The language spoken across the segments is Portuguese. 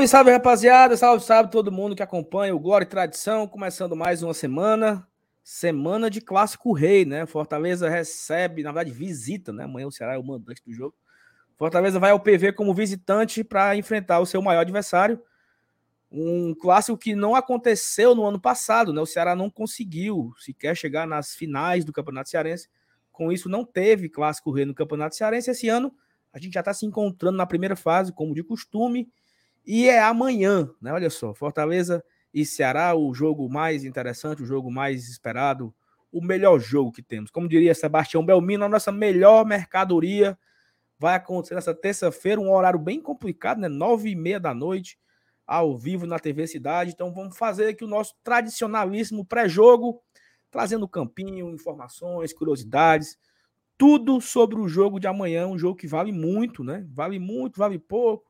Salve, salve, rapaziada. Salve, salve todo mundo que acompanha o Glória e Tradição. Começando mais uma semana. Semana de Clássico Rei, né? Fortaleza recebe, na verdade, visita, né? Amanhã o Ceará é o mandante do jogo. Fortaleza vai ao PV como visitante para enfrentar o seu maior adversário. Um clássico que não aconteceu no ano passado, né? O Ceará não conseguiu sequer chegar nas finais do Campeonato Cearense. Com isso, não teve Clássico Rei no Campeonato Cearense. Esse ano, a gente já está se encontrando na primeira fase, como de costume e é amanhã, né? Olha só, Fortaleza e Ceará, o jogo mais interessante, o jogo mais esperado, o melhor jogo que temos. Como diria Sebastião Belmino, a nossa melhor mercadoria vai acontecer nessa terça-feira, um horário bem complicado, né? Nove e meia da noite, ao vivo na TV Cidade. Então vamos fazer aqui o nosso tradicionalíssimo pré-jogo, trazendo campinho, informações, curiosidades, tudo sobre o jogo de amanhã, um jogo que vale muito, né? Vale muito, vale pouco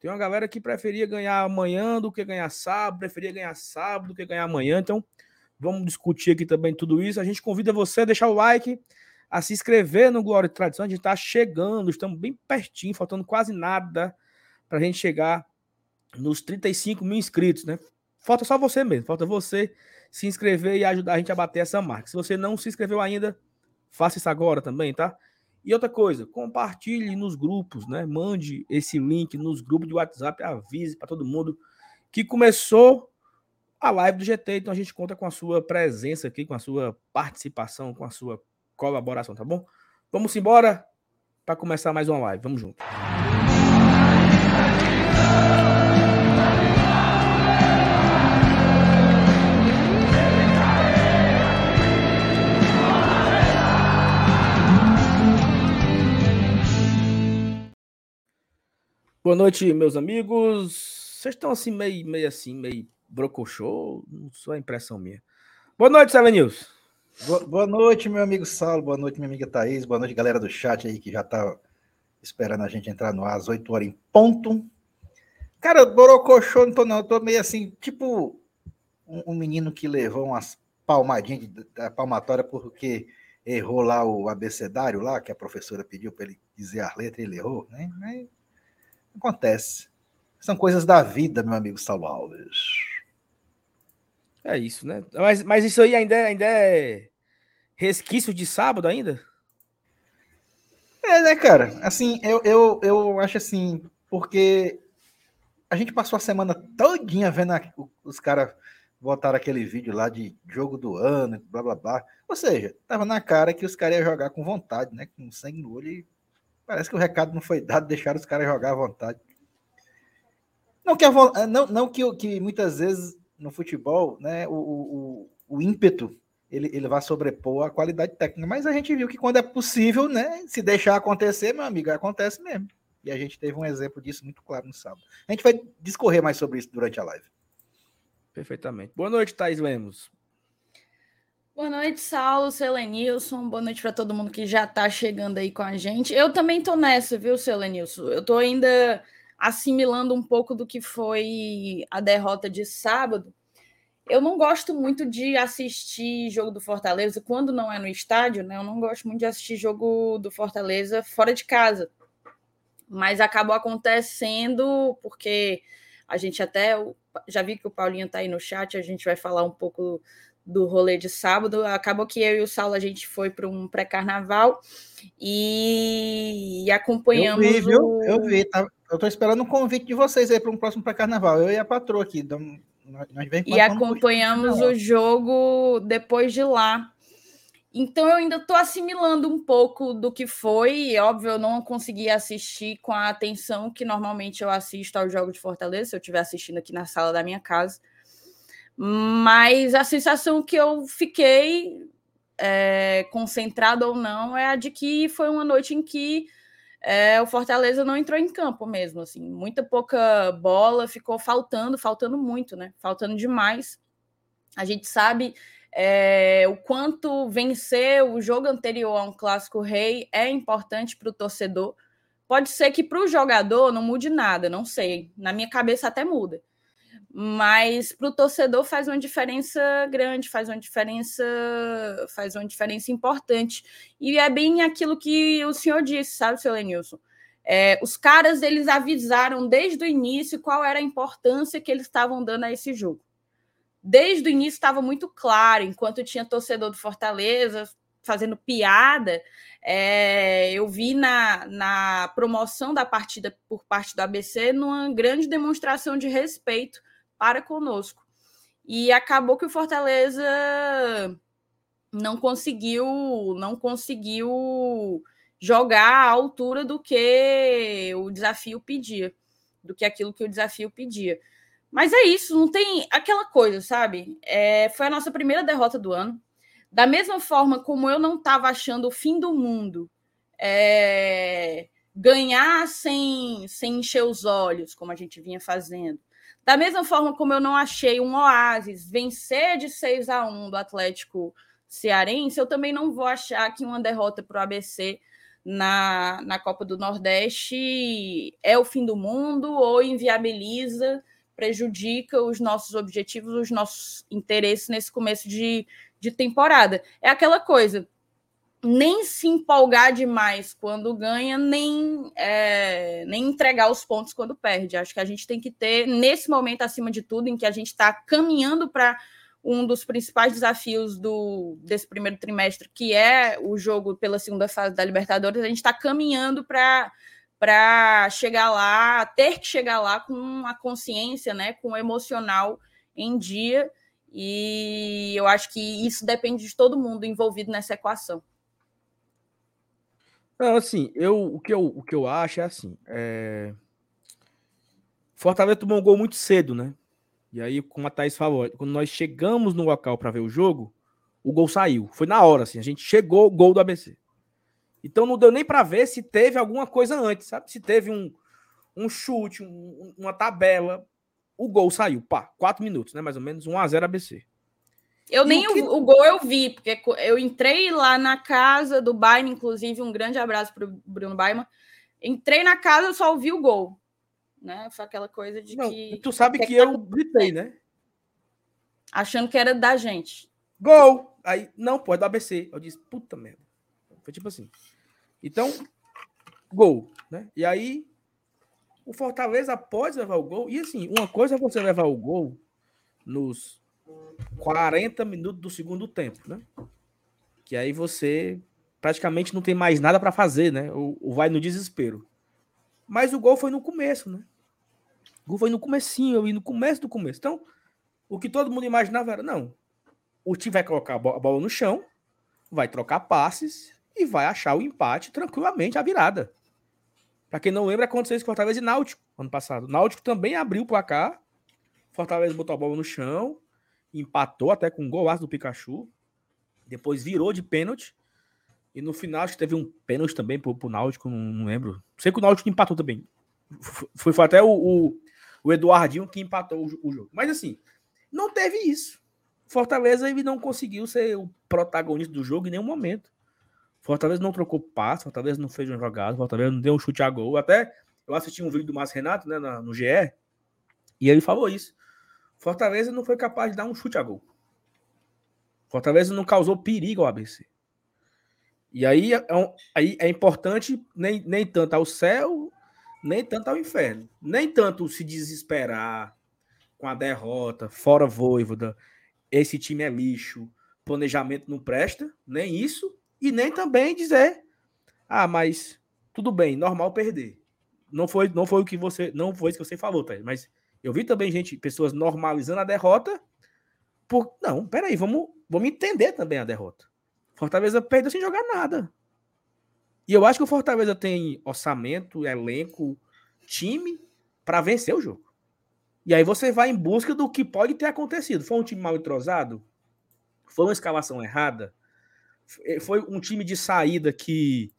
tem uma galera que preferia ganhar amanhã do que ganhar sábado, preferia ganhar sábado do que ganhar amanhã. Então, vamos discutir aqui também tudo isso. A gente convida você a deixar o like, a se inscrever no Glória e Tradição. A gente está chegando, estamos bem pertinho, faltando quase nada para a gente chegar nos 35 mil inscritos, né? Falta só você mesmo, falta você se inscrever e ajudar a gente a bater essa marca. Se você não se inscreveu ainda, faça isso agora também, tá? E outra coisa, compartilhe nos grupos, né? Mande esse link nos grupos de WhatsApp, avise para todo mundo que começou a live do GT. Então a gente conta com a sua presença aqui, com a sua participação, com a sua colaboração, tá bom? Vamos embora para começar mais uma live. Vamos junto. Boa noite, meus amigos. Vocês estão assim, meio, meio assim, meio brocochô? Não sou a impressão minha. Boa noite, Sala News. Boa, boa, noite, meu amigo Saulo. Boa noite, minha amiga Thaís. Boa noite, galera do chat aí que já tá esperando a gente entrar no ar às 8 horas em ponto. Cara, brocochô não tô não. Eu tô meio assim, tipo um, um menino que levou umas palmadinhas da palmatória porque errou lá o abecedário lá, que a professora pediu para ele dizer as letras e ele errou, né? Mas Acontece. São coisas da vida, meu amigo Saulo Alves. É isso, né? Mas, mas isso aí ainda, é, ainda é resquício de sábado ainda? É, né, cara? Assim, eu, eu, eu acho assim, porque a gente passou a semana todinha vendo a, os caras botaram aquele vídeo lá de jogo do ano, blá blá blá. Ou seja, tava na cara que os caras iam jogar com vontade, né? Com sangue no olho e Parece que o recado não foi dado, deixaram os caras jogar à vontade. Não que, a, eh, não, não que, que muitas vezes no futebol, né, o, o, o ímpeto ele, ele vai sobrepor a qualidade técnica, mas a gente viu que quando é possível, né, se deixar acontecer, meu amigo, acontece mesmo. E a gente teve um exemplo disso muito claro no sábado. A gente vai discorrer mais sobre isso durante a live. Perfeitamente. Boa noite, Thais Lemos. Boa noite, Saulo, Selenilson. Boa noite para todo mundo que já está chegando aí com a gente. Eu também tô nessa, viu, Selenilson? Eu tô ainda assimilando um pouco do que foi a derrota de sábado. Eu não gosto muito de assistir jogo do Fortaleza quando não é no estádio, né? Eu não gosto muito de assistir jogo do Fortaleza fora de casa. Mas acabou acontecendo porque a gente até já vi que o Paulinho está aí no chat, a gente vai falar um pouco do rolê de sábado. Acabou que eu e o Saulo a gente foi para um pré-carnaval e... acompanhamos. Eu vi, viu? O... Eu vi. Tá... Eu estou esperando um convite de vocês aí para um próximo pré-carnaval. Eu e a patroa aqui. Então, nós vem e acompanhamos o jogo depois de lá. Então eu ainda estou assimilando um pouco do que foi. E, óbvio, eu não consegui assistir com a atenção que normalmente eu assisto ao jogo de Fortaleza, se eu estiver assistindo aqui na sala da minha casa. Mas a sensação que eu fiquei, é, concentrado ou não, é a de que foi uma noite em que é, o Fortaleza não entrou em campo mesmo, assim, muita pouca bola, ficou faltando, faltando muito, né? Faltando demais. A gente sabe é, o quanto vencer o jogo anterior a um clássico rei é importante para o torcedor. Pode ser que para o jogador não mude nada, não sei. Na minha cabeça até muda mas para o torcedor faz uma diferença grande, faz uma diferença, faz uma diferença importante. E é bem aquilo que o senhor disse, sabe, seu Lenilson? É, os caras eles avisaram desde o início qual era a importância que eles estavam dando a esse jogo. Desde o início estava muito claro, enquanto tinha torcedor do Fortaleza fazendo piada, é, eu vi na, na promoção da partida por parte do ABC numa grande demonstração de respeito para conosco. E acabou que o Fortaleza não conseguiu, não conseguiu jogar à altura do que o desafio pedia, do que aquilo que o desafio pedia. Mas é isso, não tem aquela coisa, sabe? É, foi a nossa primeira derrota do ano. Da mesma forma como eu não estava achando o fim do mundo é, ganhar sem, sem encher os olhos, como a gente vinha fazendo. Da mesma forma como eu não achei um oásis vencer de 6 a 1 do Atlético Cearense, eu também não vou achar que uma derrota para o ABC na, na Copa do Nordeste é o fim do mundo ou inviabiliza, prejudica os nossos objetivos, os nossos interesses nesse começo de, de temporada. É aquela coisa, nem se empolgar demais quando ganha, nem, é, nem entregar os pontos quando perde. Acho que a gente tem que ter, nesse momento, acima de tudo, em que a gente está caminhando para um dos principais desafios do, desse primeiro trimestre, que é o jogo pela segunda fase da Libertadores, a gente está caminhando para para chegar lá, ter que chegar lá com a consciência, né, com o emocional em dia, e eu acho que isso depende de todo mundo envolvido nessa equação. Não, assim, eu, o, que eu, o que eu acho é assim, é... Fortaleza tomou um gol muito cedo, né? E aí, como a Thaís falou, quando nós chegamos no local para ver o jogo, o gol saiu. Foi na hora, assim. A gente chegou, gol do ABC. Então não deu nem para ver se teve alguma coisa antes, sabe? Se teve um, um chute, um, uma tabela. O gol saiu, pá, quatro minutos, né? Mais ou menos, 1 a 0 ABC. Eu nem o, que... o, gol eu vi, porque eu entrei lá na casa do Baima, inclusive, um grande abraço para o Bruno Baima. Entrei na casa, eu só ouvi o gol né? Foi aquela coisa de não, que. Tu sabe que, que eu gritei, né? Achando que era da gente. Gol! Aí, não, pô, é do ABC. Eu disse, puta merda. Foi tipo assim. Então, gol, né? E aí, o Fortaleza pode levar o gol. E assim, uma coisa é você levar o gol nos 40 minutos do segundo tempo, né? Que aí você praticamente não tem mais nada para fazer, né? Ou, ou vai no desespero. Mas o gol foi no começo, né? O gol foi no comecinho, e no começo do começo. Então, o que todo mundo imaginava era, não, o time vai colocar a bola no chão, vai trocar passes e vai achar o empate tranquilamente, a virada. Para quem não lembra, aconteceu isso com Fortaleza e Náutico ano passado. Náutico também abriu o placar, Fortaleza botou a bola no chão, empatou até com um golaço do Pikachu, depois virou de pênalti e no final, acho que teve um pênalti também pro, pro Náutico, não, não lembro. Sei que o Náutico empatou também. Foi, foi até o, o, o, Eduardinho que empatou o, o, jogo. Mas assim, não teve isso. Fortaleza ele não conseguiu ser o protagonista do jogo em nenhum momento. Fortaleza não trocou passo, Fortaleza não fez uma jogada, Fortaleza não deu um chute a gol. Até eu assisti um vídeo do Márcio Renato né, no GE e ele falou isso. Fortaleza não foi capaz de dar um chute a gol. Fortaleza não causou perigo ao ABC. E aí é, aí é importante nem, nem tanto ao céu, nem tanto ao inferno. Nem tanto se desesperar com a derrota, fora voivoda, esse time é lixo, planejamento não presta, nem isso, e nem também dizer, ah, mas tudo bem, normal perder. Não foi, não foi o que você, não foi isso que você falou, tá? Mas eu vi também gente, pessoas normalizando a derrota. Por, não, peraí, vamos, vamos entender também a derrota. Fortaleza perdeu sem jogar nada. E eu acho que o Fortaleza tem orçamento, elenco, time para vencer o jogo. E aí você vai em busca do que pode ter acontecido. Foi um time mal entrosado? Foi uma escalação errada? Foi um time de saída que,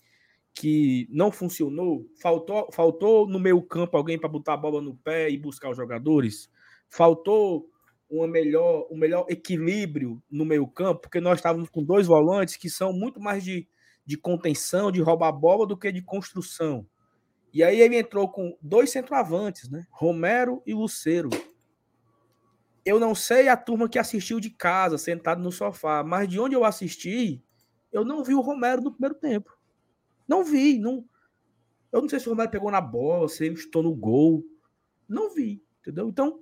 que não funcionou? Faltou, faltou no meio campo alguém para botar a bola no pé e buscar os jogadores? Faltou uma melhor, um melhor equilíbrio no meio-campo, porque nós estávamos com dois volantes que são muito mais de, de contenção, de roubar bola do que de construção. E aí ele entrou com dois centroavantes, né? Romero e Luceiro. Eu não sei a turma que assistiu de casa, sentado no sofá, mas de onde eu assisti, eu não vi o Romero no primeiro tempo. Não vi, não. Eu não sei se o Romário pegou na bola, se ele estou no gol. Não vi, entendeu? Então,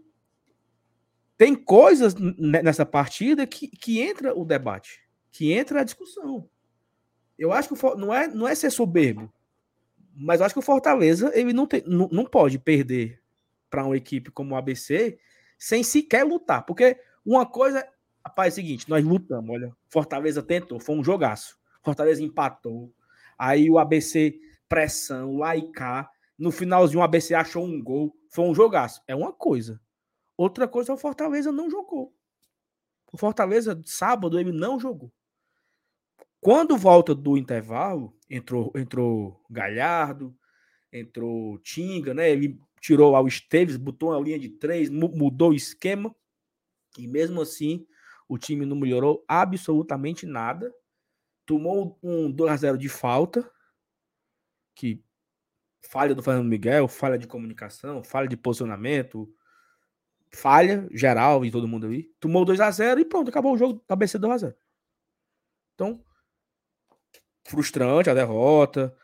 tem coisas nessa partida que, que entra o debate, que entra a discussão. Eu acho que o, não, é, não é ser soberbo, mas eu acho que o Fortaleza ele não, tem, não, não pode perder para uma equipe como o ABC sem sequer lutar. Porque uma coisa, rapaz, é o seguinte: nós lutamos, olha. Fortaleza tentou, foi um jogaço. Fortaleza empatou. Aí o ABC, pressão, lá e cá. No finalzinho, o ABC achou um gol. Foi um jogaço. É uma coisa. Outra coisa, o Fortaleza não jogou. O Fortaleza, sábado, ele não jogou. Quando volta do intervalo, entrou, entrou Galhardo, entrou Tinga, né? Ele tirou o Esteves, botou uma linha de três, mudou o esquema. E mesmo assim, o time não melhorou absolutamente nada. Tomou um 2 a 0 de falta, que falha do Fernando Miguel, falha de comunicação, falha de posicionamento, falha geral e todo mundo ali. Tomou 2 a 0 e pronto, acabou o jogo, ABC 2 a 0. Então, frustrante a derrota.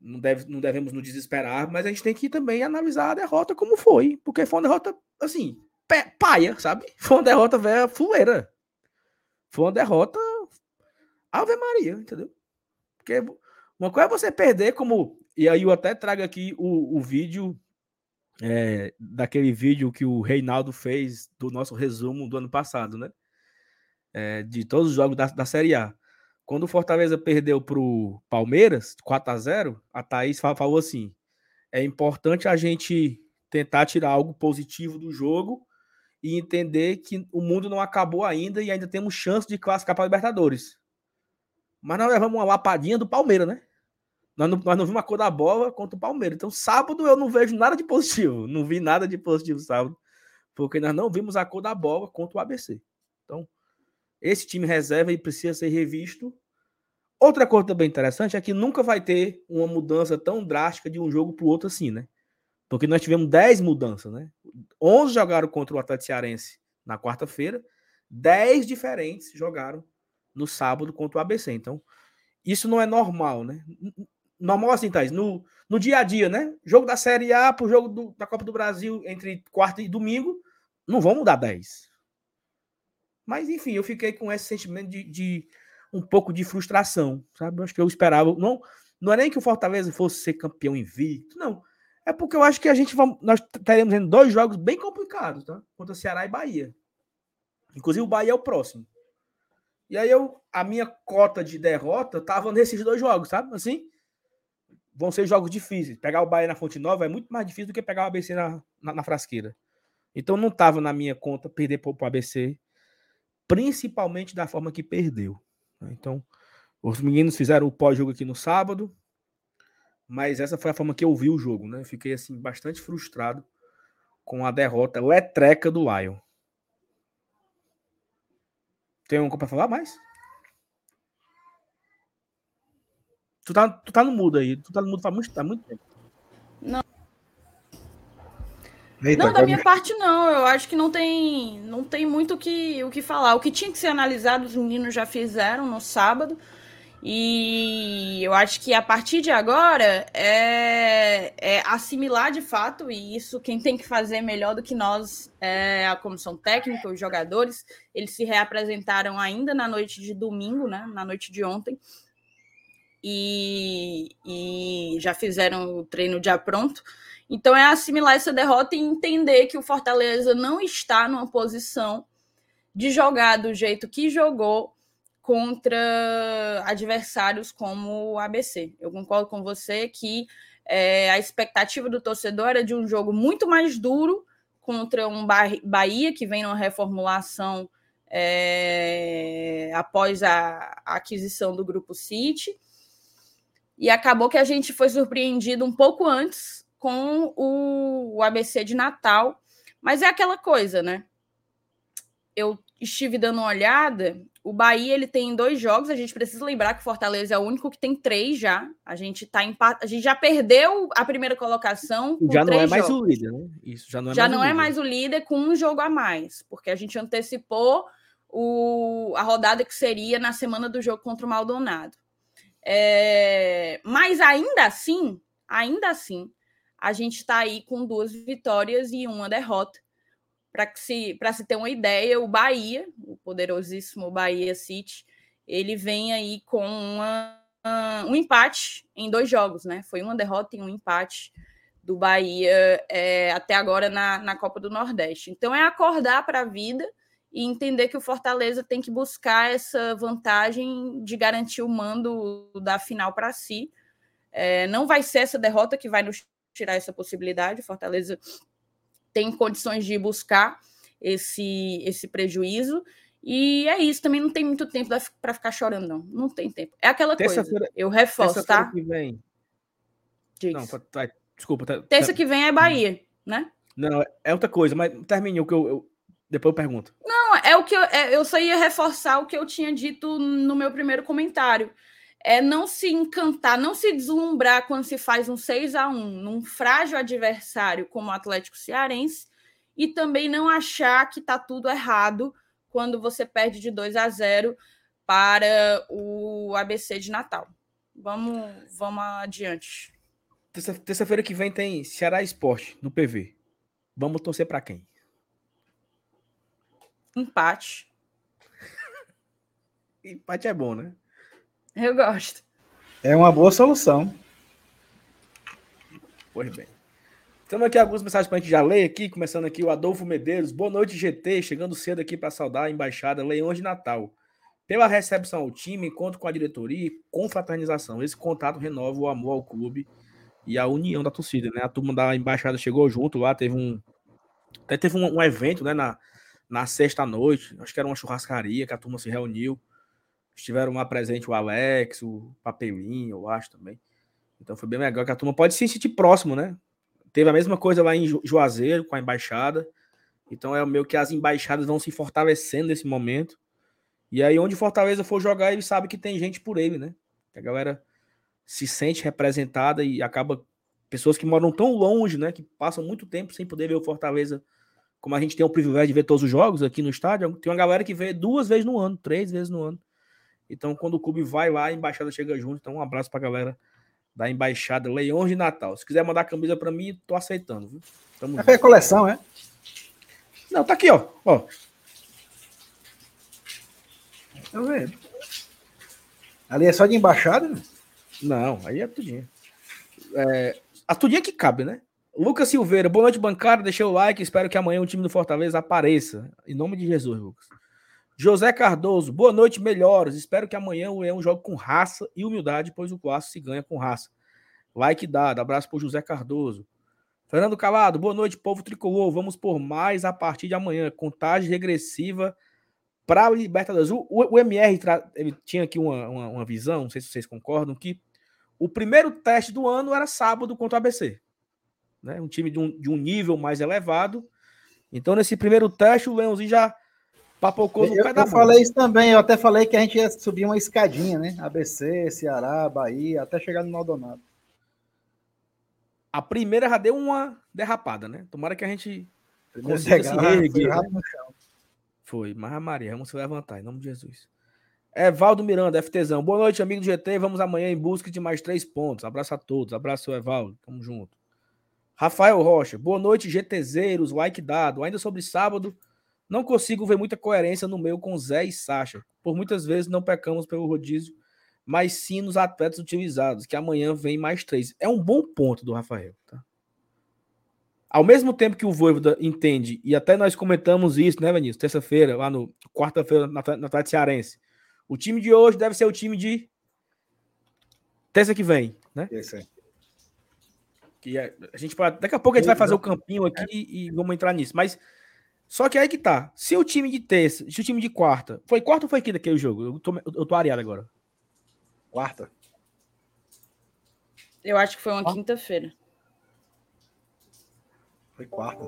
Não, deve, não devemos nos desesperar, mas a gente tem que também analisar a derrota como foi, porque foi uma derrota, assim, paia, sabe? Foi uma derrota velha fuleira. Foi uma derrota Ave Maria, entendeu? Porque uma coisa é você perder como. E aí eu até trago aqui o, o vídeo é, daquele vídeo que o Reinaldo fez do nosso resumo do ano passado, né? É, de todos os jogos da, da Série A. Quando o Fortaleza perdeu para o Palmeiras, 4 a 0 a Thaís falou assim: é importante a gente tentar tirar algo positivo do jogo e entender que o mundo não acabou ainda e ainda temos chance de classificar para a Libertadores. Mas nós levamos uma lapadinha do Palmeiras, né? Nós não, nós não vimos a cor da bola contra o Palmeiras. Então, sábado eu não vejo nada de positivo. Não vi nada de positivo sábado. Porque nós não vimos a cor da bola contra o ABC. Então, esse time reserva precisa ser revisto. Outra coisa também interessante é que nunca vai ter uma mudança tão drástica de um jogo para o outro assim, né? Porque nós tivemos 10 mudanças, né? 11 jogaram contra o Atlético Cearense na quarta-feira, 10 diferentes jogaram no sábado contra o ABC. Então, isso não é normal, né? Normal assim, Thais, no, no dia a dia, né? Jogo da Série A para o jogo do, da Copa do Brasil entre quarta e domingo, não vão mudar 10. Mas, enfim, eu fiquei com esse sentimento de, de um pouco de frustração, sabe? Eu acho que eu esperava. Não, não é nem que o Fortaleza fosse ser campeão invicto, não. É porque eu acho que a gente vai, nós teremos dois jogos bem complicados, tá? Contra Ceará e Bahia. Inclusive o Bahia é o próximo. E aí eu, a minha cota de derrota tava nesses dois jogos, sabe? Assim, vão ser jogos difíceis. Pegar o Bahia na Fonte Nova é muito mais difícil do que pegar o ABC na, na, na frasqueira. Então não tava na minha conta perder para o ABC, principalmente da forma que perdeu. Né? Então, os meninos fizeram o pós-jogo aqui no sábado, mas essa foi a forma que eu vi o jogo, né? Fiquei assim bastante frustrado com a derrota letreca do Lion. Tem alguma coisa para falar mais? Tu tá, tu tá no mudo aí. Tu tá no mudo há muito, há muito tempo. Não. Eita, não, da minha parte não. Eu acho que não tem, não tem muito que, o que falar. O que tinha que ser analisado, os meninos já fizeram no sábado. E eu acho que a partir de agora é, é, assimilar de fato, e isso quem tem que fazer melhor do que nós é a comissão técnica, os jogadores. Eles se reapresentaram ainda na noite de domingo, né? Na noite de ontem. E, e já fizeram o treino já pronto. Então é assimilar essa derrota e entender que o Fortaleza não está numa posição de jogar do jeito que jogou contra adversários como o ABC. Eu concordo com você que é, a expectativa do torcedor era de um jogo muito mais duro contra um Bahia que vem numa reformulação é, após a, a aquisição do Grupo City. E acabou que a gente foi surpreendido um pouco antes com o, o ABC de Natal. Mas é aquela coisa, né? Eu estive dando uma olhada. O Bahia ele tem dois jogos. A gente precisa lembrar que o Fortaleza é o único que tem três já. A gente tá empat... A gente já perdeu a primeira colocação. já não é mais jogos. o líder, né? Isso já não é, já mais, não o é mais o líder com um jogo a mais, porque a gente antecipou o... a rodada que seria na semana do jogo contra o Maldonado. É... Mas ainda assim, ainda assim, a gente está aí com duas vitórias e uma derrota. Para se, se ter uma ideia, o Bahia, o poderosíssimo Bahia City, ele vem aí com uma, um empate em dois jogos, né? Foi uma derrota e um empate do Bahia é, até agora na, na Copa do Nordeste. Então é acordar para a vida e entender que o Fortaleza tem que buscar essa vantagem de garantir o mando da final para si. É, não vai ser essa derrota que vai nos tirar essa possibilidade. O Fortaleza tem condições de buscar esse, esse prejuízo. E é isso, também não tem muito tempo para ficar chorando, não. Não tem tempo. É aquela coisa. Eu reforço, tá? Que vem. Não, vai, desculpa. Tá, Terça tá... que vem é Bahia, né? Não, é outra coisa, mas termine o que eu, eu, Depois eu pergunto. Não, é o que eu, é, eu só ia reforçar o que eu tinha dito no meu primeiro comentário. É não se encantar, não se deslumbrar quando se faz um 6 a 1 num frágil adversário como o Atlético Cearense e também não achar que está tudo errado quando você perde de 2 a 0 para o ABC de Natal. Vamos, vamos adiante. Terça-feira que vem tem Ceará Esporte no PV. Vamos torcer para quem? Empate. Empate é bom, né? Eu gosto. É uma boa solução. Pois bem. Temos aqui algumas mensagens para a gente já ler aqui, começando aqui o Adolfo Medeiros. Boa noite, GT. Chegando cedo aqui para saudar a embaixada Leões de Natal. Pela recepção ao time, encontro com a diretoria e confraternização. Esse contato renova o amor ao clube e a união da torcida, né? A turma da embaixada chegou junto lá, teve um. Até teve um, um evento, né? Na, na sexta-noite, acho que era uma churrascaria que a turma se reuniu. Estiveram lá presente o Alex, o Papelinho, eu acho também. Então foi bem legal que a turma pode se sentir próximo, né? Teve a mesma coisa lá em Juazeiro com a embaixada. Então é o meu que as embaixadas vão se fortalecendo nesse momento. E aí, onde Fortaleza for jogar, ele sabe que tem gente por ele, né? A galera se sente representada e acaba. Pessoas que moram tão longe, né? Que passam muito tempo sem poder ver o Fortaleza. Como a gente tem o privilégio de ver todos os jogos aqui no estádio, tem uma galera que vê duas vezes no ano, três vezes no ano. Então, quando o clube vai lá, a embaixada chega junto. Então, um abraço pra galera da embaixada Leões de Natal. Se quiser mandar camisa para mim, tô aceitando. Viu? Tamo é coleção, é? Não, tá aqui, ó. ó. Eu vejo. Ali é só de embaixada? Né? Não, aí é tudinho. É, a tudinha que cabe, né? Lucas Silveira, boa noite, bancada. Deixei o like. Espero que amanhã o time do Fortaleza apareça. Em nome de Jesus, Lucas. José Cardoso, boa noite, melhoras. Espero que amanhã o Leão jogue com raça e humildade, pois o clássico se ganha com raça. Like dado. Abraço para José Cardoso. Fernando Calado, boa noite, povo tricolor. Vamos por mais a partir de amanhã. Contagem regressiva para o Libertadores. O, o, o MR ele tinha aqui uma, uma, uma, visão, não sei se vocês concordam, que o primeiro teste do ano era sábado contra o ABC. Né? Um time de um, de um nível mais elevado. Então, nesse primeiro teste, o Leãozinho já papocou no eu, pé da Eu falei isso também, eu até falei que a gente ia subir uma escadinha, né? ABC, Ceará, Bahia, até chegar no Maldonado. A primeira já deu uma derrapada, né? Tomara que a gente consiga se erguer. Né? Foi, mas a Maria, vamos se levantar, em nome de Jesus. Evaldo Miranda, FTzão. Boa noite, amigo do GT. Vamos amanhã em busca de mais três pontos. Abraço a todos. Abraço, Evaldo. Tamo junto. Rafael Rocha. Boa noite, GTZeros. Like dado. Ainda sobre sábado, não consigo ver muita coerência no meio com Zé e Sacha. Por muitas vezes não pecamos pelo rodízio, mas sim nos atletas utilizados, que amanhã vem mais três. É um bom ponto do Rafael. Tá? Ao mesmo tempo que o Voivoda entende, e até nós comentamos isso, né, Vinícius? Terça-feira, lá no quarta-feira, na, na Atlético Cearense. O time de hoje deve ser o time de terça que vem, né? Isso aí. Que é, a gente daqui a pouco a gente vai fazer o campinho aqui e vamos entrar nisso. Mas só que aí que tá. Se o time de terça, se o time de quarta. Foi quarta ou foi quinta aquele jogo? Eu tô, eu tô areado agora. Quarta. Eu acho que foi uma quinta-feira. Foi quarta.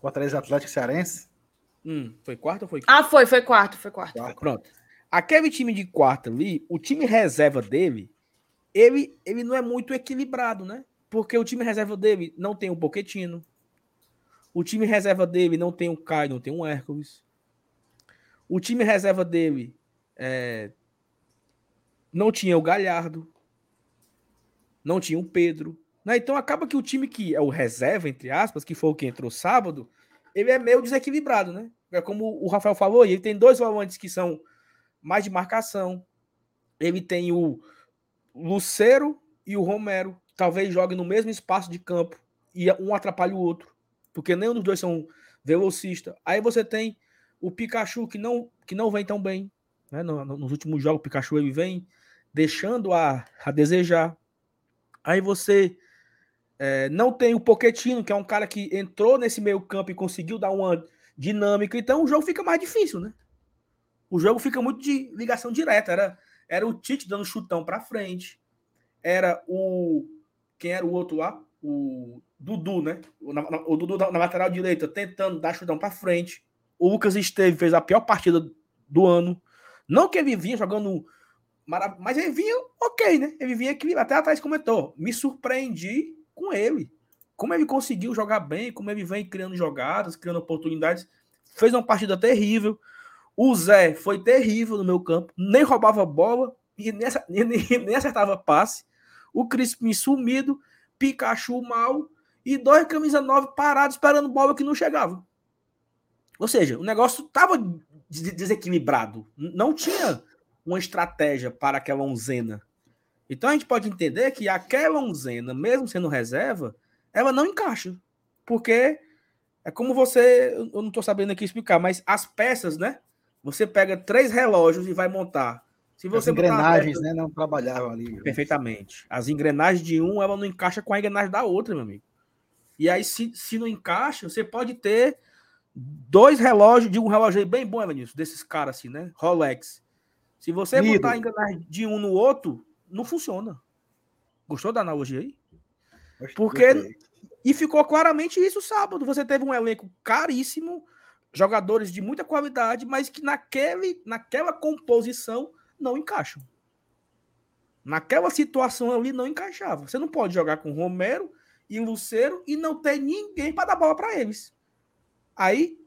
Fortaleza Atlético Cearense? Hum, foi quarta ou foi quinta? Ah, foi, foi quarta, foi quarta. quarta. Pronto. Aquele time de quarta ali, o time reserva dele, ele, ele não é muito equilibrado, né? Porque o time reserva dele não tem o Poquetino, o time reserva dele não tem um Caio, não tem um Hércules. O time reserva dele é, não tinha o Galhardo. não tinha o Pedro. Né? Então acaba que o time que é o reserva, entre aspas, que foi o que entrou sábado, ele é meio desequilibrado, né? É como o Rafael falou, ele tem dois volantes que são mais de marcação. Ele tem o Lucero e o Romero. Talvez joguem no mesmo espaço de campo e um atrapalha o outro, porque nenhum dos dois são velocista. Aí você tem o Pikachu que não que não vem tão bem, né? Nos últimos jogos o Pikachu ele vem deixando a, a desejar. Aí você é, não tem o Poquetino, que é um cara que entrou nesse meio campo e conseguiu dar uma dinâmica. Então o jogo fica mais difícil, né? O jogo fica muito de ligação direta. Era, era o Tite dando chutão para frente. Era o. Quem era o outro lá? O Dudu, né? O, o Dudu na, na, lateral direita tentando dar chutão para frente. O Lucas Esteve fez a pior partida do ano. Não que ele vinha jogando. Mas ele vinha ok, né? Ele vinha aqui, até atrás comentou. Me surpreendi com ele. Como ele conseguiu jogar bem, como ele vem criando jogadas, criando oportunidades. Fez uma partida terrível. O Zé foi terrível no meu campo, nem roubava bola e nem, nem, nem acertava passe. O Crispim sumido, Pikachu mal e dois camisa 9 parados esperando bola que não chegava. Ou seja, o negócio estava desequilibrado. Não tinha uma estratégia para aquela onzena. Então a gente pode entender que aquela onzena, mesmo sendo reserva, ela não encaixa. Porque é como você, eu não estou sabendo aqui explicar, mas as peças, né? Você pega três relógios e vai montar. Se você As engrenagens, peça, né, não trabalhavam ali. Perfeitamente. As engrenagens de um, ela não encaixa com a engrenagem da outra, meu amigo. E aí, se, se não encaixa, você pode ter dois relógios, de um relógio bem bom, Evanilson, desses caras assim, né? Rolex. Se você Lido. botar a engrenagem de um no outro, não funciona. Gostou da analogia aí? Porque. E ficou claramente isso sábado. Você teve um elenco caríssimo, jogadores de muita qualidade, mas que naquele, naquela composição não encaixam. Naquela situação ali não encaixava. Você não pode jogar com Romero e Lucero e não ter ninguém para dar bola para eles. Aí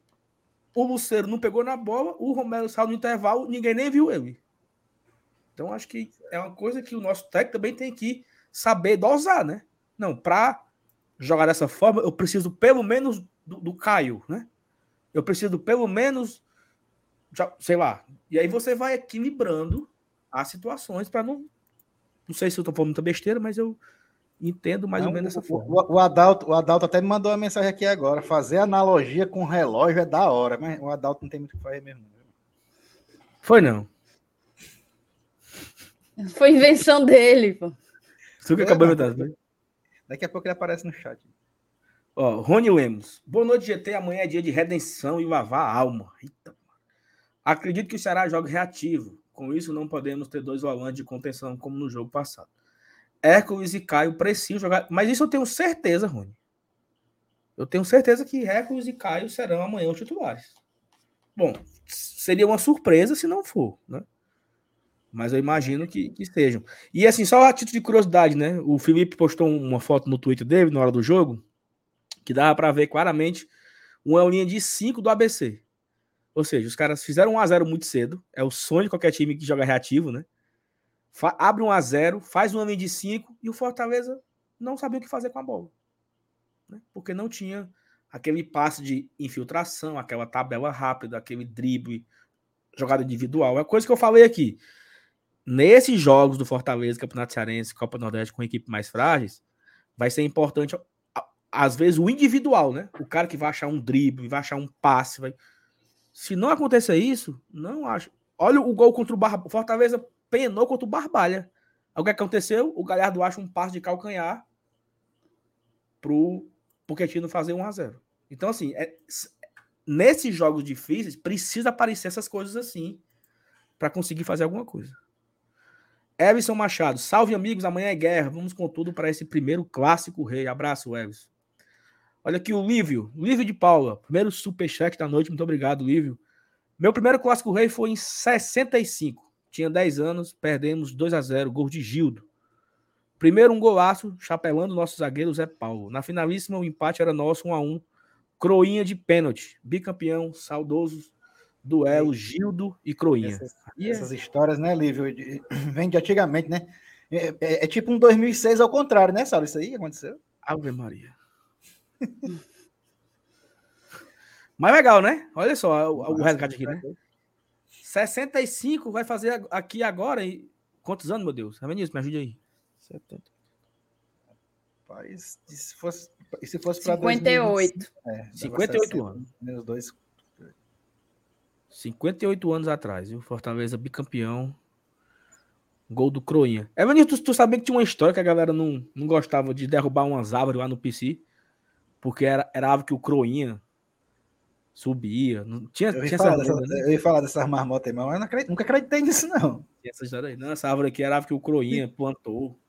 o Lucero não pegou na bola, o Romero saiu no intervalo, ninguém nem viu ele. Então, acho que é uma coisa que o nosso técnico também tem que saber dosar, né? Não, para jogar dessa forma, eu preciso pelo menos do, do Caio, né? Eu preciso pelo menos, sei lá. E aí você vai equilibrando as situações para não. Não sei se eu tô falando muita besteira, mas eu entendo mais não, ou menos dessa forma. O, o, Adalto, o Adalto até me mandou uma mensagem aqui agora. Fazer analogia com relógio é da hora, mas o Adalto não tem muito o que fazer mesmo. Foi não. Foi invenção dele, pô. Isso que acabou de? Daqui a pouco ele aparece no chat. Ó, Rony Lemos. Boa noite, GT. Amanhã é dia de redenção e lavar a alma. Eita. Acredito que o Ceará joga reativo. Com isso, não podemos ter dois volantes de contenção como no jogo passado. Hércules e Caio precisam jogar. Mas isso eu tenho certeza, Rony. Eu tenho certeza que Hércules e Caio serão amanhã os titulares. Bom, seria uma surpresa se não for, né? Mas eu imagino que, que sejam. E assim, só a título de curiosidade, né? O Felipe postou uma foto no Twitter dele na hora do jogo, que dava para ver claramente uma linha de 5 do ABC. Ou seja, os caras fizeram 1 a 0 muito cedo. É o sonho de qualquer time que joga reativo, né? Abre 1 a 0 faz uma linha de 5 e o Fortaleza não sabia o que fazer com a bola. Né? Porque não tinha aquele passe de infiltração, aquela tabela rápida, aquele drible, jogada individual. É coisa que eu falei aqui nesses jogos do Fortaleza, Campeonato Cearense, Copa Nordeste com equipe mais frágeis, vai ser importante, às vezes, o individual, né? O cara que vai achar um drible, vai achar um passe. Vai... Se não acontecer isso, não acho. Olha o gol contra o Barbalha. Fortaleza penou contra o Barbalha. O que aconteceu? O Galhardo acha um passe de calcanhar pro Pochettino fazer 1 a 0 Então, assim, é... nesses jogos difíceis, precisa aparecer essas coisas assim para conseguir fazer alguma coisa. Everson Machado, salve amigos, amanhã é guerra. Vamos com tudo para esse primeiro clássico rei. Abraço, Everson. Olha aqui o Lívio, Lívio de Paula, primeiro superchat da noite. Muito obrigado, Lívio. Meu primeiro clássico rei foi em 65. Tinha 10 anos, perdemos 2 a 0 gol de Gildo. Primeiro um golaço, chapelando nosso zagueiro Zé Paulo. Na finalíssima o empate era nosso, 1 a 1. Croinha de pênalti, bicampeão, saudoso duelo Gildo e Croinha. Essas, essas histórias, né, Lívio, vem de antigamente, né? É, é, é, tipo um 2006 ao contrário, né, Saulo? Isso aí aconteceu? Ave Maria. Mas legal, né? Olha só o, o resgate aqui, né? 65 vai fazer aqui agora. E... Quantos anos, meu Deus? Vinícius, me ajude aí. 70. Rapaz, se fosse, se fosse para 58. 2020, é, 58 60, anos. Menos dois. 58 anos atrás, viu? Fortaleza bicampeão. Gol do Croinha. É, Vinícius, tu, tu sabia que tinha uma história que a galera não, não gostava de derrubar umas árvores lá no PC? Porque era, era árvore que o Croinha subia. Não, tinha, eu, ia tinha falar dessa, né? eu ia falar dessas marmotas aí, mas eu acredito, nunca acreditei nisso, não. Tinha essa história aí. Não, essa árvore aqui era a árvore que o Croinha plantou.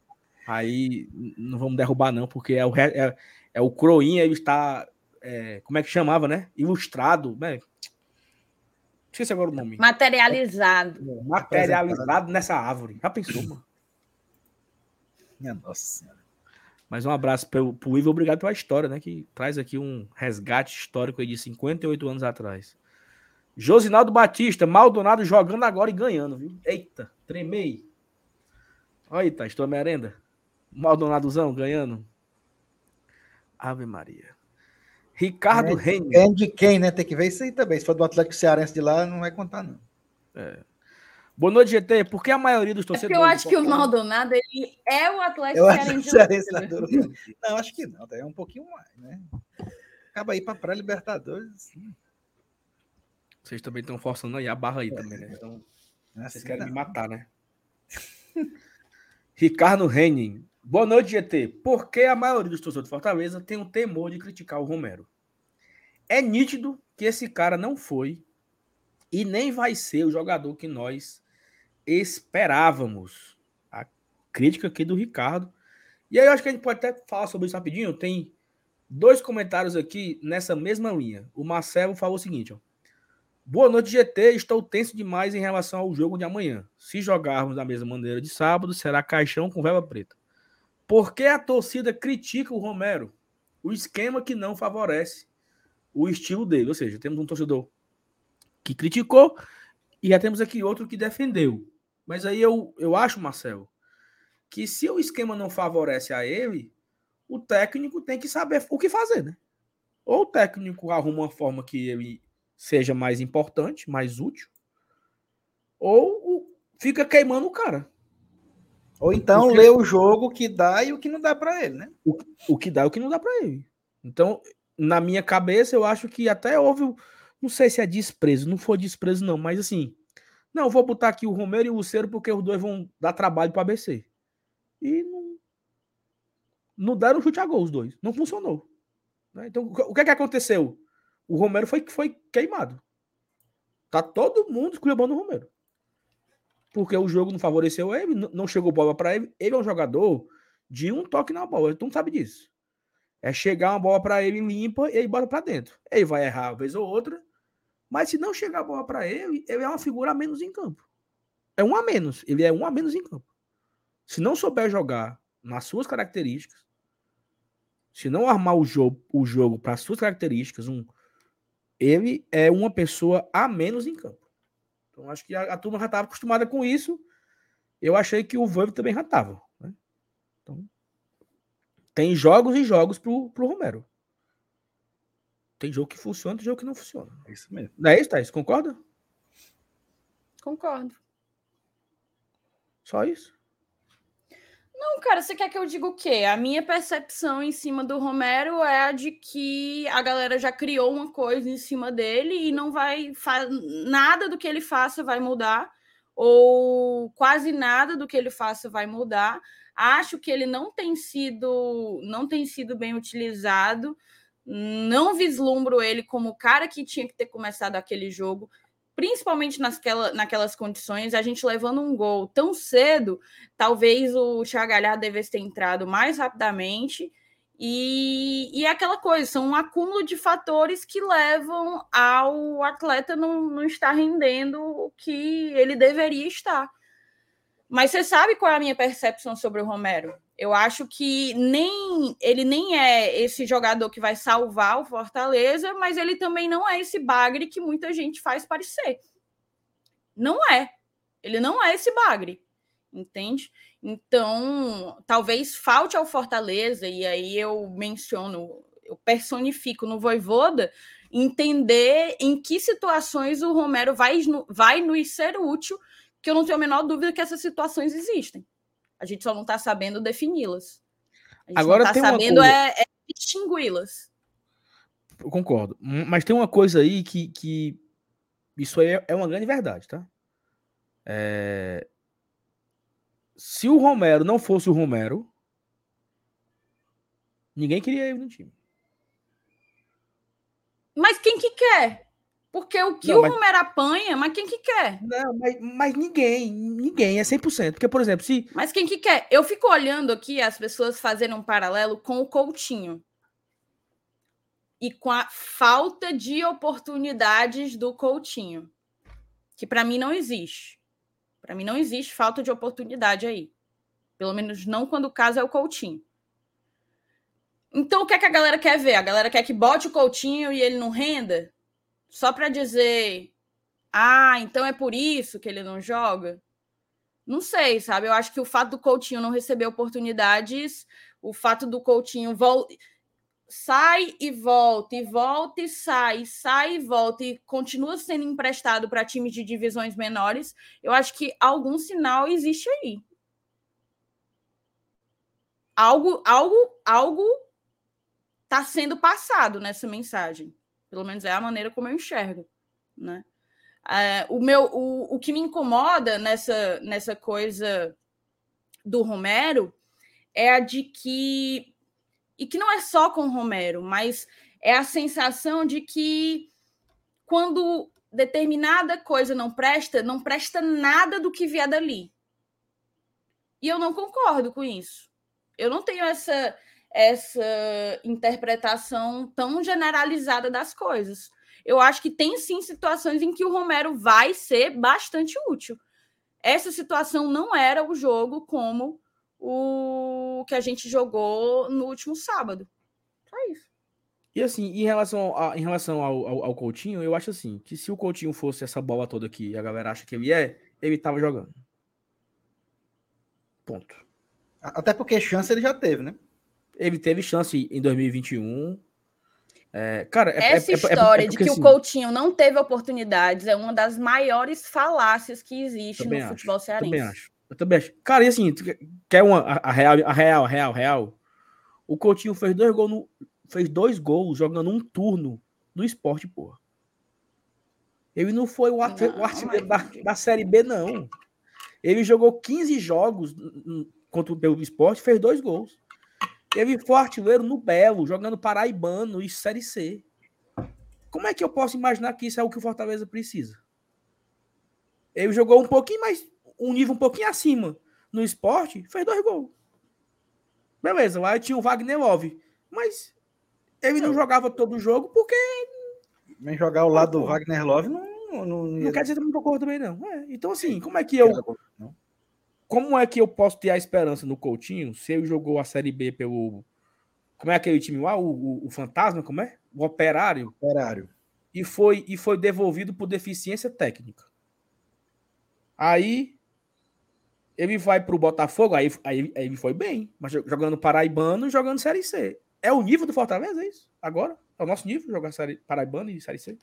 Aí não vamos derrubar, não, porque é o, é, é o Croinha, ele está. É, como é que chamava, né? Ilustrado, né? Esqueci agora o nome. Materializado. Materializado nessa árvore. Já pensou, mano? Minha nossa senhora. Mas um abraço pro, pro Ivo, obrigado pela história, né? Que traz aqui um resgate histórico de 58 anos atrás. Josinaldo Batista, Maldonado jogando agora e ganhando, viu? Eita, tremei. Olha aí, tá, estou merenda. Maldonadozão ganhando. Ave Maria. Ricardo é. É de quem, né? Tem que ver isso aí também. Se for do Atlético Cearense de lá, não vai contar, não. É. Boa noite, GT. Por que a maioria dos torcedores. É eu acho que o Maldonado ele é o Atlético Cearense. Não, acho que não. É um pouquinho mais, né? Acaba aí para pré-Libertadores. Vocês também estão forçando aí a barra aí é, também, né? Então, é assim, vocês querem não. me matar, né? Ricardo Henning. Boa noite, GT. Por que a maioria dos torcedores de Fortaleza tem um temor de criticar o Romero? É nítido que esse cara não foi e nem vai ser o jogador que nós esperávamos. A crítica aqui do Ricardo. E aí eu acho que a gente pode até falar sobre isso rapidinho. Tem dois comentários aqui nessa mesma linha. O Marcelo falou o seguinte, ó. Boa noite, GT. Estou tenso demais em relação ao jogo de amanhã. Se jogarmos da mesma maneira de sábado, será caixão com vela preta. Por que a torcida critica o Romero? O esquema que não favorece o estilo dele. Ou seja, temos um torcedor que criticou e já temos aqui outro que defendeu. Mas aí eu, eu acho, Marcelo, que se o esquema não favorece a ele, o técnico tem que saber o que fazer, né? Ou o técnico arruma uma forma que ele seja mais importante, mais útil, ou fica queimando o cara. Ou então Porque... lê o jogo que dá e o que não dá para ele, né? O, o que dá e o que não dá para ele. Então, na minha cabeça, eu acho que até houve, não sei se é desprezo, não foi desprezo não, mas assim, não, vou botar aqui o Romero e o Luceiro porque os dois vão dar trabalho para ABC. E não, não deram chute a gol os dois, não funcionou. Né? Então, o que é que aconteceu? O Romero foi, foi queimado. Tá todo mundo esculhambando o Romero. Porque o jogo não favoreceu ele, não chegou bola para ele. Ele é um jogador de um toque na bola, tu não sabe disso. É chegar uma bola para ele limpa e ele bota para dentro. Ele vai errar uma vez ou outra, mas se não chegar a bola para ele, ele é uma figura a menos em campo. É um a menos, ele é um a menos em campo. Se não souber jogar nas suas características, se não armar o jogo, o jogo para suas características, um, ele é uma pessoa a menos em campo. Então, acho que a, a turma já estava acostumada com isso. Eu achei que o Voivo também já estava. Né? Então, tem jogos e jogos para o Romero. Tem jogo que funciona, tem jogo que não funciona. É isso mesmo. Não é isso, Thaís? Concorda? Concordo. Só isso? Não, cara, você quer que eu diga o quê? A minha percepção em cima do Romero é a de que a galera já criou uma coisa em cima dele e não vai nada do que ele faça vai mudar ou quase nada do que ele faça vai mudar. Acho que ele não tem sido não tem sido bem utilizado. Não vislumbro ele como o cara que tinha que ter começado aquele jogo principalmente nasquela, naquelas condições, a gente levando um gol tão cedo, talvez o Chagalhar devesse ter entrado mais rapidamente. E, e é aquela coisa, são um acúmulo de fatores que levam ao atleta não, não estar rendendo o que ele deveria estar. Mas você sabe qual é a minha percepção sobre o Romero? Eu acho que nem ele nem é esse jogador que vai salvar o Fortaleza, mas ele também não é esse bagre que muita gente faz parecer. Não é. Ele não é esse bagre. entende? Então, talvez falte ao Fortaleza, e aí eu menciono, eu personifico no Voivoda, entender em que situações o Romero vai, vai nos ser útil, que eu não tenho a menor dúvida que essas situações existem. A gente só não está sabendo defini-las. Agora não tá sabendo coisa... é, é distingui-las. Eu concordo. Mas tem uma coisa aí que, que isso aí é, é uma grande verdade, tá? É... Se o Romero não fosse o Romero, ninguém queria ele no time. Mas quem que quer? Porque o que não, o mas... Romero apanha, mas quem que quer? Não, mas, mas ninguém, ninguém, é 100%. Porque, por exemplo, se... Mas quem que quer? Eu fico olhando aqui as pessoas fazendo um paralelo com o Coutinho. E com a falta de oportunidades do Coutinho. Que para mim não existe. Para mim não existe falta de oportunidade aí. Pelo menos não quando o caso é o Coutinho. Então o que é que a galera quer ver? A galera quer que bote o Coutinho e ele não renda? Só para dizer, ah, então é por isso que ele não joga? Não sei, sabe? Eu acho que o fato do Coutinho não receber oportunidades, o fato do Coutinho vol... sai e volta, e volta e sai, sai e volta, e continua sendo emprestado para times de divisões menores, eu acho que algum sinal existe aí. Algo, algo, algo está sendo passado nessa mensagem. Pelo menos é a maneira como eu enxergo, né? É, o, meu, o, o que me incomoda nessa, nessa coisa do Romero é a de que e que não é só com Romero, mas é a sensação de que quando determinada coisa não presta, não presta nada do que vier dali. E eu não concordo com isso. Eu não tenho essa essa interpretação tão generalizada das coisas. Eu acho que tem sim situações em que o Romero vai ser bastante útil. Essa situação não era o jogo como o que a gente jogou no último sábado. Só isso. E assim, em relação, a, em relação ao, ao, ao, Coutinho, eu acho assim, que se o Coutinho fosse essa bola toda aqui, a galera acha que ele é, ele tava jogando. Ponto. Até porque chance ele já teve, né? Ele teve chance em 2021. É, cara, é, essa é, é, é história de que assim, o Coutinho não teve oportunidades é uma das maiores falácias que existe no acho, futebol cearense. Também acho. Eu também acho. Cara, e assim, quer uma a, a real, a real, a real, real? O Coutinho fez dois gols no, fez dois gols jogando um turno no esporte, porra. Ele não foi o, não, o artilheiro da, da Série B, não. Ele jogou 15 jogos contra o esporte fez dois gols. Ele foi artilheiro no Belo, jogando Paraibano e Série C. Como é que eu posso imaginar que isso é o que o Fortaleza precisa? Ele jogou um pouquinho mais, um nível um pouquinho acima no esporte, fez dois gols. Beleza, lá tinha o Wagner Love. Mas ele não jogava todo o jogo porque. Nem jogar ao lado do Wagner Love não. Não, não, não quer dizer que não concordo também, não. É, então, assim, como é que eu. Como é que eu posso ter a esperança no Coutinho se ele jogou a Série B pelo. Como é aquele time lá? O, o, o Fantasma, como é? O Operário. Operário. E foi, e foi devolvido por deficiência técnica. Aí ele vai para o Botafogo, aí, aí, aí ele foi bem, mas jogando Paraibano jogando Série C. É o nível do Fortaleza, é isso? Agora? É o nosso nível jogar série, Paraibano e Série C?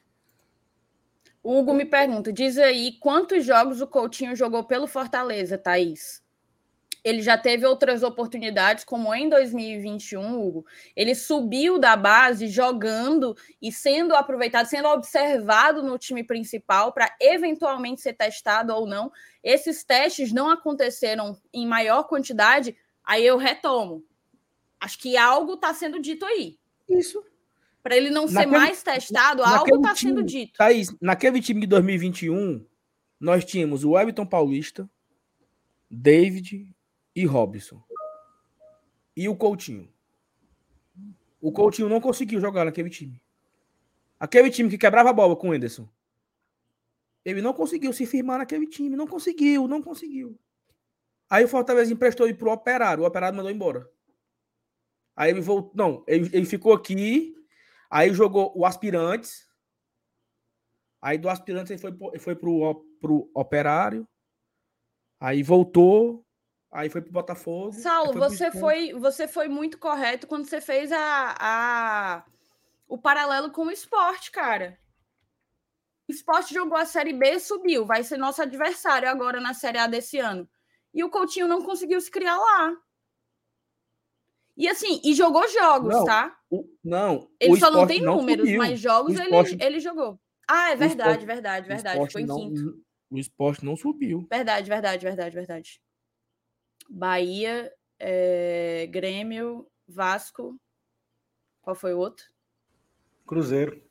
Hugo me pergunta: diz aí quantos jogos o Coutinho jogou pelo Fortaleza, Thaís? Ele já teve outras oportunidades, como em 2021, Hugo. Ele subiu da base jogando e sendo aproveitado, sendo observado no time principal para eventualmente ser testado ou não. Esses testes não aconteceram em maior quantidade, aí eu retomo. Acho que algo está sendo dito aí. Isso. Para ele não naquele, ser mais testado, algo está sendo dito. Thaís, naquele time de 2021, nós tínhamos o Everton Paulista, David e Robson. E o Coutinho. O Coutinho não conseguiu jogar naquele time. Aquele time que quebrava a bola com o Anderson. Ele não conseguiu se firmar naquele time. Não conseguiu, não conseguiu. Aí o Fortaleza emprestou ele pro Operário. O Operário mandou embora. Aí ele voltou. Não, ele, ele ficou aqui Aí jogou o Aspirantes. Aí do Aspirantes ele foi, foi pro, pro Operário. Aí voltou, aí foi pro Botafogo. Saulo, foi você foi, você foi muito correto quando você fez a, a o paralelo com o esporte, cara. O esporte jogou a Série B e subiu. Vai ser nosso adversário agora na Série A desse ano. E o Coutinho não conseguiu se criar lá. E assim, e jogou jogos, não, tá? O, não. Ele só não tem números, subiu. mas jogos esporte, ele, ele jogou. Ah, é verdade, esporte, verdade, verdade. Ficou em não, quinto. O esporte não subiu. Verdade, verdade, verdade, verdade. Bahia, é, Grêmio, Vasco. Qual foi o outro? Cruzeiro.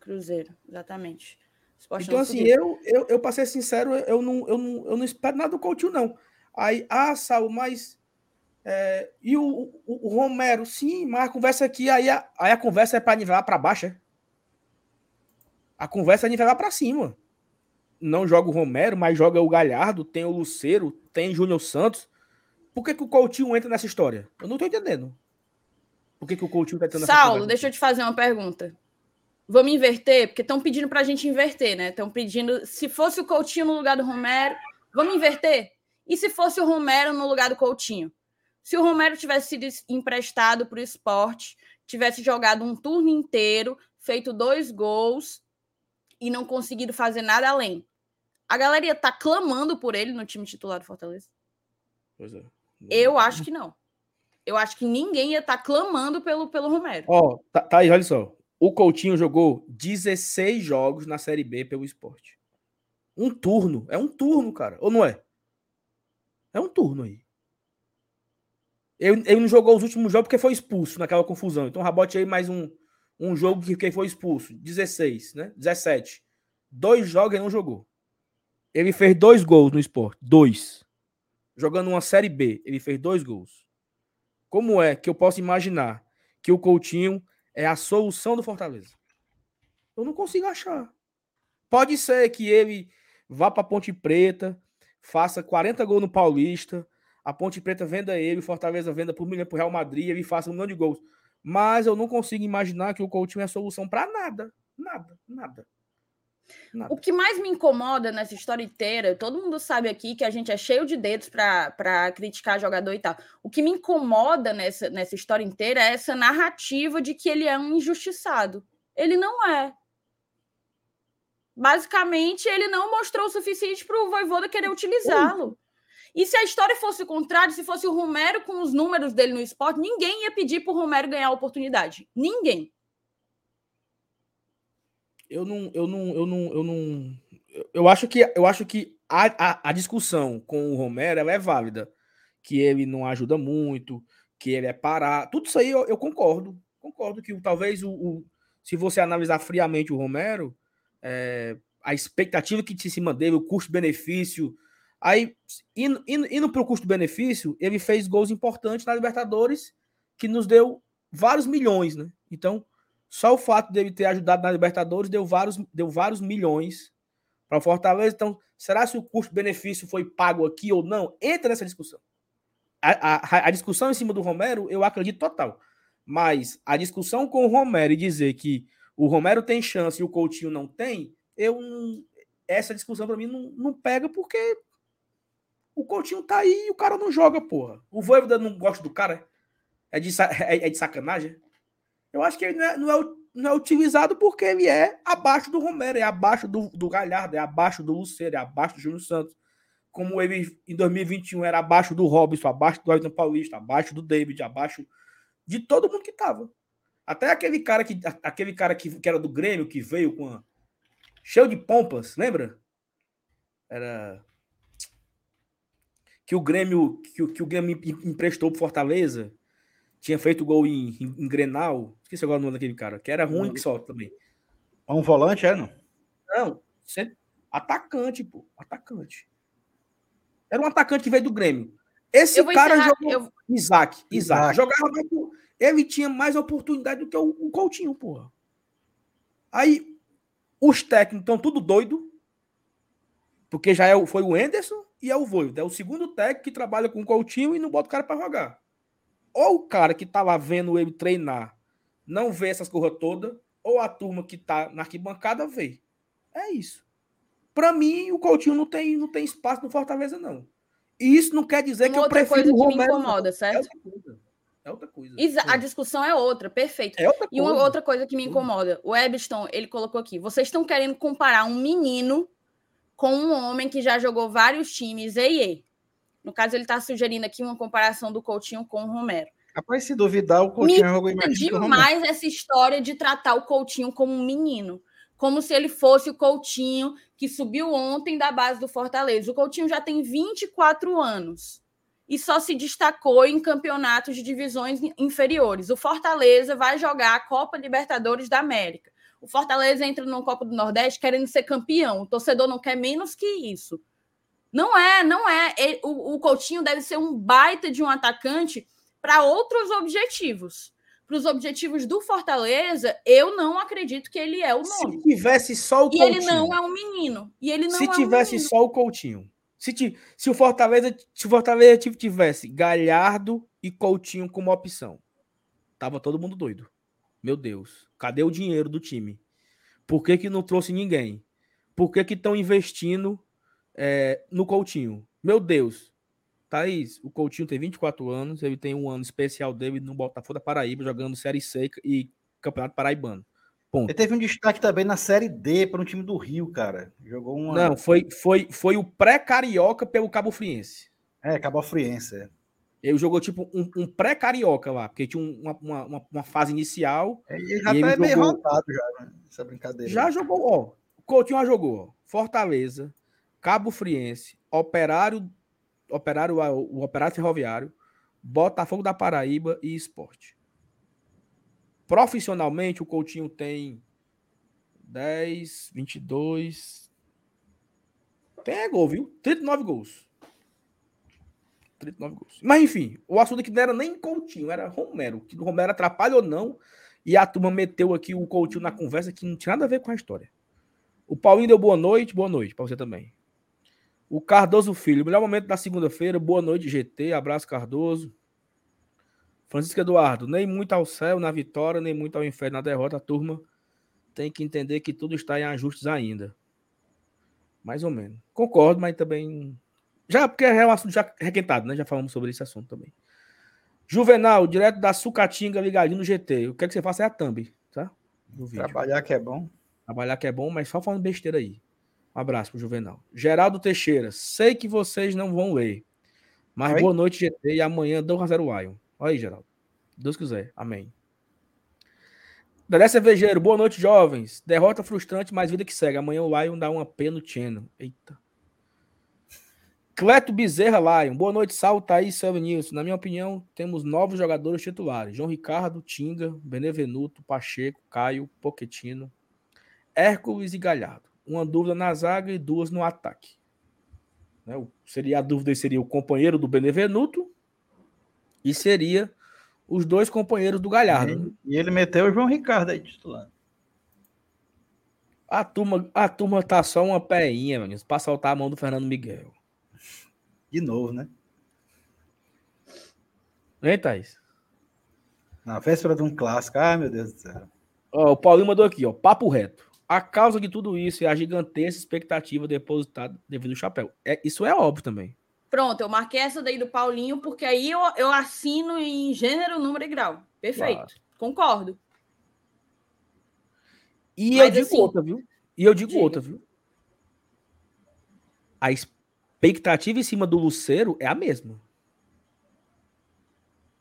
Cruzeiro, exatamente. então, assim, eu, eu, eu, pra ser sincero, eu não, eu, não, eu não espero nada do Coutinho, não. Aí, ah, Sal, mas é, e o, o, o, Romero, sim, mas a conversa aqui, aí a, aí a conversa é para nivelar para baixo, é? A conversa é nivelar para cima. Não joga o Romero, mas joga o Galhardo, tem o Luceiro, tem o Júnior Santos. Por que, que o Coutinho entra nessa história? Eu não tô entendendo. Por que, que o Coutinho tá entrando nessa Saulo, deixa eu te fazer uma pergunta. Vamos inverter? Porque estão pedindo para a gente inverter, né? Estão pedindo. Se fosse o Coutinho no lugar do Romero, vamos inverter? E se fosse o Romero no lugar do Coutinho? Se o Romero tivesse sido emprestado para o esporte, tivesse jogado um turno inteiro, feito dois gols e não conseguido fazer nada além, a galera tá clamando por ele no time titular do Fortaleza? Pois é. Eu acho que não. Eu acho que ninguém ia estar tá clamando pelo, pelo Romero. Ó, oh, tá, tá aí, olha só. O Coutinho jogou 16 jogos na Série B pelo esporte. Um turno. É um turno, cara. Ou não é? É um turno aí. Ele, ele não jogou os últimos jogos porque foi expulso naquela confusão. Então, rabote aí mais um, um jogo que quem foi expulso. 16, né? 17. Dois jogos ele não jogou. Ele fez dois gols no esporte. Dois. Jogando uma Série B. Ele fez dois gols. Como é que eu posso imaginar que o Coutinho é a solução do Fortaleza? Eu não consigo achar. Pode ser que ele vá para Ponte Preta, faça 40 gols no Paulista, a Ponte Preta venda ele, o Fortaleza venda por milhão para Real Madrid, ele faça um milhão de gols. Mas eu não consigo imaginar que o Coutinho é solução para nada. Nada, nada. Nada. O que mais me incomoda nessa história inteira, todo mundo sabe aqui que a gente é cheio de dedos para criticar jogador e tal. O que me incomoda nessa, nessa história inteira é essa narrativa de que ele é um injustiçado. Ele não é. Basicamente, ele não mostrou o suficiente para o Voivoda querer utilizá-lo. E se a história fosse o contrário, se fosse o Romero com os números dele no esporte, ninguém ia pedir para o Romero ganhar a oportunidade. Ninguém. Eu não, eu não, eu não, eu não. Eu acho que, eu acho que a, a, a discussão com o Romero é válida. Que ele não ajuda muito, que ele é parar. Tudo isso aí eu, eu concordo. Concordo que talvez o, o, se você analisar friamente o Romero, é, a expectativa que se dele, o custo-benefício, Aí, indo, indo, indo para o custo-benefício, ele fez gols importantes na Libertadores, que nos deu vários milhões, né? Então, só o fato dele ter ajudado na Libertadores deu vários, deu vários milhões para o Fortaleza. Então, será se o custo-benefício foi pago aqui ou não? Entra nessa discussão. A, a, a, discussão em cima do Romero, eu acredito total. Mas a discussão com o Romero e dizer que o Romero tem chance e o Coutinho não tem, eu essa discussão para mim não, não pega porque o Coutinho tá aí e o cara não joga, porra. O Voivoda não gosta do cara? É de, é, é de sacanagem? Eu acho que ele não é, não, é, não é utilizado porque ele é abaixo do Romero, é abaixo do, do Galhardo, é abaixo do Luceiro, é abaixo do Júnior Santos. Como ele em 2021 era abaixo do Robson, abaixo do Ayrton Paulista, abaixo do David, abaixo de todo mundo que tava. Até aquele cara que aquele cara que, que era do Grêmio que veio com a, cheio de pompas, lembra? Era que o Grêmio que, que o Grêmio emprestou pro Fortaleza, tinha feito gol em, em, em Grenal, esqueci agora o nome daquele cara, que era ruim que só também. Um volante, é, não? Não, atacante, pô, atacante. Era um atacante que veio do Grêmio. Esse cara encerrar, jogou eu... Isaac, Isaac, Isaac. jogava mais, ele tinha mais oportunidade do que o, o Coutinho, porra. Aí os técnicos estão tudo doido, porque já é, foi o Enderson e é o Voivoda. É o segundo técnico que trabalha com o Coutinho e não bota o cara para jogar. Ou o cara que tá lá vendo ele treinar não vê essas coisas todas, ou a turma que tá na arquibancada vê. É isso. Para mim, o Coutinho não tem, não tem espaço no Fortaleza, não. E isso não quer dizer Uma que eu prefiro coisa que Romero, me incomoda, certo? É outra coisa. É outra coisa. A discussão é outra, perfeito. É outra e uma outra coisa que me incomoda. O Ebston, ele colocou aqui. Vocês estão querendo comparar um menino com um homem que já jogou vários times, ei, ei. No caso, ele está sugerindo aqui uma comparação do Coutinho com o Romero. Rapaz, se duvidar, o Coutinho Me jogou mais demais essa história de tratar o Coutinho como um menino. Como se ele fosse o Coutinho que subiu ontem da base do Fortaleza. O Coutinho já tem 24 anos e só se destacou em campeonatos de divisões inferiores. O Fortaleza vai jogar a Copa Libertadores da América. O Fortaleza entra no Copa do Nordeste querendo ser campeão. O torcedor não quer menos que isso. Não é, não é. O, o Coutinho deve ser um baita de um atacante para outros objetivos. Para os objetivos do Fortaleza, eu não acredito que ele é o nome. Se tivesse só o Coutinho. E ele não é um menino. E ele não Se é tivesse só o Coutinho. Se, se, o Fortaleza, se o Fortaleza tivesse Galhardo e Coutinho como opção, tava todo mundo doido. Meu Deus, cadê o dinheiro do time? Por que, que não trouxe ninguém? Por que estão investindo é, no Coutinho? Meu Deus, Thaís, o Coutinho tem 24 anos, ele tem um ano especial dele no Botafogo da Paraíba, jogando Série C e Campeonato Paraibano. Ponto. Ele teve um destaque também na Série D para um time do Rio, cara. Jogou uma. Não, foi, foi, foi o pré-carioca pelo Cabo Friense. É, Cabo Friense, é. Ele jogou tipo um, um pré-carioca lá, porque tinha uma, uma, uma, fase inicial. Ele já tá meio rodado já, né? essa brincadeira. Já jogou, ó. O Coutinho já jogou. Fortaleza, Cabo Friense, Operário, Operário, o Operário Ferroviário, Botafogo da Paraíba e Esporte. Profissionalmente, o Coutinho tem 10, 22. Tem é gol, viu? 39 gols. 39 gols. Mas enfim, o assunto aqui não era nem Coutinho, era Romero. Que o Romero atrapalha ou não. E a turma meteu aqui o Coutinho na conversa que não tinha nada a ver com a história. O Paulinho deu boa noite, boa noite para você também. O Cardoso Filho, melhor momento da segunda-feira, boa noite, GT. Abraço, Cardoso. Francisco Eduardo, nem muito ao céu na vitória, nem muito ao inferno na derrota, a turma tem que entender que tudo está em ajustes ainda. Mais ou menos. Concordo, mas também. Já, porque é um assunto já requentado, né? Já falamos sobre esse assunto também. Juvenal, direto da Sucatinga, ligadinho no GT. O que é que você faça é a thumb, tá? Trabalhar que é bom. Trabalhar que é bom, mas só falando besteira aí. Um abraço pro Juvenal. Geraldo Teixeira, sei que vocês não vão ler. Mas Oi? boa noite, GT, e amanhã dou zero Lion. Olha aí, Geraldo. Deus quiser. Amém. Dedé Cervejeiro, boa noite, jovens. Derrota frustrante, mas vida que segue. Amanhã o Lion dá uma pena no. Eita. Cleto Bezerra Lion, boa noite, Sal, Thaís, Selva Nilson. Na minha opinião, temos novos jogadores titulares: João Ricardo, Tinga, Benevenuto, Pacheco, Caio, Poquetino, Hércules e Galhardo. Uma dúvida na zaga e duas no ataque. Né, seria a dúvida seria o companheiro do Benevenuto e seria os dois companheiros do Galhardo. E, né? e ele meteu o João Ricardo aí titular. A turma, a turma tá só uma peinha, mano, para soltar a mão do Fernando Miguel. De novo, né? Hein, Thaís? Na véspera de um clássico. Ai, meu Deus do céu. Ó, o Paulinho mandou aqui, ó. Papo reto. A causa de tudo isso é a gigantesca expectativa depositada devido ao chapéu. É, isso é óbvio também. Pronto, eu marquei essa daí do Paulinho, porque aí eu, eu assino em gênero, número e grau. Perfeito. Claro. Concordo. E Mas eu digo assim, outra, viu? E eu digo diga. outra, viu? A expectativa em cima do Luceiro é a mesma.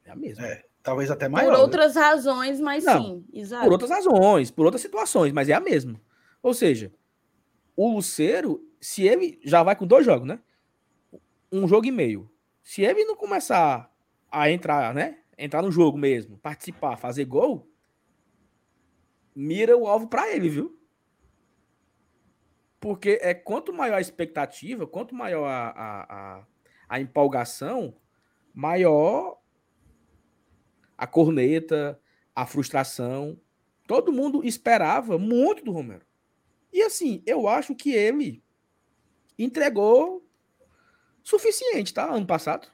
É a mesma. É, talvez até maior. Por outras viu? razões, mas Não, sim. Exato. Por outras razões, por outras situações, mas é a mesma. Ou seja, o Luceiro, se ele já vai com dois jogos, né? um jogo e meio. Se ele não começar a entrar, né? Entrar no jogo mesmo, participar, fazer gol, mira o alvo para ele, viu? Porque é quanto maior a expectativa, quanto maior a, a, a, a empolgação, maior a corneta, a frustração. Todo mundo esperava muito do Romero. E assim, eu acho que ele entregou suficiente, tá? Ano passado.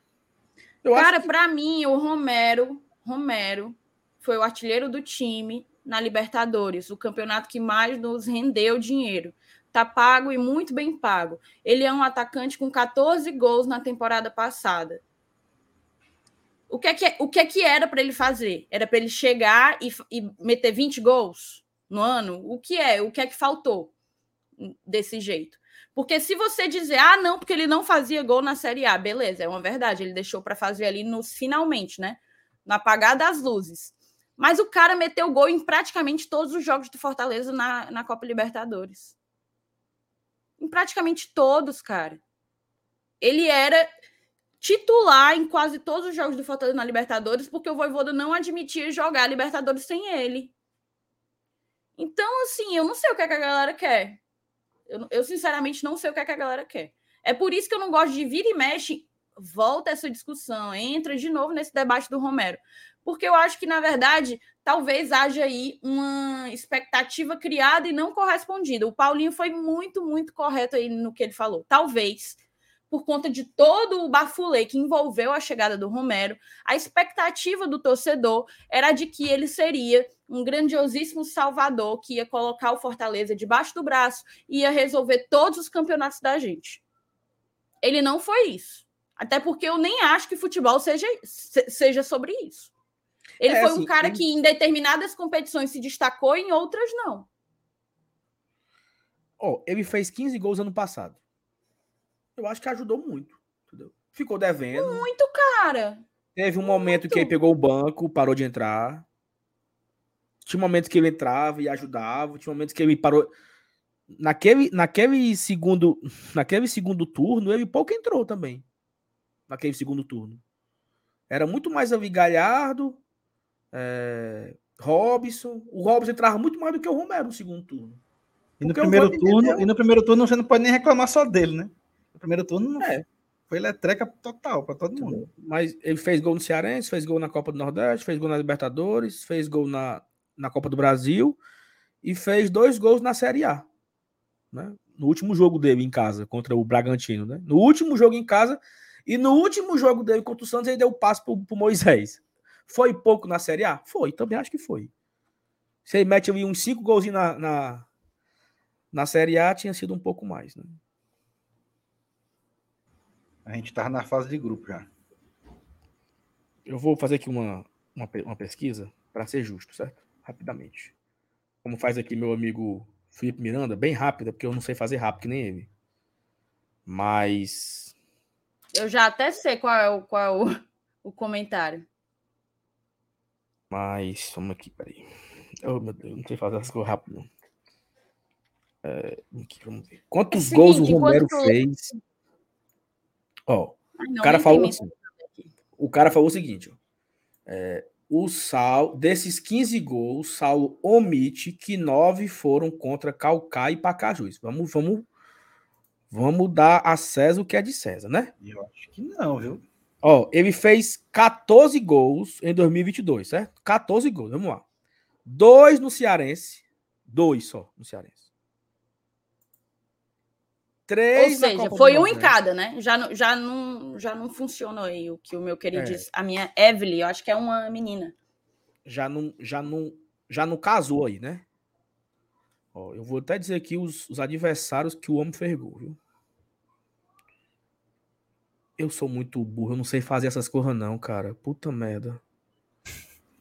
Eu Cara, que... para mim, o Romero, Romero foi o artilheiro do time na Libertadores, o campeonato que mais nos rendeu dinheiro. Tá pago e muito bem pago. Ele é um atacante com 14 gols na temporada passada. O que é que, o que, é que era para ele fazer? Era para ele chegar e, e meter 20 gols no ano? O que é? O que é que faltou desse jeito? Porque se você dizer, ah, não, porque ele não fazia gol na Série A, beleza, é uma verdade, ele deixou para fazer ali nos finalmente, né? No apagar das luzes. Mas o cara meteu gol em praticamente todos os jogos do Fortaleza na, na Copa Libertadores. Em praticamente todos, cara. Ele era titular em quase todos os jogos do Fortaleza na Libertadores, porque o Voivoda não admitia jogar Libertadores sem ele. Então, assim, eu não sei o que, é que a galera quer. Eu, eu, sinceramente não sei o que, é que a galera quer. É por isso que eu não gosto de vir e mexe, volta essa discussão, entra de novo nesse debate do Romero. Porque eu acho que, na verdade, talvez haja aí uma expectativa criada e não correspondida. O Paulinho foi muito, muito correto aí no que ele falou. Talvez, por conta de todo o bafulê que envolveu a chegada do Romero, a expectativa do torcedor era de que ele seria um grandiosíssimo salvador que ia colocar o Fortaleza debaixo do braço e ia resolver todos os campeonatos da gente. Ele não foi isso. Até porque eu nem acho que futebol seja, seja sobre isso. Ele é, foi um assim, cara ele... que em determinadas competições se destacou, em outras não. Oh, ele fez 15 gols ano passado. Eu acho que ajudou muito. Entendeu? Ficou devendo. Muito, cara. Teve um muito. momento que ele pegou o banco, parou de entrar. Tinha momentos que ele entrava e ajudava. Tinha momentos que ele parou. Naquele, naquele segundo naquele segundo turno, ele pouco entrou também. Naquele segundo turno. Era muito mais avigalhado, é, Robson. O Robson entrava muito mais do que o Romero no segundo turno. E no, primeiro turno, e no primeiro turno você não pode nem reclamar só dele, né? No primeiro turno é. foi letreca total para todo mundo. Mas ele fez gol no Cearense, fez gol na Copa do Nordeste, fez gol na Libertadores, fez gol na, na Copa do Brasil e fez dois gols na Série A. Né? No último jogo dele em casa contra o Bragantino. Né? No último jogo em casa e no último jogo dele contra o Santos ele deu o passo para o Moisés. Foi pouco na Série A? Foi, também acho que foi. Se ele mete ali uns cinco golzinhos na, na, na Série A, tinha sido um pouco mais. Né? A gente estava na fase de grupo já. Eu vou fazer aqui uma, uma, uma pesquisa para ser justo, certo? Rapidamente. Como faz aqui meu amigo Felipe Miranda, bem rápida, porque eu não sei fazer rápido que nem ele. Mas. Eu já até sei qual é o, qual é o, o comentário. Mas, vamos aqui, peraí. Oh, meu Deus, não sei fazer as coisas rápido, não. É, aqui, vamos ver. Quantos gols o Romero quanto... fez? Ó, Ai, não, o cara falou assim, O cara falou o seguinte, ó. É, o Sal, desses 15 gols, o Saulo omite que nove foram contra Calcá e Pacajus. Vamos, vamos, vamos dar a César o que é de César, né? Eu acho que não, viu? Ó, ele fez 14 gols em 2022, certo? 14 gols, vamos lá. Dois no Cearense, dois só no Cearense. Três Ou seja, foi um em cada, né? Já, já, não, já não funcionou aí o que o meu querido é. disse. A minha Evelyn, eu acho que é uma menina. Já não, já não, já não casou aí, né? Ó, eu vou até dizer aqui os, os adversários que o homem fergou, viu? Eu sou muito burro, eu não sei fazer essas coisas, não, cara. Puta merda.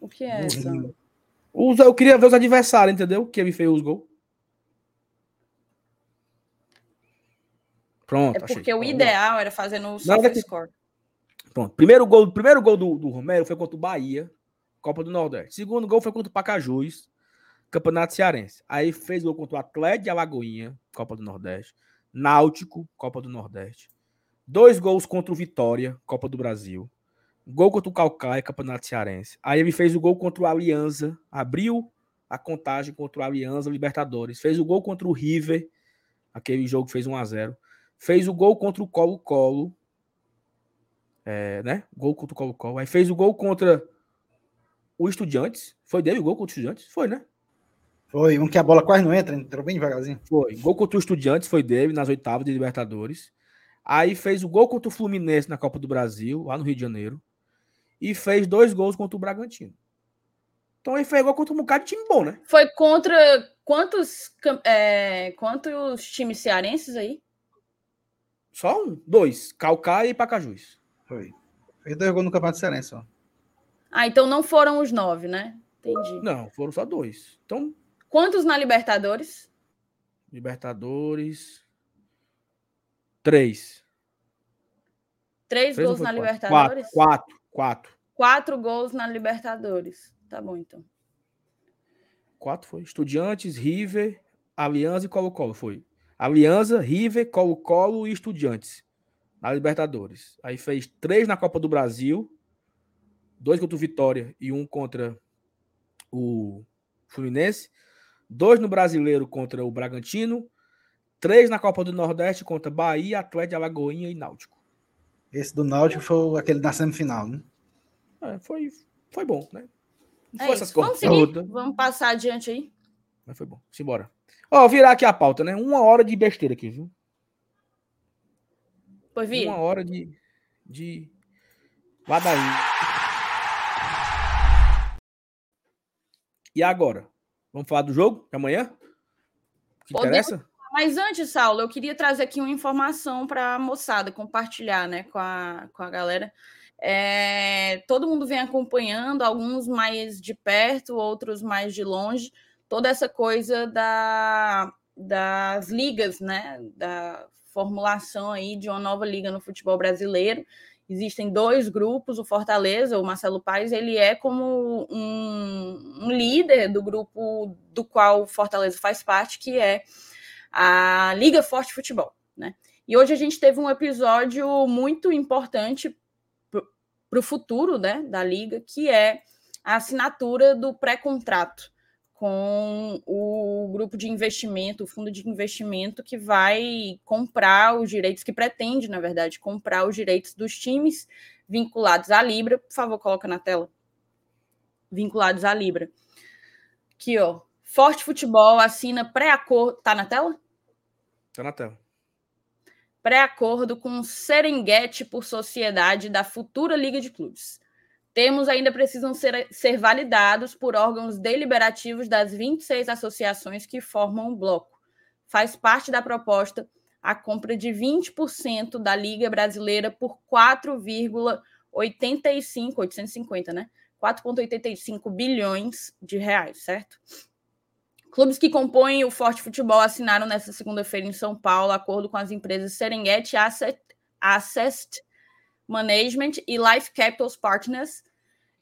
O que é essa? Eu queria ver os adversários, entendeu? Que ele fez os gols. Pronto. É porque achei. o ideal era fazer no score. Pronto. Primeiro gol, primeiro gol do, do Romero foi contra o Bahia, Copa do Nordeste. Segundo gol foi contra o Pacajus, Campeonato Cearense. Aí fez gol contra o Atlético de Alagoinha, Copa do Nordeste. Náutico, Copa do Nordeste. Dois gols contra o Vitória, Copa do Brasil. Gol contra o Calcaia, Campeonato Cearense. Aí ele fez o gol contra o Alianza, abriu a contagem contra o Alianza Libertadores. Fez o gol contra o River, aquele jogo fez 1 a 0 Fez o gol contra o Colo-Colo. É, né? Gol contra o Colo-Colo. Aí fez o gol contra o Estudiantes. Foi dele o gol contra o Estudiantes? Foi, né? Foi, um que a bola quase não entra, entrou bem devagarzinho. Foi. Gol contra o Estudiantes foi dele nas oitavas de Libertadores. Aí fez o gol contra o Fluminense na Copa do Brasil, lá no Rio de Janeiro. E fez dois gols contra o Bragantino. Então ele fez gol contra um bocado de time bom, né? Foi contra quantos, é, quantos times cearenses aí? Só um? Dois. Calcaia e Pacajus. Foi. Fez dois gols no Campeonato Cearense, ó. Ah, então não foram os nove, né? Entendi. Não, foram só dois. Então. Quantos na Libertadores? Libertadores. Três. Três, Três gols na quatro? Libertadores? Quatro, quatro, quatro. Quatro gols na Libertadores. Tá bom, então. Quatro foi. Estudiantes, River, Aliança e Colo-Colo. Foi. Aliança, River, Colo-Colo e Estudiantes. Na Libertadores. Aí fez três na Copa do Brasil. Dois contra o Vitória e um contra o Fluminense. Dois no Brasileiro contra o Bragantino. Três na Copa do Nordeste contra Bahia, Atlético, Alagoinha e Náutico. Esse do Náutico foi aquele na semifinal, né? É, foi, foi bom, né? Não é foi essas Vamos seguir. Vamos passar adiante aí. Mas foi bom. Simbora. Ó, virar aqui a pauta, né? Uma hora de besteira aqui, viu? Pois vi. Uma hora de. de. Ladaí. E agora? Vamos falar do jogo de amanhã? Que interessa? Mas antes, Saulo, eu queria trazer aqui uma informação para a moçada, compartilhar né, com, a, com a galera. É, todo mundo vem acompanhando, alguns mais de perto, outros mais de longe, toda essa coisa da, das ligas, né? Da formulação aí de uma nova liga no futebol brasileiro. Existem dois grupos, o Fortaleza, o Marcelo Paes, ele é como um, um líder do grupo do qual o Fortaleza faz parte, que é a Liga Forte Futebol, né? E hoje a gente teve um episódio muito importante para o futuro né, da liga, que é a assinatura do pré-contrato com o grupo de investimento, o fundo de investimento que vai comprar os direitos, que pretende, na verdade, comprar os direitos dos times vinculados à Libra. Por favor, coloca na tela. Vinculados à Libra. Aqui, ó. Forte Futebol assina pré-acordo. Tá na tela? Tá na tela pré-acordo com o Serengeti por sociedade da futura Liga de Clubes. Termos ainda precisam ser, ser validados por órgãos deliberativos das 26 associações que formam o bloco. Faz parte da proposta a compra de 20% da Liga Brasileira por 4,85, 850, né? 4,85 bilhões de reais, certo? Clubes que compõem o Forte Futebol assinaram nesta segunda-feira em São Paulo acordo com as empresas Serengeti Asset, Asset Management e Life Capitals Partners.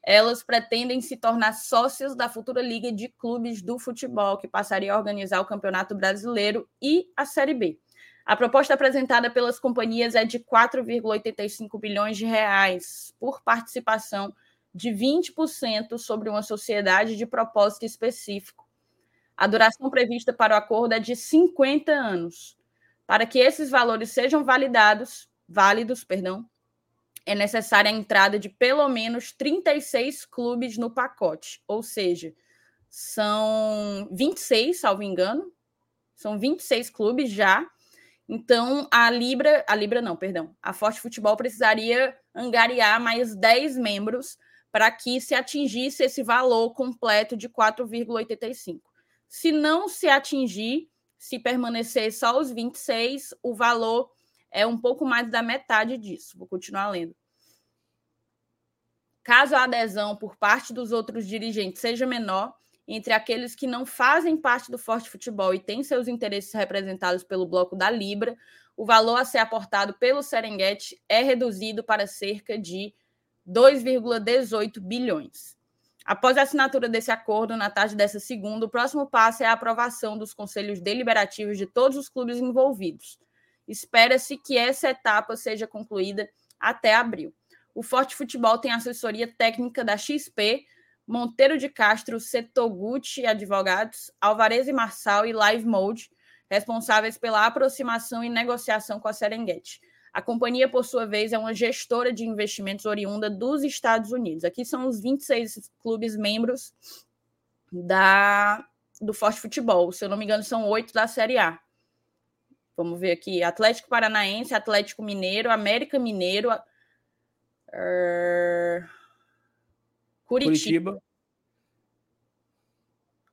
Elas pretendem se tornar sócias da futura Liga de Clubes do Futebol, que passaria a organizar o Campeonato Brasileiro e a Série B. A proposta apresentada pelas companhias é de 4,85 bilhões de reais por participação de 20% sobre uma sociedade de propósito específico a duração prevista para o acordo é de 50 anos. Para que esses valores sejam validados, válidos, perdão, é necessária a entrada de pelo menos 36 clubes no pacote, ou seja, são 26, salvo engano, são 26 clubes já. Então, a Libra, a Libra não, perdão, a Forte Futebol precisaria angariar mais 10 membros para que se atingisse esse valor completo de 4,85. Se não se atingir, se permanecer só os 26, o valor é um pouco mais da metade disso. Vou continuar lendo. Caso a adesão por parte dos outros dirigentes seja menor, entre aqueles que não fazem parte do Forte Futebol e têm seus interesses representados pelo bloco da Libra, o valor a ser aportado pelo Serengeti é reduzido para cerca de 2,18 bilhões. Após a assinatura desse acordo, na tarde dessa segunda, o próximo passo é a aprovação dos conselhos deliberativos de todos os clubes envolvidos. Espera-se que essa etapa seja concluída até abril. O Forte Futebol tem assessoria técnica da XP, Monteiro de Castro, Setoguchi Advogados, Alvarez e Marçal e Live Mode, responsáveis pela aproximação e negociação com a Serengeti. A companhia, por sua vez, é uma gestora de investimentos oriunda dos Estados Unidos. Aqui são os 26 clubes membros da do Forte Futebol. Se eu não me engano, são oito da Série A. Vamos ver aqui: Atlético Paranaense, Atlético Mineiro, América Mineiro, uh, Curitiba, Curitiba,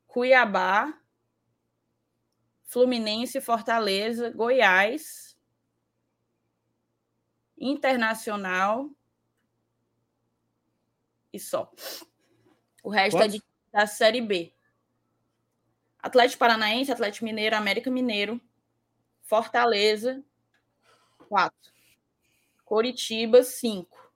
Cuiabá, Fluminense, Fortaleza, Goiás, Internacional e só. O resto é de, da Série B. Atlético Paranaense, Atlético Mineiro, América Mineiro, Fortaleza, 4. Coritiba, 5.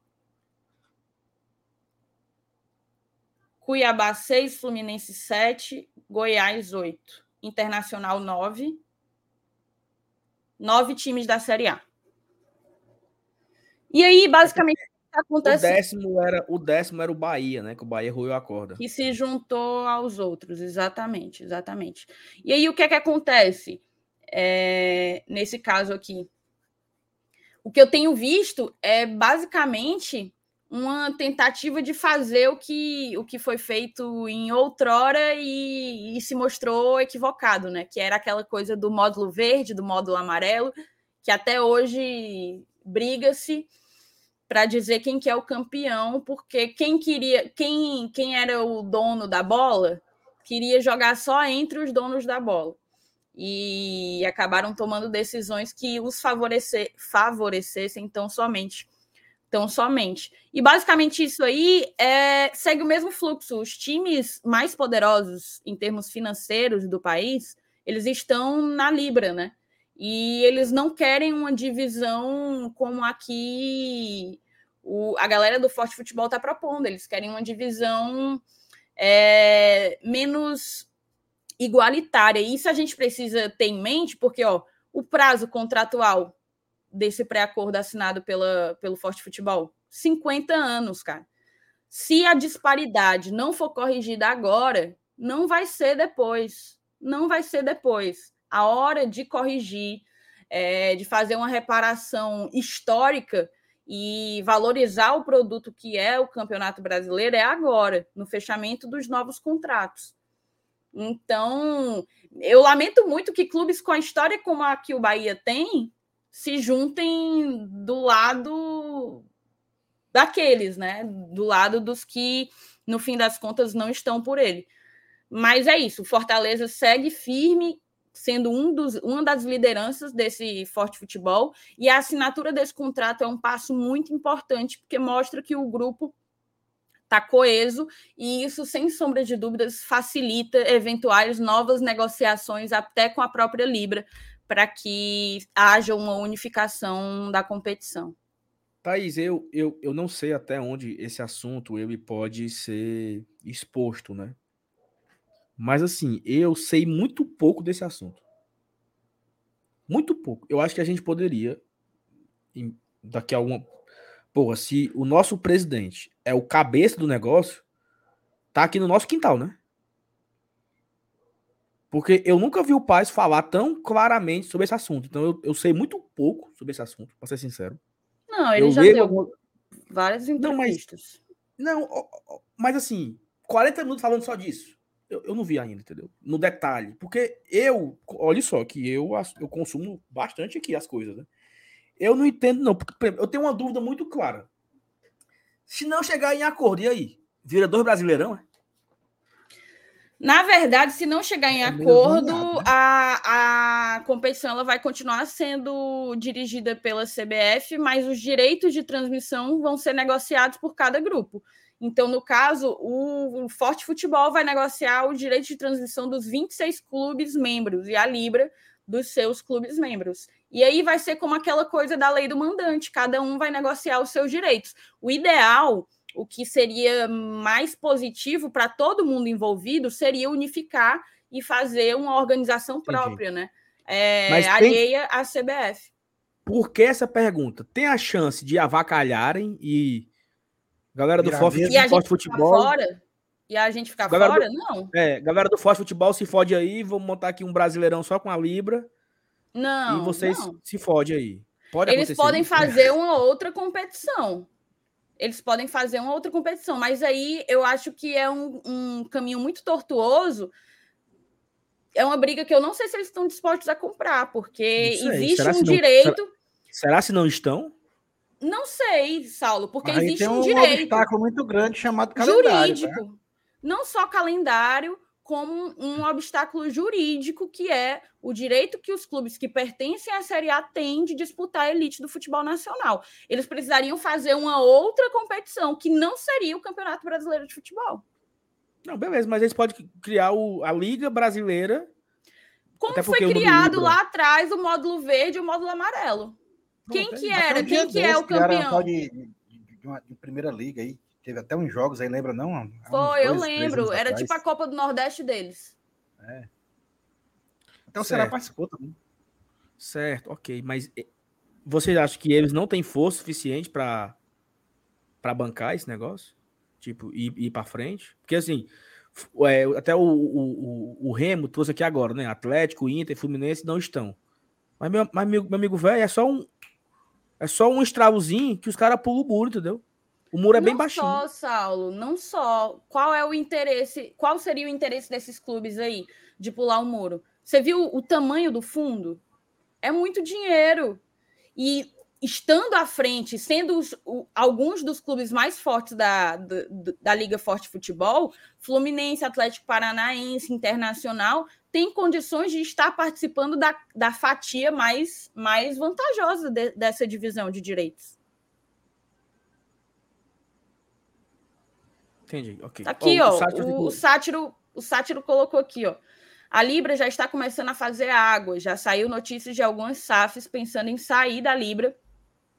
Cuiabá, 6. Fluminense, 7. Goiás, 8. Internacional, 9. Nove times da Série A. E aí, basicamente, acontece. O décimo, era, o décimo era o Bahia, né? Que o Bahia ruiu a corda. Que se juntou aos outros, exatamente, exatamente. E aí, o que é que acontece? É, nesse caso aqui, o que eu tenho visto é basicamente uma tentativa de fazer o que, o que foi feito em outrora e, e se mostrou equivocado, né? Que era aquela coisa do módulo verde, do módulo amarelo, que até hoje briga-se para dizer quem que é o campeão, porque quem queria, quem, quem era o dono da bola, queria jogar só entre os donos da bola e acabaram tomando decisões que os favorecer, favorecessem tão somente. Tão somente. E basicamente isso aí é, segue o mesmo fluxo. Os times mais poderosos em termos financeiros do país, eles estão na Libra, né? E eles não querem uma divisão como aqui o, a galera do Forte Futebol está propondo. Eles querem uma divisão é, menos igualitária. E isso a gente precisa ter em mente, porque ó, o prazo contratual desse pré-acordo assinado pela, pelo Forte Futebol, 50 anos, cara. Se a disparidade não for corrigida agora, não vai ser depois. Não vai ser depois. A hora de corrigir, é, de fazer uma reparação histórica e valorizar o produto que é o Campeonato Brasileiro é agora, no fechamento dos novos contratos. Então, eu lamento muito que clubes com a história como a que o Bahia tem se juntem do lado daqueles, né? Do lado dos que, no fim das contas, não estão por ele. Mas é isso, o Fortaleza segue firme, sendo um dos, uma das lideranças desse forte futebol, e a assinatura desse contrato é um passo muito importante, porque mostra que o grupo está coeso e isso, sem sombra de dúvidas, facilita eventuais novas negociações até com a própria Libra para que haja uma unificação da competição. Thaís, eu, eu, eu não sei até onde esse assunto ele pode ser exposto, né? Mas assim, eu sei muito pouco desse assunto. Muito pouco. Eu acho que a gente poderia, daqui a alguma, Porra, se o nosso presidente é o cabeça do negócio, tá aqui no nosso quintal, né? Porque eu nunca vi o Paz falar tão claramente sobre esse assunto. Então eu, eu sei muito pouco sobre esse assunto, pra ser sincero. Não, ele eu já deu algum... várias entrevistas. Não, mas, não, mas assim, 40 minutos falando só disso. Eu, eu não vi ainda, entendeu? No detalhe. Porque eu, olha só, que eu, eu consumo bastante aqui as coisas, né? Eu não entendo, não. Porque, eu tenho uma dúvida muito clara. Se não chegar em acordo, e aí? Vira dois brasileirão, é? Na verdade, se não chegar em é acordo, né? a, a competição ela vai continuar sendo dirigida pela CBF, mas os direitos de transmissão vão ser negociados por cada grupo. Então, no caso, o, Forte Futebol vai negociar o direito de transmissão dos 26 clubes membros e a Libra dos seus clubes membros. E aí vai ser como aquela coisa da lei do mandante, cada um vai negociar os seus direitos. O ideal, o que seria mais positivo para todo mundo envolvido, seria unificar e fazer uma organização própria, Entendi. né? É, alheia à CBF. Por que essa pergunta? Tem a chance de avacalharem e galera do Forte, Futebol. Fora? E a gente ficar galera fora? Do, não. É, galera do Forte Futebol se fode aí, vamos montar aqui um brasileirão só com a Libra. Não. E vocês não. se fode aí. Pode Eles podem isso. fazer uma outra competição. Eles podem fazer uma outra competição, mas aí eu acho que é um, um caminho muito tortuoso. É uma briga que eu não sei se eles estão dispostos a comprar, porque existe um direito. Será, será se não estão? Não sei, Saulo, porque aí existe um, um direito. obstáculo muito grande chamado calendário. Jurídico. Né? Não só calendário, como um obstáculo jurídico, que é o direito que os clubes que pertencem à Série A têm de disputar a elite do futebol nacional. Eles precisariam fazer uma outra competição, que não seria o Campeonato Brasileiro de Futebol. Não, beleza, mas eles podem criar o, a Liga Brasileira. Como foi criado lá atrás o módulo verde e o módulo amarelo? Quem que era? Quem que é o campeão? De, de, de, uma, de primeira liga aí. Teve até uns jogos aí, lembra não? Foi, eu lembro. Era atrás. tipo a Copa do Nordeste deles. É. Então será participou também. Certo, ok. Mas eh, vocês acham que eles não têm força suficiente para para bancar esse negócio? Tipo, ir, ir para frente? Porque assim, é, até o, o, o, Remo trouxe aqui agora, né? Atlético, Inter, Fluminense não estão. Mas meu, mas meu, meu amigo velho, é só um é só um estravozinho que os caras pulam o muro, entendeu? O muro é não bem baixinho. Não só, Saulo, não só. Qual é o interesse? Qual seria o interesse desses clubes aí de pular o muro? Você viu o tamanho do fundo? É muito dinheiro. E estando à frente, sendo os, o, alguns dos clubes mais fortes da, da, da, Liga Forte Futebol, Fluminense, Atlético Paranaense, Internacional, tem condições de estar participando da, da fatia mais, mais vantajosa de, dessa divisão de direitos. Entendi, ok. Tá aqui, ó, o, sátiro, o, o, sátiro, o sátiro colocou aqui, ó. A Libra já está começando a fazer água, já saiu notícias de algumas SAFs pensando em sair da Libra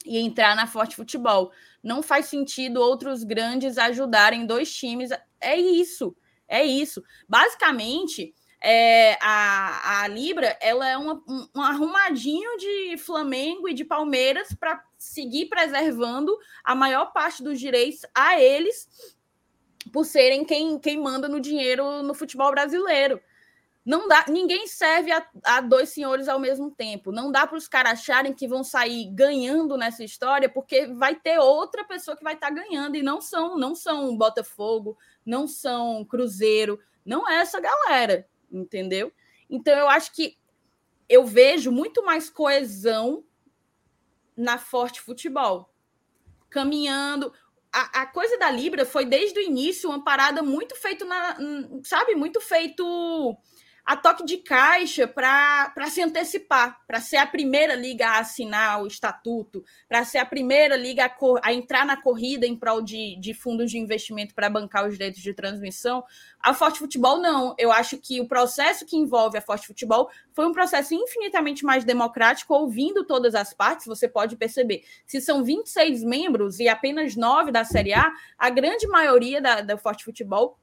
e entrar na Forte Futebol. Não faz sentido outros grandes ajudarem dois times. É isso, é isso. Basicamente, é, a, a Libra ela é uma, um, um arrumadinho de Flamengo e de Palmeiras para seguir preservando a maior parte dos direitos a eles por serem quem, quem manda no dinheiro no futebol brasileiro. Não dá, ninguém serve a, a dois senhores ao mesmo tempo. Não dá para os caras acharem que vão sair ganhando nessa história, porque vai ter outra pessoa que vai estar tá ganhando e não são, não são Botafogo, não são Cruzeiro, não é essa galera, entendeu? Então eu acho que eu vejo muito mais coesão na Forte Futebol, caminhando a, a, coisa da Libra foi desde o início uma parada muito feito na, sabe, muito feito a toque de caixa para se antecipar, para ser a primeira liga a assinar o estatuto, para ser a primeira liga a, a, entrar na corrida em prol de, de fundos de investimento para bancar os direitos de transmissão. A Forte Futebol, não. Eu acho que o processo que envolve a Forte Futebol foi um processo infinitamente mais democrático, ouvindo todas as partes. Você pode perceber, se são 26 membros e apenas 9 da Série A, a grande maioria da, da Forte Futebol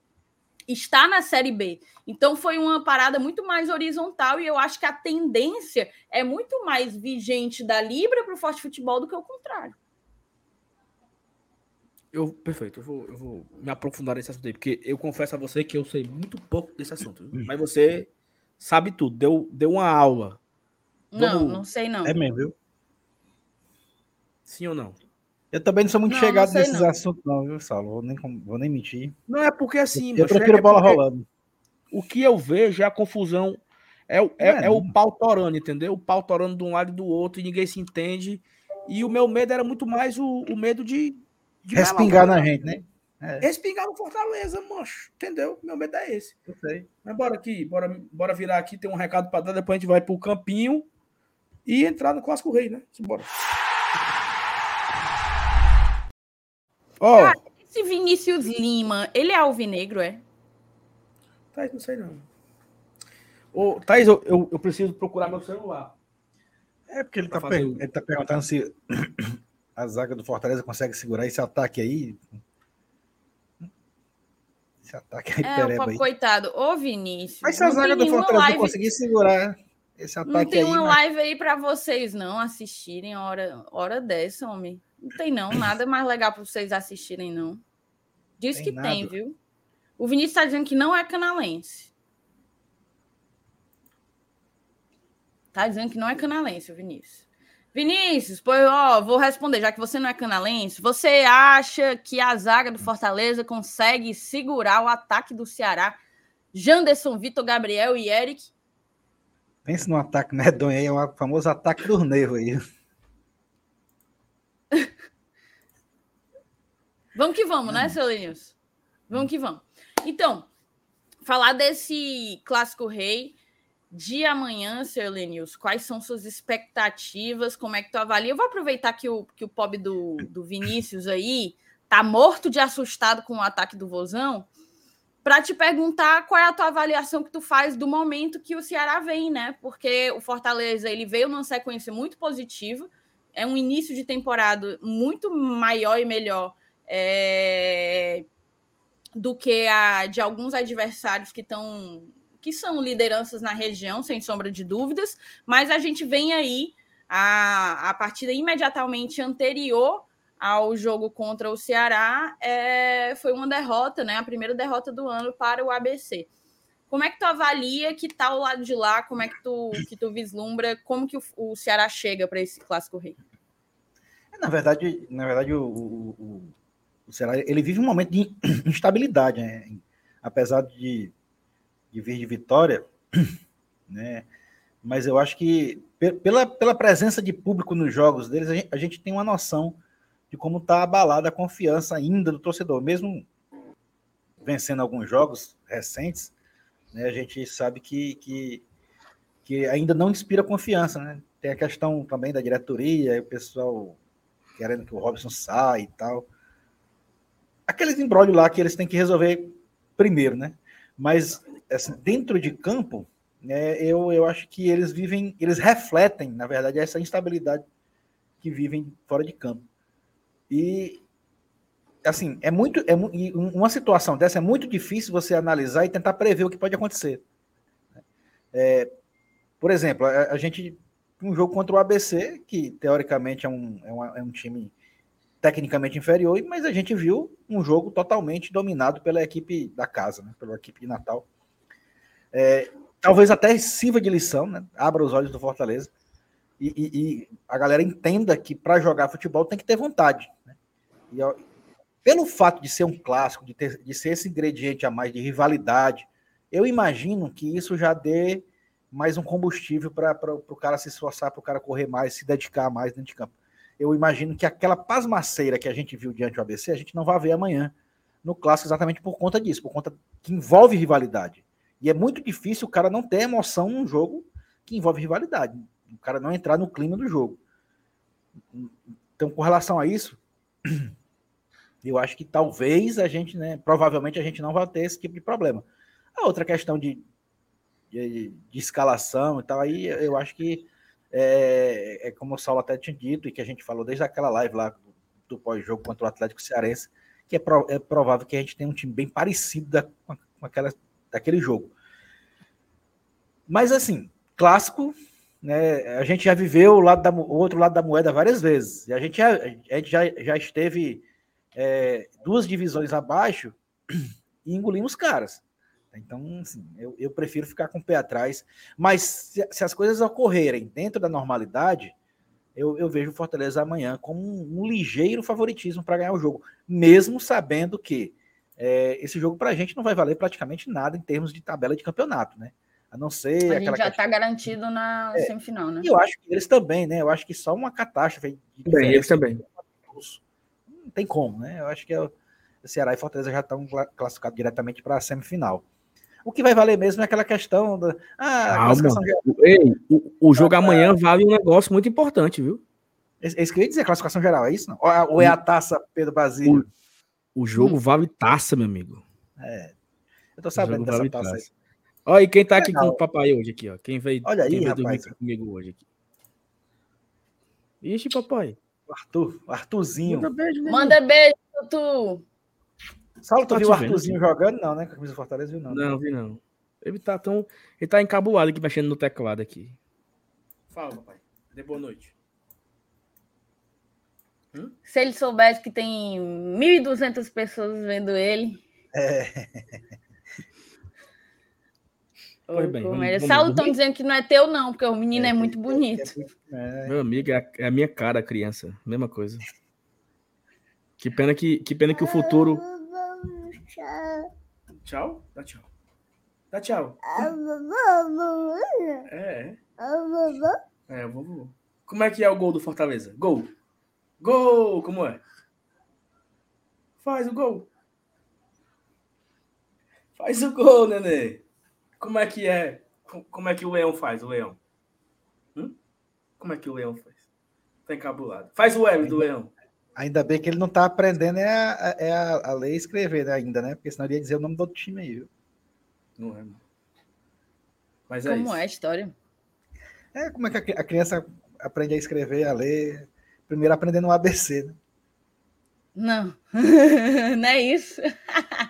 está na Série B. Então foi uma parada muito mais horizontal e eu acho que a tendência é muito mais vigente da Libra para o Forte Futebol do que o contrário. Eu, perfeito, eu vou, eu vou me aprofundar nesse assunto aí, porque eu confesso a você que eu sei muito pouco desse assunto. Mas você sabe tudo, deu, deu uma aula. Vamos... Não, não sei não. É mesmo, viu? Sim ou não? Eu também não sou muito não, chegado não nesses não. assuntos, não, viu, Saulo? Vou nem, vou nem mentir. Não é porque assim. Eu, eu prefiro é bola rolando. O que eu vejo é a confusão. É, é, é, é o pau torando, entendeu? O pau torando de um lado e do outro e ninguém se entende. E o meu medo era muito mais o, o medo de. de Respingar na gente, né? É. Respingar no Fortaleza, mancho. Entendeu? Meu medo é esse. Eu sei. Mas bora aqui, bora, bora virar aqui, tem um recado para dar, depois a gente vai pro campinho e entrar no Clássico Rei, né? Bora. Oh. esse Vinícius Lima, ele é alvinegro, é? Thaís, não sei não. Ô, Thaís, eu, eu, eu preciso procurar meu celular. É porque ele tá, per... ele tá perguntando se a zaga do Fortaleza consegue segurar esse ataque aí. Esse ataque aí, é, pô, aí. Coitado, ô Vinícius. Mas se a zaga do Fortaleza live... conseguir segurar esse ataque aí. Não tem aí, uma mas... live aí para vocês não assistirem hora, hora dessa, homem. Não tem não, nada mais legal para vocês assistirem não. Diz tem que nada. tem, viu? O Vinícius está dizendo que não é canalense. Tá dizendo que não é canalense, o Vinícius. Vinícius, pois, ó, vou responder, já que você não é canalense, você acha que a zaga do Fortaleza consegue segurar o ataque do Ceará? Janderson, Vitor, Gabriel e Eric? Pense no ataque medonho aí, é o famoso ataque do nervo aí. vamos que vamos, né, seu Linus? Vamos que vamos. Então, falar desse clássico rei de amanhã. Lenius, quais são suas expectativas? Como é que tu avalia? Eu vou aproveitar que o, que o pobre do, do Vinícius aí tá morto de assustado com o ataque do Vozão, para te perguntar qual é a tua avaliação que tu faz do momento que o Ceará vem, né? Porque o Fortaleza ele veio numa sequência muito positiva, é um início de temporada muito maior e melhor é, do que a de alguns adversários que estão que são lideranças na região, sem sombra de dúvidas, mas a gente vem aí a, a partida imediatamente anterior ao jogo contra o Ceará é, foi uma derrota, né? A primeira derrota do ano para o ABC. Como é que tu avalia que tá o lado de lá? Como é que tu, que tu vislumbra? Como que o, o Ceará chega para esse clássico rei? Na verdade, na verdade o, o, o, Ceará ele vive um momento de instabilidade, né? apesar de, de vir de vitória, né? Mas eu acho que pela, pela presença de público nos jogos deles, a gente, a gente tem uma noção de como está abalada a confiança ainda do torcedor. Mesmo vencendo alguns jogos recentes, né, a gente sabe que, que, que ainda não inspira confiança. Né? Tem a questão também da diretoria, o pessoal querendo que o Robson saia e tal. Aqueles embrólios lá que eles têm que resolver primeiro, né? Mas assim, dentro de campo, né, eu, eu acho que eles vivem, eles refletem, na verdade, essa instabilidade que vivem fora de campo. E assim, é muito é, uma situação dessa é muito difícil você analisar e tentar prever o que pode acontecer. É, por exemplo, a, a, gente um jogo contra o ABC, que teoricamente é um, é, uma, é um time tecnicamente inferior, mas a gente viu um jogo totalmente dominado pela equipe da casa, né, pela equipe de Natal. É, talvez até sirva de lição, né, abra os olhos do Fortaleza e, e, e a galera entenda que para jogar futebol tem que ter vontade. Né? E, pelo fato de ser um clássico, de, ter, de ser esse ingrediente a mais de rivalidade, eu imagino que isso já dê mais um combustível para o cara se esforçar, para o cara correr mais, se dedicar mais dentro de campo. Eu imagino que aquela pasmaceira que a gente viu diante do ABC, a gente não vai ver amanhã no clássico exatamente por conta disso, por conta que envolve rivalidade. E é muito difícil o cara não ter emoção num jogo que envolve rivalidade o cara não entrar no clima do jogo. Então, com relação a isso, eu acho que talvez a gente, né, provavelmente a gente não vai ter esse tipo de problema. A outra questão de, de, de escalação e tal, aí eu acho que é, é, como o Saulo até tinha dito e que a gente falou desde aquela live lá do, do pós-jogo contra o Atlético Cearense, que é, pro, é, provável que a gente tenha um time bem parecido da, com aquela, daquele jogo. Mas assim, clássico né, a gente já viveu o, lado da, o outro lado da moeda várias vezes. E a gente já, a gente já, já esteve é, duas divisões abaixo e engolimos caras. Então, assim, eu, eu, prefiro ficar com o pé atrás. Mas se, se as coisas ocorrerem dentro da normalidade, eu, eu vejo o Fortaleza amanhã como um, um ligeiro favoritismo para ganhar o jogo, mesmo sabendo que é, esse jogo para a gente não vai valer praticamente nada em termos de tabela de campeonato, né? A não ser. A gente já está garantido na é, semifinal, né? E eu acho que eles também, né? Eu acho que só uma catástrofe. Bem, eles também. Não tem como, né? Eu acho que é o Ceará e Fortaleza já estão classificados diretamente para a semifinal. O que vai valer mesmo é aquela questão da. Ah, classificação geral. Ei, o, o jogo ah, amanhã vale um negócio muito importante, viu? É isso que eu ia dizer, classificação geral, é isso? Não? Ou é a taça Pedro Basílio? O, o jogo hum. vale taça, meu amigo. É. Eu tô sabendo dessa vale taça, taça aí. Olha, e quem tá aqui com o papai hoje aqui, ó. Quem veio, Olha aí, quem veio rapaz. dormir comigo hoje aqui. Ixi, papai. O Arthur, o Arthurzinho. Manda beijo, Manda beijo, Arthur. Saulo, tu tá viu o Arthurzinho vendo, jogando? Não, né? Com a camisa Fortaleza, viu? Não, não, vi não. Ele tá tão. Ele tá encabulado aqui, mexendo no teclado aqui. Fala, papai. Dê boa noite. Hum? Se ele soubesse que tem 1.200 pessoas vendo ele. É. Pois bem. Vamos, Saulo estão dizendo que não é teu, não, porque o menino é, é muito bonito. É, Meu amigo, é, é a minha cara, criança. Mesma coisa. Que pena que, que, pena que o futuro. Tchau? Dá tchau. Dá tchau. É. É, vovô. Como é que é o gol do Fortaleza? Gol. Gol! Como é? Faz o gol. Faz o gol, nenê. Como é que é? Como é que o leão faz, o leão? Hum? Como é que o leão faz? Tá encabulado. Faz o L do leão. Ainda bem que ele não tá aprendendo é a, é a, a ler e escrever né, ainda, né? Porque senão ele ia dizer o nome do outro time aí, viu? Não é, Mas é Como isso. é a história? É, como é que a criança aprende a escrever, a ler? Primeiro aprendendo o ABC, né? Não, não é isso.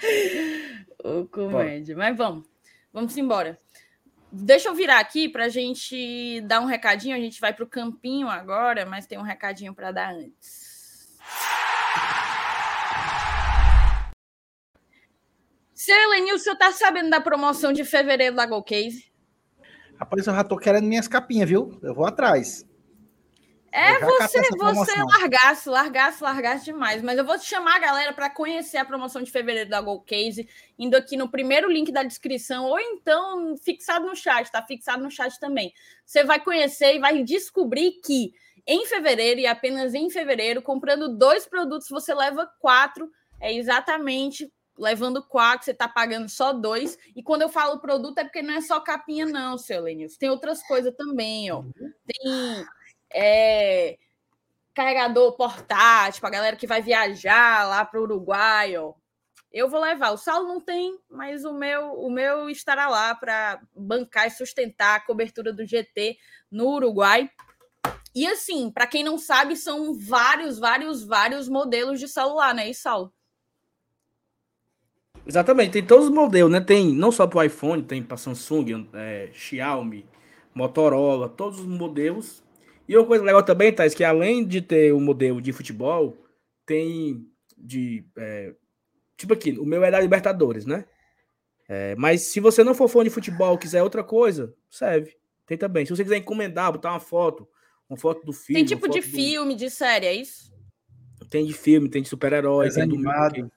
o comédia. Mas vamos, vamos embora. Deixa eu virar aqui para a gente dar um recadinho. A gente vai para o campinho agora, mas tem um recadinho para dar antes. Seu Elenil, o senhor tá sabendo da promoção de fevereiro da Go Case? Rapaz, eu já tô querendo minhas capinhas, viu? Eu vou atrás. É você, você largasse, largasse, largasse demais. Mas eu vou te chamar a galera para conhecer a promoção de fevereiro da Gold Case, indo aqui no primeiro link da descrição, ou então fixado no chat, tá fixado no chat também. Você vai conhecer e vai descobrir que em fevereiro, e apenas em fevereiro, comprando dois produtos, você leva quatro. É exatamente levando quatro, você está pagando só dois. E quando eu falo produto, é porque não é só capinha, não, seu Lenilson. Tem outras coisas também, ó. Tem é, carregador portátil a galera que vai viajar lá para o Uruguai, ó. Eu vou levar. O Saulo não tem, mas o meu, o meu estará lá para bancar e sustentar a cobertura do GT no Uruguai. E assim, para quem não sabe, são vários, vários, vários modelos de celular, né, e Saulo? Exatamente, tem todos os modelos, né? Tem não só para o iPhone, tem para Samsung, é, Xiaomi, Motorola, todos os modelos e uma coisa legal também, Thais, que além de ter o um modelo de futebol, tem de. É, tipo aqui, o meu é da Libertadores, né? É, mas se você não for fã de futebol quiser outra coisa, serve. Tem também. Se você quiser encomendar, botar uma foto, uma foto do filme. Tem tipo de do... filme, de série, é isso? Tem de filme, tem de super-herói, tem animado.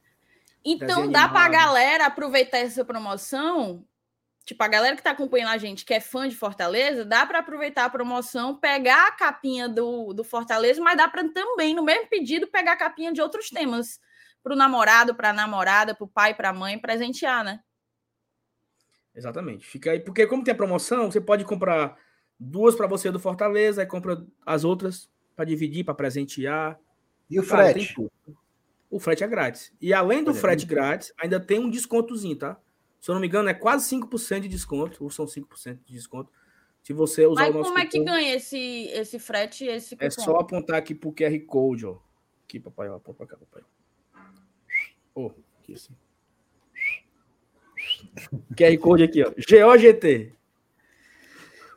Então dá para a galera aproveitar essa promoção tipo, a galera que tá acompanhando a gente, que é fã de Fortaleza, dá para aproveitar a promoção, pegar a capinha do, do Fortaleza, mas dá para também, no mesmo pedido, pegar a capinha de outros temas para o namorado, para a namorada, para o pai, para a mãe, presentear, né? Exatamente. Fica aí, porque como tem a promoção, você pode comprar duas para você do Fortaleza, aí compra as outras para dividir, para presentear. E o frete? Cara, o frete é grátis. E além do frete grátis, ainda tem um descontozinho, tá? Se eu não me engano, é quase 5% de desconto, ou são 5% de desconto. Se você usar Mas o nosso como cupom, é que ganha esse, esse frete e esse cupom? É só apontar aqui pro QR Code, ó. Aqui, papai, ó. Aponta pra cá, papai. Ó, oh, aqui assim. QR Code aqui, ó. GOGT.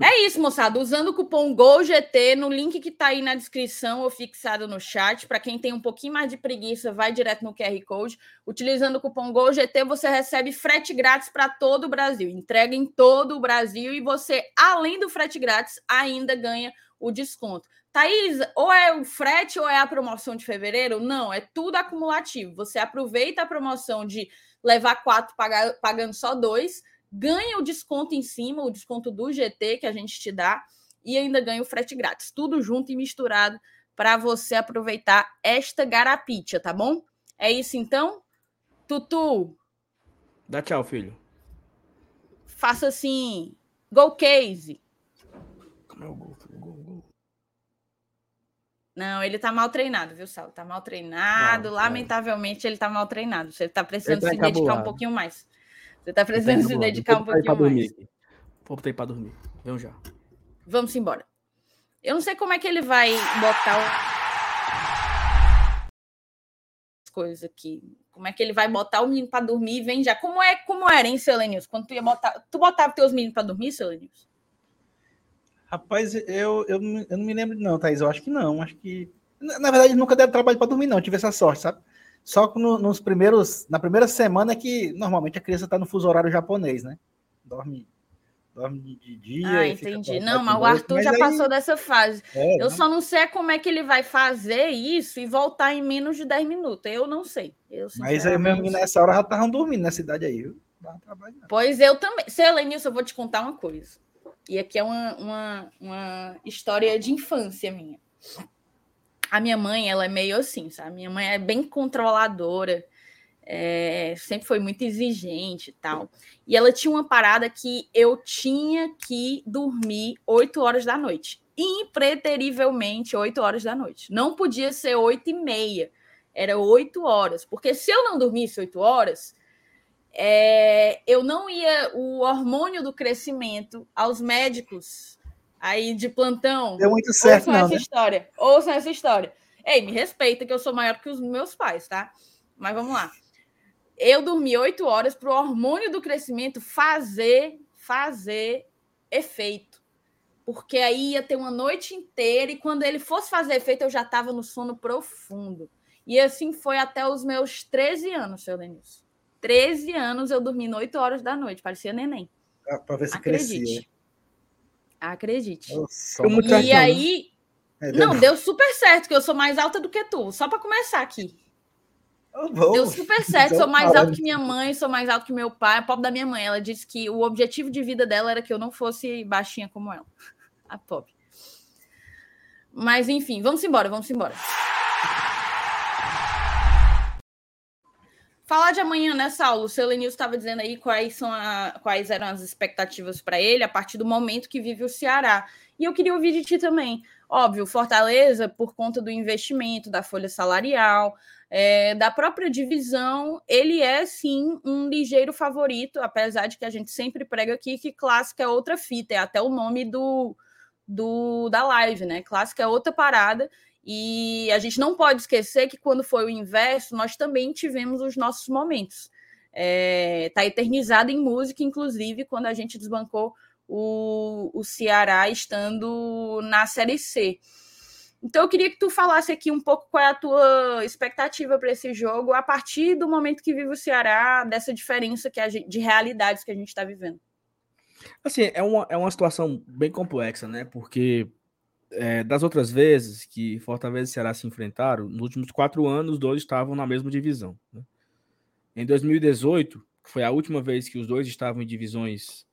É isso, moçada. Usando o cupom GOLGT no link que está aí na descrição ou fixado no chat. Para quem tem um pouquinho mais de preguiça, vai direto no QR Code. Utilizando o cupom GOLGT, você recebe frete grátis para todo o Brasil. Entrega em todo o Brasil e você, além do frete grátis, ainda ganha o desconto. Thaís, ou é o frete ou é a promoção de fevereiro? Não, é tudo acumulativo. Você aproveita a promoção de levar quatro pagando só dois ganha o desconto em cima, o desconto do GT que a gente te dá, e ainda ganha o frete grátis. Tudo junto e misturado para você aproveitar esta garapicha, tá bom? É isso então? Tutu. Dá tchau, filho. Faça assim. Go case. Como é o gol? Não, ele tá mal treinado, viu, Sal? Tá mal treinado. Não, Lamentavelmente, é. ele tá mal treinado. Você tá precisando tá se dedicar um pouquinho mais. Você tá precisando se dedicar um pouquinho mais. Voltei para dormir. Vamos já. Vamos embora. Eu não sei como é que ele vai botar as coisas aqui. Como é que ele vai botar o menino para dormir e vem já. Como é, como era, hein, Selenius? Quando tu ia botar. Tu botava teus meninos para dormir, Selenius? Rapaz, eu, eu, eu não me lembro, não, Thaís. Eu acho que não. Acho que. Na verdade, nunca deram trabalho para dormir, não. tive essa sorte, sabe? Só que no, nos primeiros, na primeira semana é que normalmente a criança está no fuso horário japonês, né? Dorme, dorme de dia. Ah, entendi. Não, mas o Arthur já aí... passou dessa fase. É, eu não. só não sei como é que ele vai fazer isso e voltar em menos de 10 minutos. Eu não sei. Eu, mas aí mesmo nessa hora já estavam dormindo na cidade aí. Pois eu também. Selenius, eu vou te contar uma coisa. E aqui é uma, uma, uma história de infância minha a minha mãe, ela é meio assim, sabe? Minha mãe é bem controladora. é, sempre foi muito exigente e tal. E ela tinha uma parada que eu tinha que dormir 8 horas da noite. Impreterivelmente 8 horas da noite. Não podia ser 8 e meia. Era 8 horas. Porque se eu não dormisse 8 horas, é, eu não ia. O hormônio do crescimento aos médicos aí de plantão. Deu muito certo, ouçam não. essa Né? história. Ouçam essa história. Ei, me respeita que eu sou maior que os meus pais, tá? Mas vamos lá eu dormi oito horas para o hormônio do crescimento fazer, fazer efeito. Porque aí ia ter uma noite inteira e quando ele fosse fazer efeito, eu já estava no sono profundo. E assim foi até os meus 13 anos, seu Denilson. 13 anos eu dormi 8 horas da noite, parecia neném. Para ver se Acredite. crescia. Acredite. Nossa, E né? aí. é, deu- Não, deu super certo, que eu sou mais alta do que tu. Só para começar aqui. Vou. Deu super certo. Então, Sou mais alto que minha mãe, sou mais alto que meu pai. A pobre da minha mãe. Ela disse que o objetivo de vida dela era que eu não fosse baixinha como ela. A pobre. Mas, enfim, vamos embora, vamos embora. Falar de amanhã, né, Saulo? O seu Lenil estava dizendo aí quais, são a, quais eram as expectativas para ele a partir do momento que vive o Ceará. E eu queria ouvir de ti também. Óbvio, Fortaleza, por conta do investimento, da folha salarial, é, da própria divisão, ele é sim um ligeiro favorito, apesar de que a gente sempre prega aqui que clássica é outra fita, é até o nome do, do da live, né? Clássica é outra parada. E a gente não pode esquecer que quando foi o inverso, nós também tivemos os nossos momentos. É, tá eternizado em música, inclusive, quando a gente desbancou o, o Ceará estando na Série C. Então eu queria que tu falasse aqui um pouco qual é a tua expectativa para esse jogo a partir do momento que vive o Ceará, dessa diferença que a gente, de realidades que a gente está vivendo. Assim, é uma, é uma situação bem complexa, né? Porque é, das outras vezes que Fortaleza e Ceará se enfrentaram, nos últimos quatro anos, os dois estavam na mesma divisão. Né? Em 2018, que foi a última vez que os dois estavam em divisões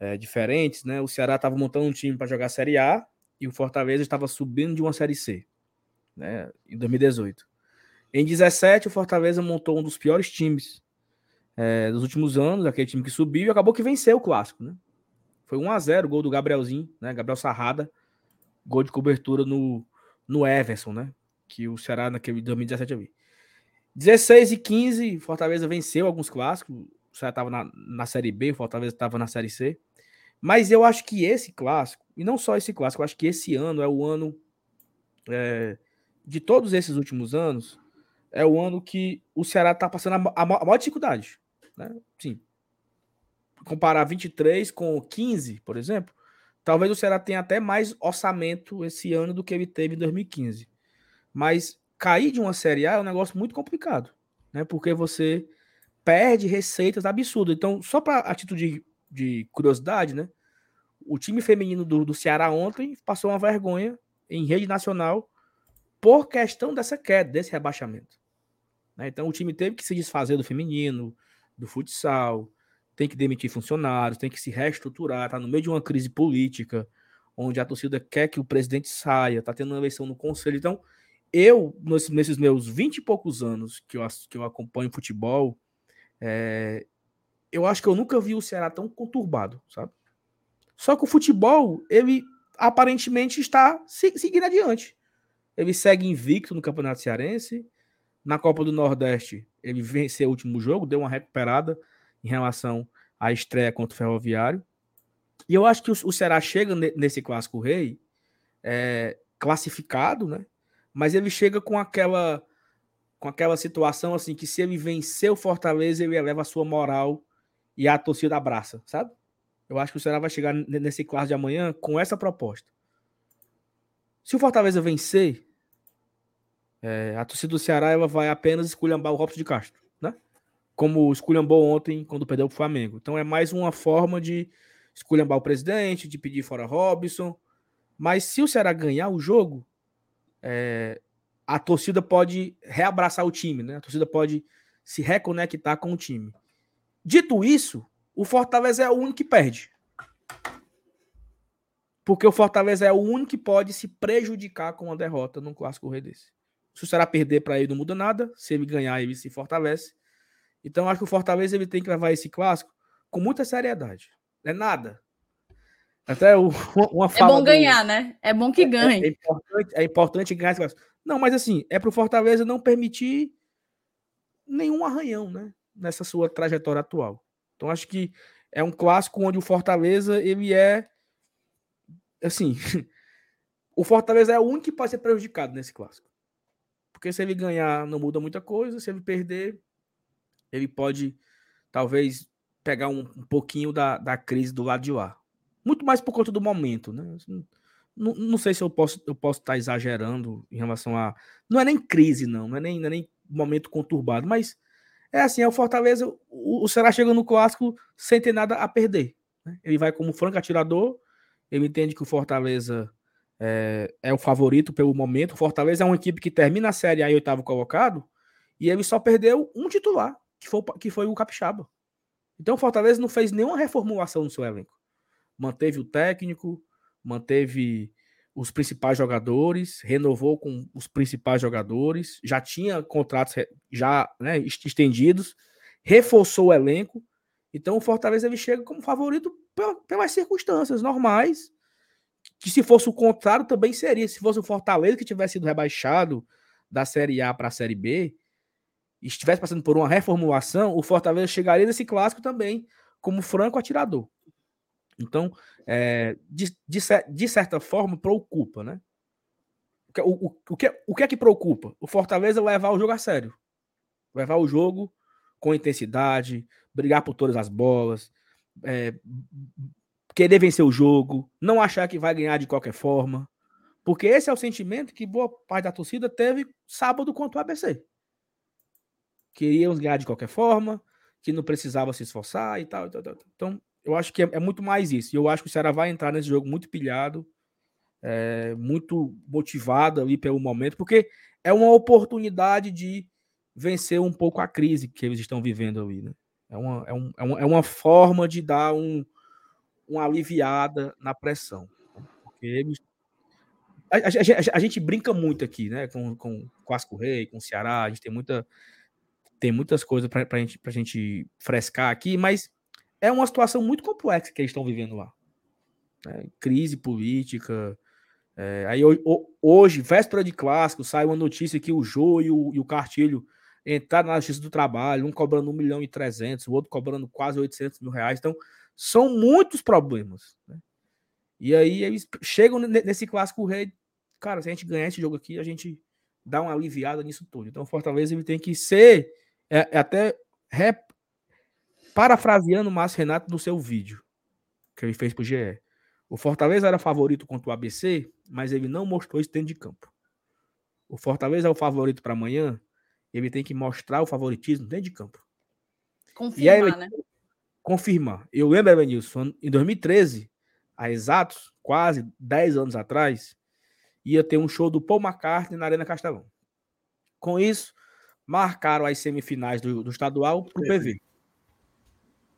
é, diferentes, né? O Ceará estava montando um time para jogar Série A e o Fortaleza estava subindo de uma Série C, né? Em 2018. Em 17, o Fortaleza montou um dos piores times é, dos últimos anos, aquele time que subiu e acabou que venceu o clássico, né? Foi 1 a 0 gol do Gabrielzinho, né? Gabriel Sarrada, gol de cobertura no, no Everson, né? Que o Ceará naquele 2017 eu vi. 16 e 15, Fortaleza venceu alguns clássicos. O Ceará estava na, na Série B, o Fortaleza estava na Série C. Mas eu acho que esse clássico, e não só esse clássico, eu acho que esse ano é o ano é, de todos esses últimos anos, é o ano que o Ceará está passando a, a maior dificuldade. Né? Sim. Comparar 23 com 15, por exemplo, talvez o Ceará tenha até mais orçamento esse ano do que ele teve em 2015. Mas cair de uma Série A é um negócio muito complicado, né? Porque você perde receitas absurdas. Então, só para a título de, de curiosidade, né? O time feminino do, do Ceará ontem passou uma vergonha em rede nacional por questão dessa queda, desse rebaixamento. Né? Então, o time teve que se desfazer do feminino, do futsal, tem que demitir funcionários, tem que se reestruturar, está no meio de uma crise política, onde a torcida quer que o presidente saia, está tendo uma eleição no conselho. Então, eu, nesses meus 20 e poucos anos que eu, que eu acompanho futebol, é, eu acho que eu nunca vi o Ceará tão conturbado, sabe? Só que o futebol, ele aparentemente está seguindo adiante. Ele segue invicto no Campeonato Cearense. Na Copa do Nordeste, ele venceu o último jogo, deu uma recuperada em relação à estreia contra o Ferroviário. E eu acho que o Ceará chega nesse clássico rei é, classificado, né? Mas ele chega com aquela com aquela situação assim que se ele vencer o Fortaleza, ele eleva a sua moral e a torcida abraça, sabe? Eu acho que o Ceará vai chegar nesse clássico de amanhã com essa proposta. Se o Fortaleza vencer, é, a torcida do Ceará ela vai apenas esculhambar o Robson de Castro, Como esculhambou ontem quando perdeu o Flamengo. Então é mais uma forma de esculhambar o presidente, de pedir fora Robson. Mas se o Ceará ganhar o jogo, é, a torcida pode reabraçar o time, né? A torcida pode se reconectar com o time. Dito isso, o Fortaleza é o único que perde. Porque o Fortaleza é o único que pode se prejudicar com uma derrota num clássico rei desse. Se o Ceará perder para ele, não muda nada. Se ele ganhar, ele se fortalece. Então acho que o Fortaleza ele tem que levar esse clássico com muita seriedade. É nada. Até o, uma fala. É bom ganhar, do... né? É bom que ganhe. É, é, importante, é importante ganhar esse clássico. Não, mas assim, é para o Fortaleza não permitir nenhum arranhão, né? Nessa sua trajetória atual. Então acho que é um clássico onde o Fortaleza ele é assim, o Fortaleza é o único que pode ser prejudicado nesse clássico. Porque se ele ganhar, não muda muita coisa. Se ele perder, ele pode talvez pegar um, um pouquinho da, da crise do lado de lá. Muito mais por conta do momento, né? Não, não sei se eu posso eu posso estar exagerando em relação a. Não é nem crise, não, não é nem, não é nem momento conturbado, mas é assim, é o Fortaleza, o, o Ceará chega no clássico sem ter nada a perder. Né? Ele vai como franco atirador, ele entende que o Fortaleza é, é, o favorito pelo momento. O Fortaleza é uma equipe que termina a Série A oitavo colocado e ele só perdeu um titular, que foi, que foi o Capixaba. Então o Fortaleza não fez nenhuma reformulação no seu elenco. Manteve o técnico, manteve os principais jogadores, renovou com os principais jogadores, já tinha contratos já né, estendidos, reforçou o elenco. Então o Fortaleza ele chega como favorito pelas circunstâncias normais, que se fosse o contrário também seria. Se fosse o Fortaleza que tivesse sido rebaixado da Série A para a Série B, estivesse passando por uma reformulação, o Fortaleza chegaria nesse clássico também como franco atirador. Então, é, de, de, de, certa forma, preocupa, né? O, o, o, que, o que é que preocupa? O Fortaleza levar o jogo a sério. Levar o jogo com intensidade, brigar por todas as bolas, é, querer vencer o jogo, não achar que vai ganhar de qualquer forma. Porque esse é o sentimento que boa parte da torcida teve sábado contra o ABC. Queríamos ganhar de qualquer forma, que não precisava se esforçar e tal. E tal, tal. Então, eu acho que é, é, muito mais isso. Eu acho que o Ceará vai entrar nesse jogo muito pilhado, é, muito motivado ali pelo momento, porque é uma oportunidade de vencer um pouco a crise que eles estão vivendo ali. Né? É, uma, é, um, é, uma, é uma forma de dar um, uma aliviada na pressão. Porque eles a, a, a, a, gente brinca muito aqui, né? Com, com, com Asco Rei, com o Ceará, a gente tem muita tem muitas coisas para a gente, gente frescar aqui, mas é uma situação muito complexa que eles estão vivendo lá. É, crise política. É, aí hoje, véspera de clássico, sai uma notícia que o Jô e o, e o Cartilho entraram na Justiça do Trabalho, um cobrando 1 milhão e 300, o outro cobrando quase 800 mil reais. Então, são muitos problemas. Né? E aí eles chegam nesse clássico rei. Cara, se a gente ganhar esse jogo aqui, a gente dá uma aliviada nisso tudo. Então, Fortaleza ele tem que ser é, é até rep, Parafraseando o Márcio Renato no seu vídeo que ele fez pro GE. O Fortaleza era favorito contra o ABC, mas ele não mostrou isso dentro de campo. O Fortaleza é o favorito para amanhã, ele tem que mostrar o favoritismo dentro de campo. Confirmar, aí, né? Confirmar. Eu lembro, Evanilson, em 2013, há exatos quase 10 anos atrás, ia ter um show do Paul McCartney na Arena Castelão. Com isso, marcaram as semifinais do, do estadual para o PV.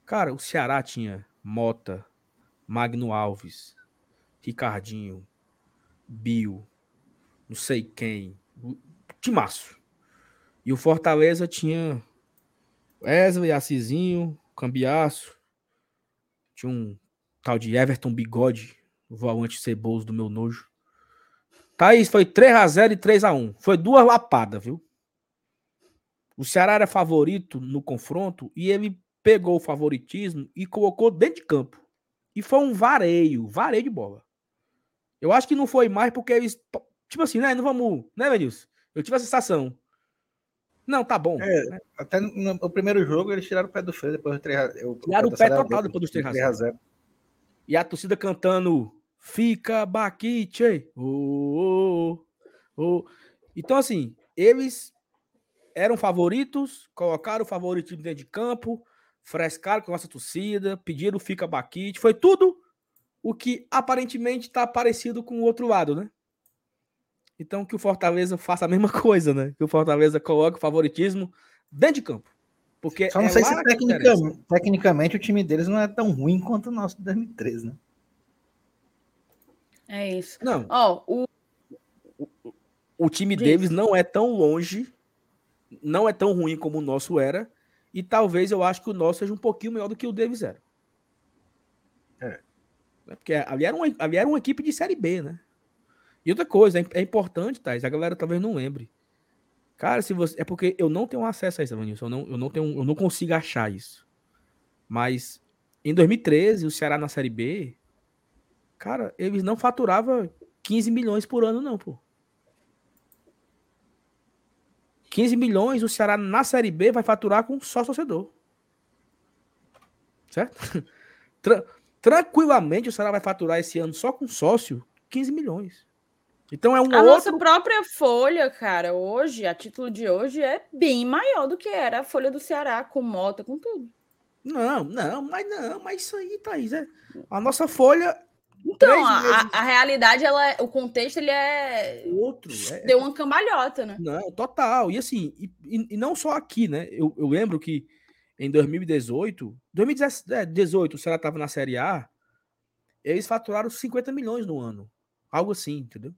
Cara, o Ceará tinha Mota, Magno Alves, Ricardinho, Bio, não sei quem, Timaço. E o Fortaleza tinha Wesley, Assisinho, Cambiaço, tinha um tal de Everton Bigode, o volante ceboso do meu nojo. Thaís, foi 3x0 e 3x1. Foi duas lapadas, viu? O Ceará era favorito no confronto e ele pegou o favoritismo e colocou dentro de campo. E foi um vareio, vareio de bola. Eu acho que não foi mais porque eles. Tipo assim, né? Não vamos. Né, Venilson? Eu tive a sensação. Não, tá bom. É, né? Até no, no, primeiro jogo eles tiraram o pé do freio depois do 3 Tiraram o, pé total depois dos 3 a 0. E a torcida cantando Fica Baquite. Oh, oh, oh. Então, assim, eles eram favoritos, colocaram o favoritismo dentro de campo, frescaram com a nossa torcida, pediram fica baquite, foi tudo o que aparentemente está parecido com o outro lado, né? Então que o Fortaleza faça a mesma coisa, né? Que o Fortaleza coloque o favoritismo dentro de campo. Porque Só não é sei se tecnicamente, tecnicamente, o time deles não é tão ruim quanto o nosso de 2013, né? É isso. Não. Oh, o... o, o time Diz. deles não é tão longe, não é tão ruim como o nosso era, E talvez eu acho que o nosso seja um pouquinho melhor do que o dele zero. É. é. Porque ali era, uma, ali era uma equipe de Série B, né? E outra coisa, é, é importante, Thais, a galera talvez não lembre. Cara, se você. É porque eu não tenho acesso a isso, Evanilson. Eu não, eu não, tenho, eu não consigo achar isso. Mas em 2013, o Ceará na Série B, cara, eles não faturavam 15 milhões por ano, não, pô. 15 milhões, o Ceará na Série B vai faturar com só torcedor. Certo? Tra tranquilamente o Ceará vai faturar esse ano só com sócio 15 milhões. Então é um a outro... nossa própria folha, cara, hoje, a título de hoje, é bem maior do que era a folha do Ceará, com moto, com tudo. Não, não, mas não, mas isso aí, Thaís, é... a nossa folha. Então, a, a, realidade, ela, é, o contexto, ele é. Outro. É... Deu uma cambalhota, né? Não, total. E assim, e, e, não só aqui, né? Eu, eu lembro que em 2018, 2018, o Ceará estava na Série A, eles faturaram 50 milhões no ano. Algo assim, entendeu?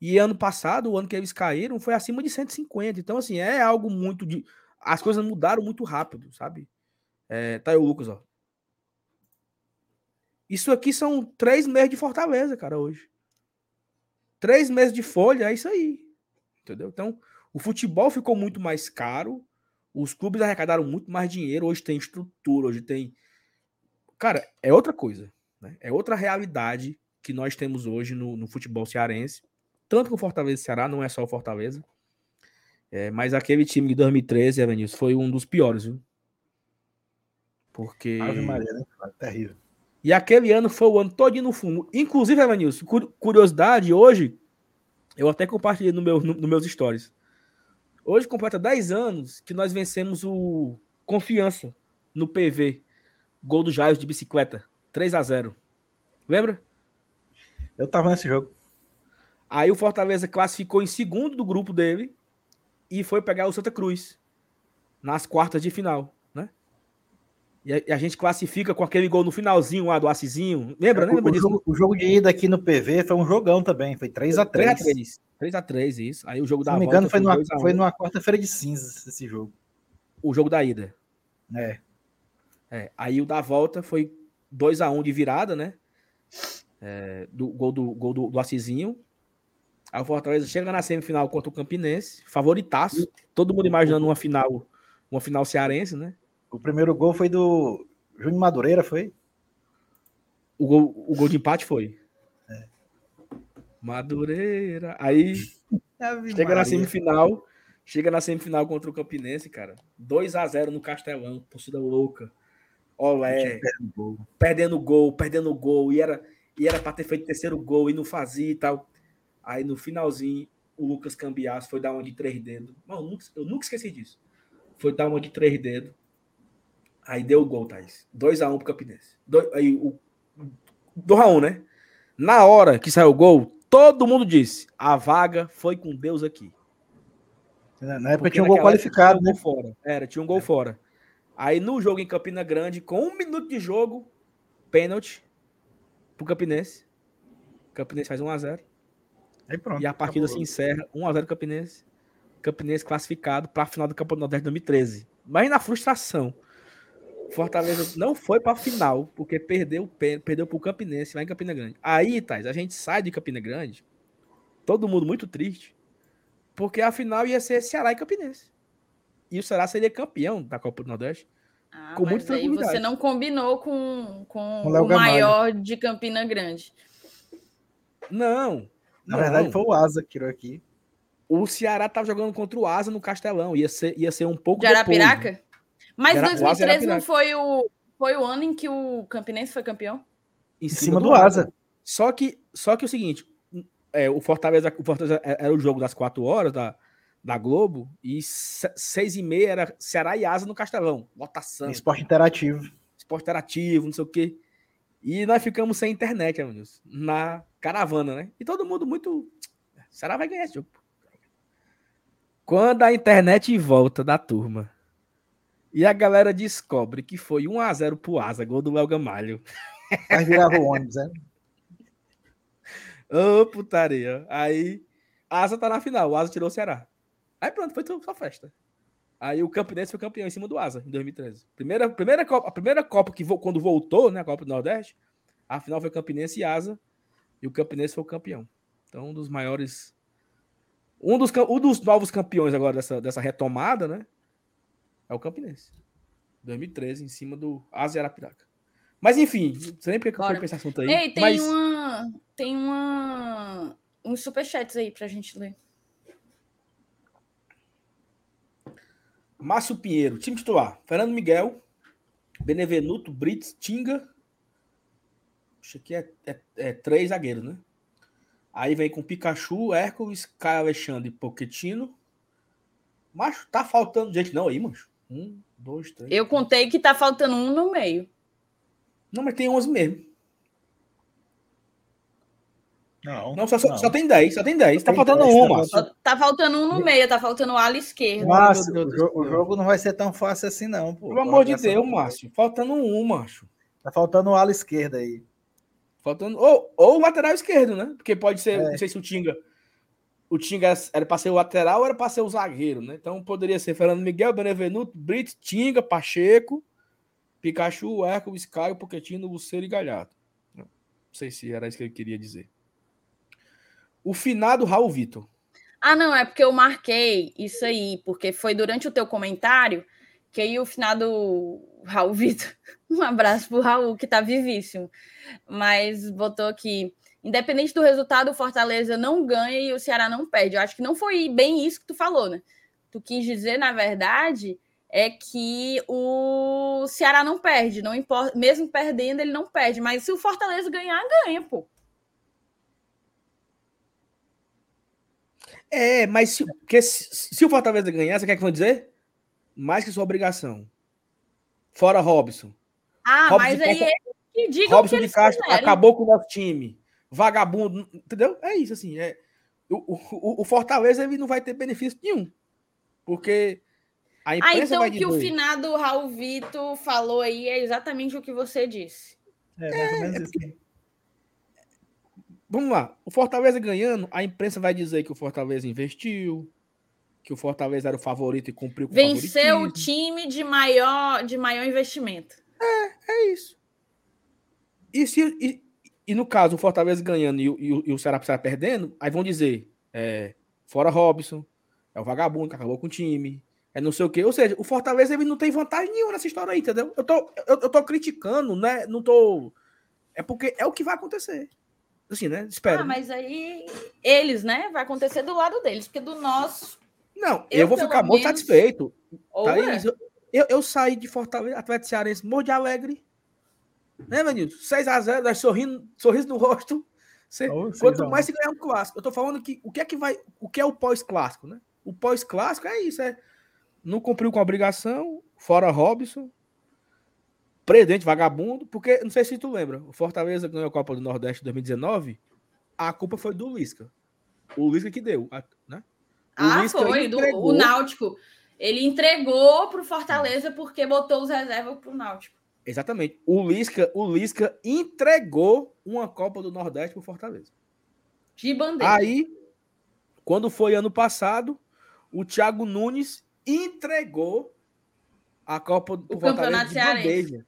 E ano passado, o ano que eles caíram, foi acima de 150. Então, assim, é algo muito de. As coisas mudaram muito rápido, sabe? É, tá aí o Lucas, ó. Isso aqui são três meses de Fortaleza, cara, hoje. Três meses de folha, é isso aí. Entendeu? Então, o futebol ficou muito mais caro. Os clubes arrecadaram muito mais dinheiro. Hoje tem estrutura, hoje tem. Cara, é outra coisa. Né? É outra realidade que nós temos hoje no, no futebol cearense tanto com o Fortaleza e Ceará, não é só o Fortaleza. É, mas aquele time de 2013, Evanilson, foi um dos piores, viu? Porque. Ave Maria, né? Terrível. E aquele ano foi o ano todo no fundo. Inclusive, Evanilson, curiosidade, hoje, eu até compartilhei no meu, no, no meus stories. Hoje completa 10 anos que nós vencemos o Confiança no PV. Gol do Jair de bicicleta. 3 a 0 Lembra? Eu tava nesse jogo. Aí o Fortaleza classificou em segundo do grupo dele e foi pegar o Santa Cruz nas quartas de final? E a, e a gente classifica com aquele gol no finalzinho lá do Assisinho. Lembra, né? Lembra o, jogo, o, jogo, de ida aqui no PV foi um jogão também, foi 3x3. 3x3. 3x3, isso. Aí o jogo da Se não me engano, foi, numa, foi numa quarta-feira de cinzas esse jogo. O jogo da ida. É. é. Aí o da volta foi 2x1 de virada, né? É, do gol do, gol do, do Assisinho. Aí o Fortaleza chega na semifinal contra o Campinense, favoritaço. Todo mundo imaginando uma final, uma final cearense, né? O primeiro gol foi do Júnior Madureira, foi? O gol, o gol de empate foi. É. Madureira. Aí chega Maria. na semifinal, chega na semifinal contra o Campinense, cara. 2 a 0 no Castelão, torcida louca. Olé, perdendo gol, perdendo gol, perdendo gol, e era e era para ter feito terceiro gol e não fazia e tal. Aí no finalzinho, o Lucas Cambiasso foi dar uma de três dedos. Mano, eu, nunca, eu nunca esqueci disso. Foi dar uma de três dedos. Aí deu o gol, Thaís. 2x1 um pro Campinense. Aí o. 2x1, um, né? Na hora que saiu o gol, todo mundo disse: a vaga foi com Deus aqui. Na época Porque tinha um gol qualificado, um né? Gol fora. Era, tinha um gol é. fora. Aí no jogo em Campina Grande, com um minuto de jogo, pênalti pro Campinense. Campinense faz 1x0. Aí pronto. E a partida acabou. se encerra 1x0 Campinense. Campinense classificado para a final do Campeonato Nordeste 2013. Mas na frustração. Fortaleza não foi para a final, porque perdeu perdeu para o Campinense lá em Campina Grande. Aí, Thais, a gente sai de Campina Grande, todo mundo muito triste, porque a final ia ser Ceará e Campinense. E o Ceará seria campeão da Copa do Nordeste. Ah, com mas aí você não combinou com, com o, o maior de Campina Grande. Não, na não. verdade, foi o Asa que tirou aqui. O Ceará estava jogando contra o Asa no Castelão. Ia ser, ia ser um pouco. De Arapiraca? Depois, né? Mas Era, 2013 não foi o, foi o ano em que o Campinense foi campeão? Em cima, em cima do, do Asa. Asa. Só que, só que o seguinte: é, o, Fortaleza, o Fortaleza é, era o jogo das quatro horas da, da Globo, e seis e meia era Ceará e Asa no Castelão. Votação. Esporte interativo. Esporte interativo, não sei o quê. E nós ficamos sem internet, amigos, na caravana, né? E todo mundo muito. Será vai ganhar esse jogo? Quando a internet volta da turma e a galera descobre que foi 1x0 pro Asa, gol do Léo Gamalho. Aí virava o ônibus, né? Ô, oh, putaria. Aí, Asa tá na final, o Asa tirou o Ceará. Aí pronto, foi só festa. Aí o Campinense foi campeão em cima do Asa, em 2013. Primeira, primeira Copa, a primeira Copa que quando voltou, né, a Copa do Nordeste, a final foi Campinense e Asa, e o Campinense foi o campeão. Então, um dos maiores. Um dos, um dos novos campeões agora dessa, dessa retomada, né? É o Campinense. 2013, em cima do Asa Arapiraca. Mas enfim, sempre que eu fui esse assunto aí. Ei, tem mas... uma. Tem uma. Uns superchats aí pra gente ler. Márcio Pinheiro, time titular. Fernando Miguel, Benevenuto, Brits, Tinga. Acho que é, é, é, três zagueiros, né? Aí vem com Pikachu, Hércules, Caio Alexandre e Poquetino. Macho, tá faltando gente não aí, macho. Um, dois, três. Eu contei que tá faltando um no meio. Não, mas tem 11 mesmo. Não, não, só, não. só tem 10, só tem 10. Tá faltando um, Márcio. Tá faltando um no meio, tá faltando o ala esquerdo. Márcio, o, jogo não vai ser tão fácil assim, não. Pô. Pelo amor de Deus, Márcio. Faltando um, macho. Tá faltando o ala esquerdo aí. Faltando. Ou, ou o lateral esquerdo, né? Porque pode ser, é. não sei se o Tinga. O Tinga era para ser o lateral ou era para ser o zagueiro, né? Então poderia ser Fernando Miguel, Benevenuto, Brito, Tinga, Pacheco, Pikachu, Hércules, Caio, Poquetino, Luceiro e Galhardo. Não sei se era isso que ele queria dizer. O finado Raul Vitor. Ah, não, é porque eu marquei isso aí, porque foi durante o teu comentário que aí o finado Raul Vitor, um abraço pro Raul, que tá vivíssimo, mas botou aqui, independente do resultado, o Fortaleza não ganha e o Ceará não perde. Eu acho que não foi bem isso que tu falou, né? Tu quis dizer, na verdade, é que o Ceará não perde, não importa, mesmo perdendo, ele não perde, mas se o Fortaleza ganhar, ganha, pô. É, mas se, porque se, se o Fortaleza ganhar, você quer que eu dizer? Mais que sua obrigação. Fora Robson. Ah, Robson mas aí Castro, que diga Robson de Castro quiserem. acabou com o nosso time. Vagabundo, entendeu? É isso, assim. É, o, o, o Fortaleza ele não vai ter benefício nenhum. Porque a imprensa ah, então vai dizer... que o finado Raul Vitor falou aí é exatamente o que você disse. É, mais ou menos é, isso. Vamos lá. O Fortaleza ganhando, a imprensa vai dizer que o Fortaleza investiu, que o Fortaleza era o favorito e cumpriu com Venceu o time de maior, de maior investimento. É, é isso. E, se, e, e no caso, o Fortaleza ganhando e, e, e o Ceará precisar perdendo, aí vão dizer: é, fora Robson, é o vagabundo que acabou com o time, é não sei o quê. Ou seja, o Fortaleza ele não tem vantagem nenhuma nessa história aí, entendeu? Eu tô, eu, eu tô criticando, né? Não tô. É porque é o que vai acontecer. Assim, né? Espero. Ah, mas aí eles, né? Vai acontecer do lado deles, porque do nosso não, eu, eu vou ficar muito satisfeito. Tá é. eu, eu, saí de Fortaleza, Atlético Cearense, morro de alegre. Né, Vanildo? 6x0, sorrindo, sorriso no rosto. Você, oh, quanto mais se ganhar um clássico. Eu tô falando que o que é que vai. O que é o pós-clássico, né? O pós-clássico é isso, é. Não cumpriu com a obrigação, fora Robson. Presidente vagabundo, porque não sei se tu lembra, o Fortaleza ganhou a Copa do Nordeste em 2019, a culpa foi do Lisca. O Lisca que deu, né? ah, foi. Do, o Náutico. Ele entregou para o Fortaleza porque botou os reservas para o Náutico. Exatamente. O Lisca, o Lisca entregou uma Copa do Nordeste para o Fortaleza. De bandeira. Aí, quando foi ano passado, o Thiago Nunes entregou a Copa do o Fortaleza de bandeja.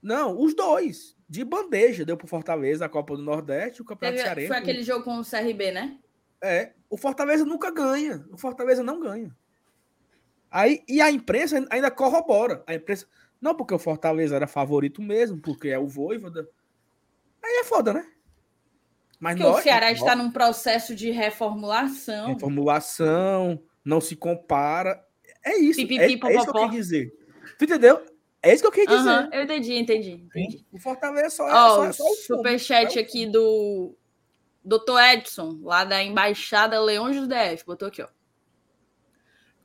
Não, os dois. De bandeja. Deu para o Fortaleza a Copa do Nordeste o Campeonato Teve, Cearense. Foi aquele jogo com o CRB, né? É, o Fortaleza nunca ganha. O Fortaleza não ganha. Aí, e a imprensa ainda corrobora. A imprensa. Não porque o Fortaleza era favorito mesmo, porque é o Voivoda. Aí é foda, né? Mas porque nós, o Ceará nós, está num processo de reformulação. Reformulação, não se compara. É isso. Pipipi, é, é, isso que eu queria dizer. Tu entendeu? É isso que eu queria dizer. Uhum, eu entendi, entendi. entendi. O Fortaleza só é, oh, só, é só o superchat aqui do Doutor Edson, lá da Embaixada Leões do DF, botou aqui, ó.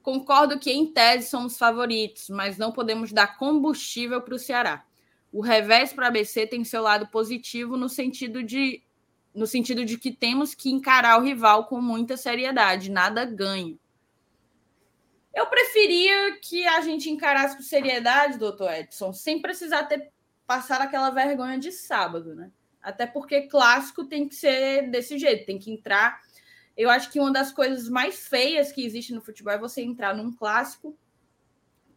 Concordo que, em tese, somos favoritos, mas não podemos dar combustível para o Ceará. O revés para a ABC tem seu lado positivo no sentido de no sentido de que temos que encarar o rival com muita seriedade, nada ganho. Eu preferia que a gente encarasse com seriedade, doutor Edson, sem precisar ter passar aquela vergonha de sábado, né? Até porque clássico tem que ser desse jeito, tem que entrar. Eu acho que uma das coisas mais feias que existe no futebol é você entrar num clássico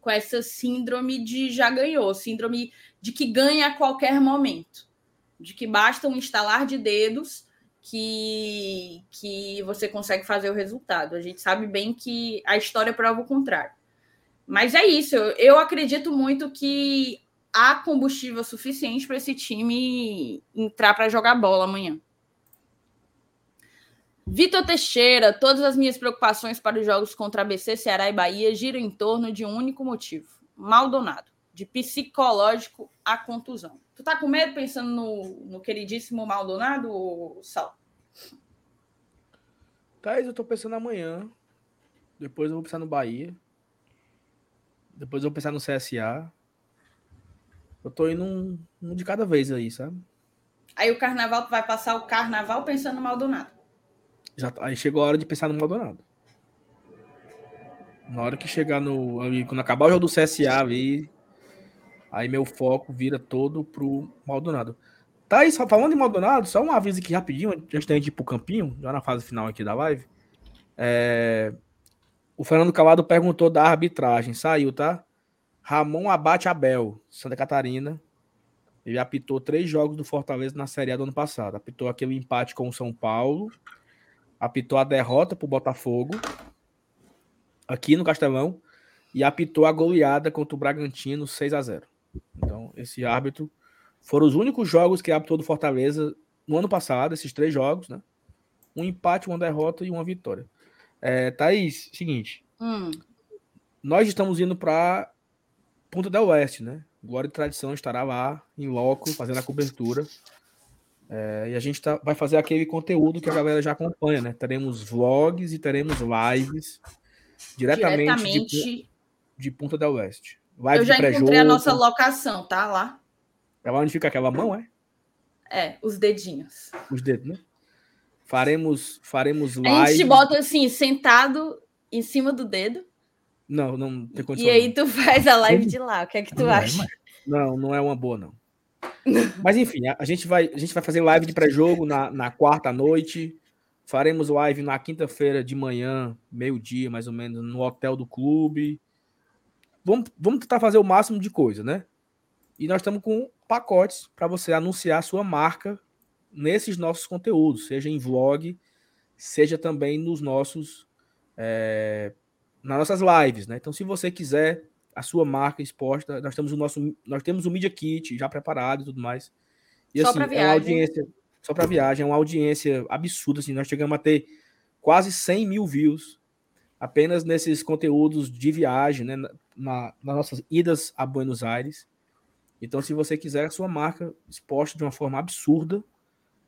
com essa síndrome de já ganhou, síndrome de que ganha a qualquer momento, de que basta um instalar de dedos que, que você consegue fazer o resultado. A gente sabe bem que a história prova o contrário. Mas é isso, eu, eu acredito muito que há combustível suficiente para esse time entrar para jogar bola amanhã. Vitor Teixeira, todas as minhas preocupações para os jogos contra ABC, Ceará e Bahia giram em torno de um único motivo: Maldonado, de psicológico a contusão. Tu tá com medo pensando no, no queridíssimo Maldonado, Sal? Thais, eu tô pensando amanhã. Depois eu vou pensar no Bahia. Depois eu vou pensar no CSA. Eu tô indo um, um de cada vez aí, sabe? Aí o carnaval, tu vai passar o carnaval pensando no Maldonado. Já, tá, aí chegou a hora de pensar no Maldonado. Na hora que chegar no. Quando acabar o jogo do CSA aí, aí meu foco vira todo pro Maldonado. Tá só falando de Maldonado, só um aviso aqui rapidinho, antes da gente ir pro campinho, já na fase final aqui da live. É... O Fernando Calado perguntou da arbitragem, saiu, tá? Ramon Abate Abel, Santa Catarina. Ele apitou três jogos do Fortaleza na Série A do ano passado. Apitou aquele empate com o São Paulo. Apitou a derrota para o Botafogo, aqui no Castelão. E apitou a goleada contra o Bragantino 6 a 0 Então, esse árbitro foram os únicos jogos que apitou do Fortaleza no ano passado, esses três jogos, né? Um empate, uma derrota e uma vitória. É, Thaís, seguinte. Hum. Nós estamos indo para Punta del Oeste, né? Glória e Tradição estará lá, em loco, fazendo a cobertura. É, e a gente tá, vai fazer aquele conteúdo que a galera já acompanha, né? Teremos vlogs e teremos lives diretamente, diretamente... De, de, Punta del Oeste. Live Eu já encontrei a nossa locação, tá? Lá. É lá onde fica aquela mão, é? É, os dedinhos. Os dedos, né? Faremos, faremos live. A gente bota assim, sentado em cima do dedo. Não, não tem condição. E aí tu faz a live de lá. O que é que tu não, acha? Não, não é uma boa, não. Mas enfim, a, gente vai, a gente vai fazer live de pré-jogo na, na quarta noite. Faremos live na quinta-feira de manhã, meio-dia, mais ou menos, no hotel do clube. Vamos, vamos tentar fazer o máximo de coisa, né? E nós estamos com pacotes para você anunciar a sua marca nesses nossos conteúdos, seja em vlog, seja também nos nossos é, nas nossas lives, né? Então, se você quiser a sua marca exposta, nós temos o nosso, nós temos o Media Kit já preparado e tudo mais. E, só assim, para viagem. É uma audiência, só para viagem, é uma audiência absurda, assim, nós chegamos a ter quase 100 mil views apenas nesses conteúdos de viagem, né? Na, nas nossas idas a Buenos Aires. Então, se você quiser a sua marca exposta de uma forma absurda,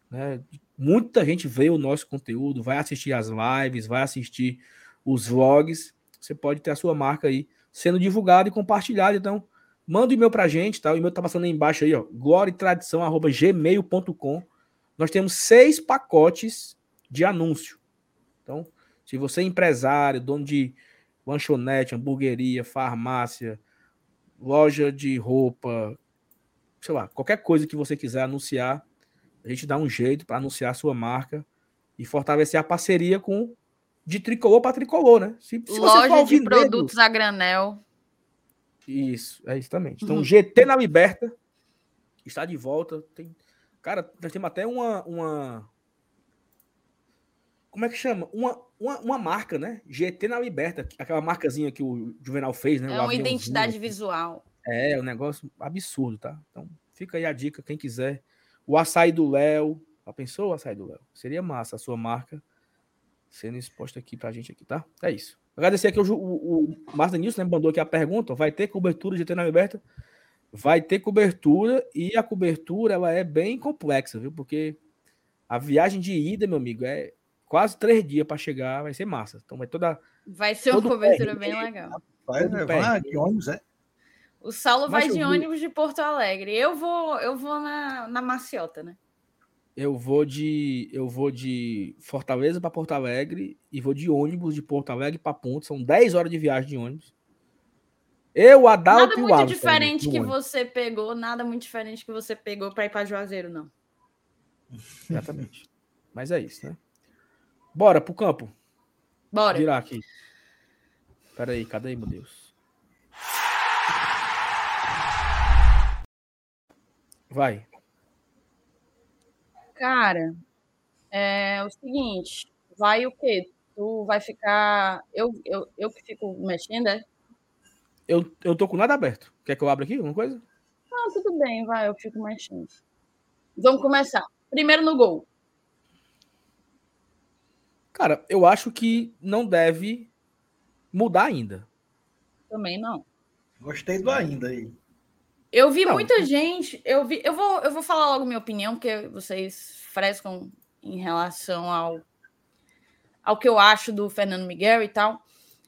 né? Muita gente vê o nosso conteúdo, vai assistir as lives, vai assistir os vlogs você pode ter a sua marca aí sendo divulgada e compartilhada. Então, manda o e-mail pra gente, tá? O e-mail tá passando aí embaixo aí, ó. gloriatradição@gmail.com. Nós temos seis pacotes de anúncio. Então, se você é empresário, dono de lanchonete, hamburgueria, farmácia, loja de roupa, sei lá, qualquer coisa que você quiser anunciar, a gente dá um jeito para anunciar a sua marca e fortalecer a parceria com de tricolor para tricolor, né? Se, se Loja de produtos a granel. Isso, é exatamente. Então, uhum. GT na Liberta está de volta. Tem... Cara, nós temos até uma, uma. Como é que chama? Uma, uma, uma marca, né? GT na Liberta. Aquela marcazinha que o Juvenal fez, né? É uma identidade visual. É, um negócio absurdo, tá? Então, fica aí a dica, quem quiser. O açaí do Léo. Já pensou o açaí do Léo? Seria massa a sua marca sendo exposta aqui pra gente aqui, tá? É isso. Agradecer aqui o, o, o Marta Nilson, né, mandou aqui a pergunta, vai ter cobertura de na Liberta? Vai ter cobertura e a cobertura ela é bem complexa, viu? Porque a viagem de ida, meu amigo, é quase três dias para chegar, vai ser massa. Então vai toda. Vai ser uma cobertura bem legal. Vai levar que ônibus é? O Saulo Mas vai de ônibus de Porto Alegre. Eu vou, eu vou na, na maciota, né? Eu vou de eu vou de Fortaleza para Porto Alegre e vou de ônibus de Porto Alegre para Ponte. São 10 horas de viagem de ônibus. Eu, Adalto nada e o Nada muito diferente que ônibus. você pegou, nada muito diferente que você pegou para ir para Juazeiro, não. Exatamente. Mas é isso, né? Bora pro campo. Bora. Virar aqui. Peraí, cadê, meu Deus? Vai. Cara, é o seguinte, vai o quê? Tu vai ficar. Eu, eu, eu que fico mexendo, é? Eu, eu tô com nada aberto. Quer que eu abra aqui alguma coisa? Não, tudo bem, vai, eu fico mexendo. Vamos começar. Primeiro no gol. Cara, eu acho que não deve mudar ainda. Também não. Gostei do ainda aí. Eu vi não. muita gente, eu vi, eu vou, eu vou falar logo minha opinião, porque vocês frescam em relação ao ao que eu acho do Fernando Miguel e tal.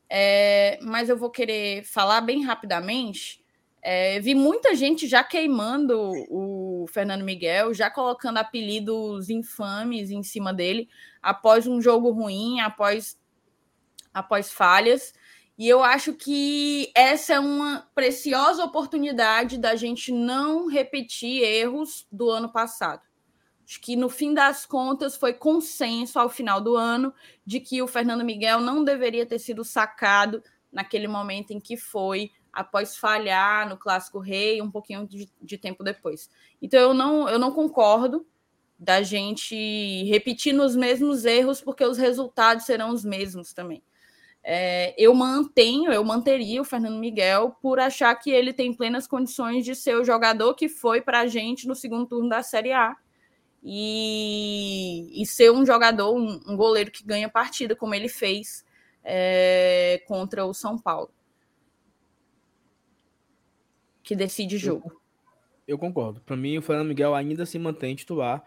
É, mas eu vou querer falar bem rapidamente. É, vi muita gente já queimando o Fernando Miguel, já colocando apelidos infames em cima dele após um jogo ruim, após, após falhas. E eu acho que essa é uma preciosa oportunidade da gente não repetir erros do ano passado. Acho que no fim das contas foi consenso ao final do ano de que o Fernando Miguel não deveria ter sido sacado naquele momento em que foi, após falhar no Clássico Rei, um pouquinho de, de tempo depois. Então eu não, eu não concordo da gente repetir nos mesmos erros, porque os resultados serão os mesmos também. É, eu mantenho, eu manteria o Fernando Miguel por achar que ele tem plenas condições de ser o jogador que foi para a gente no segundo turno da Série A e, e ser um jogador, um, um, goleiro que ganha partida, como ele fez é, contra o São Paulo. Que decide jogo. Eu, eu concordo. Para mim, o Fernando Miguel ainda se mantém titular.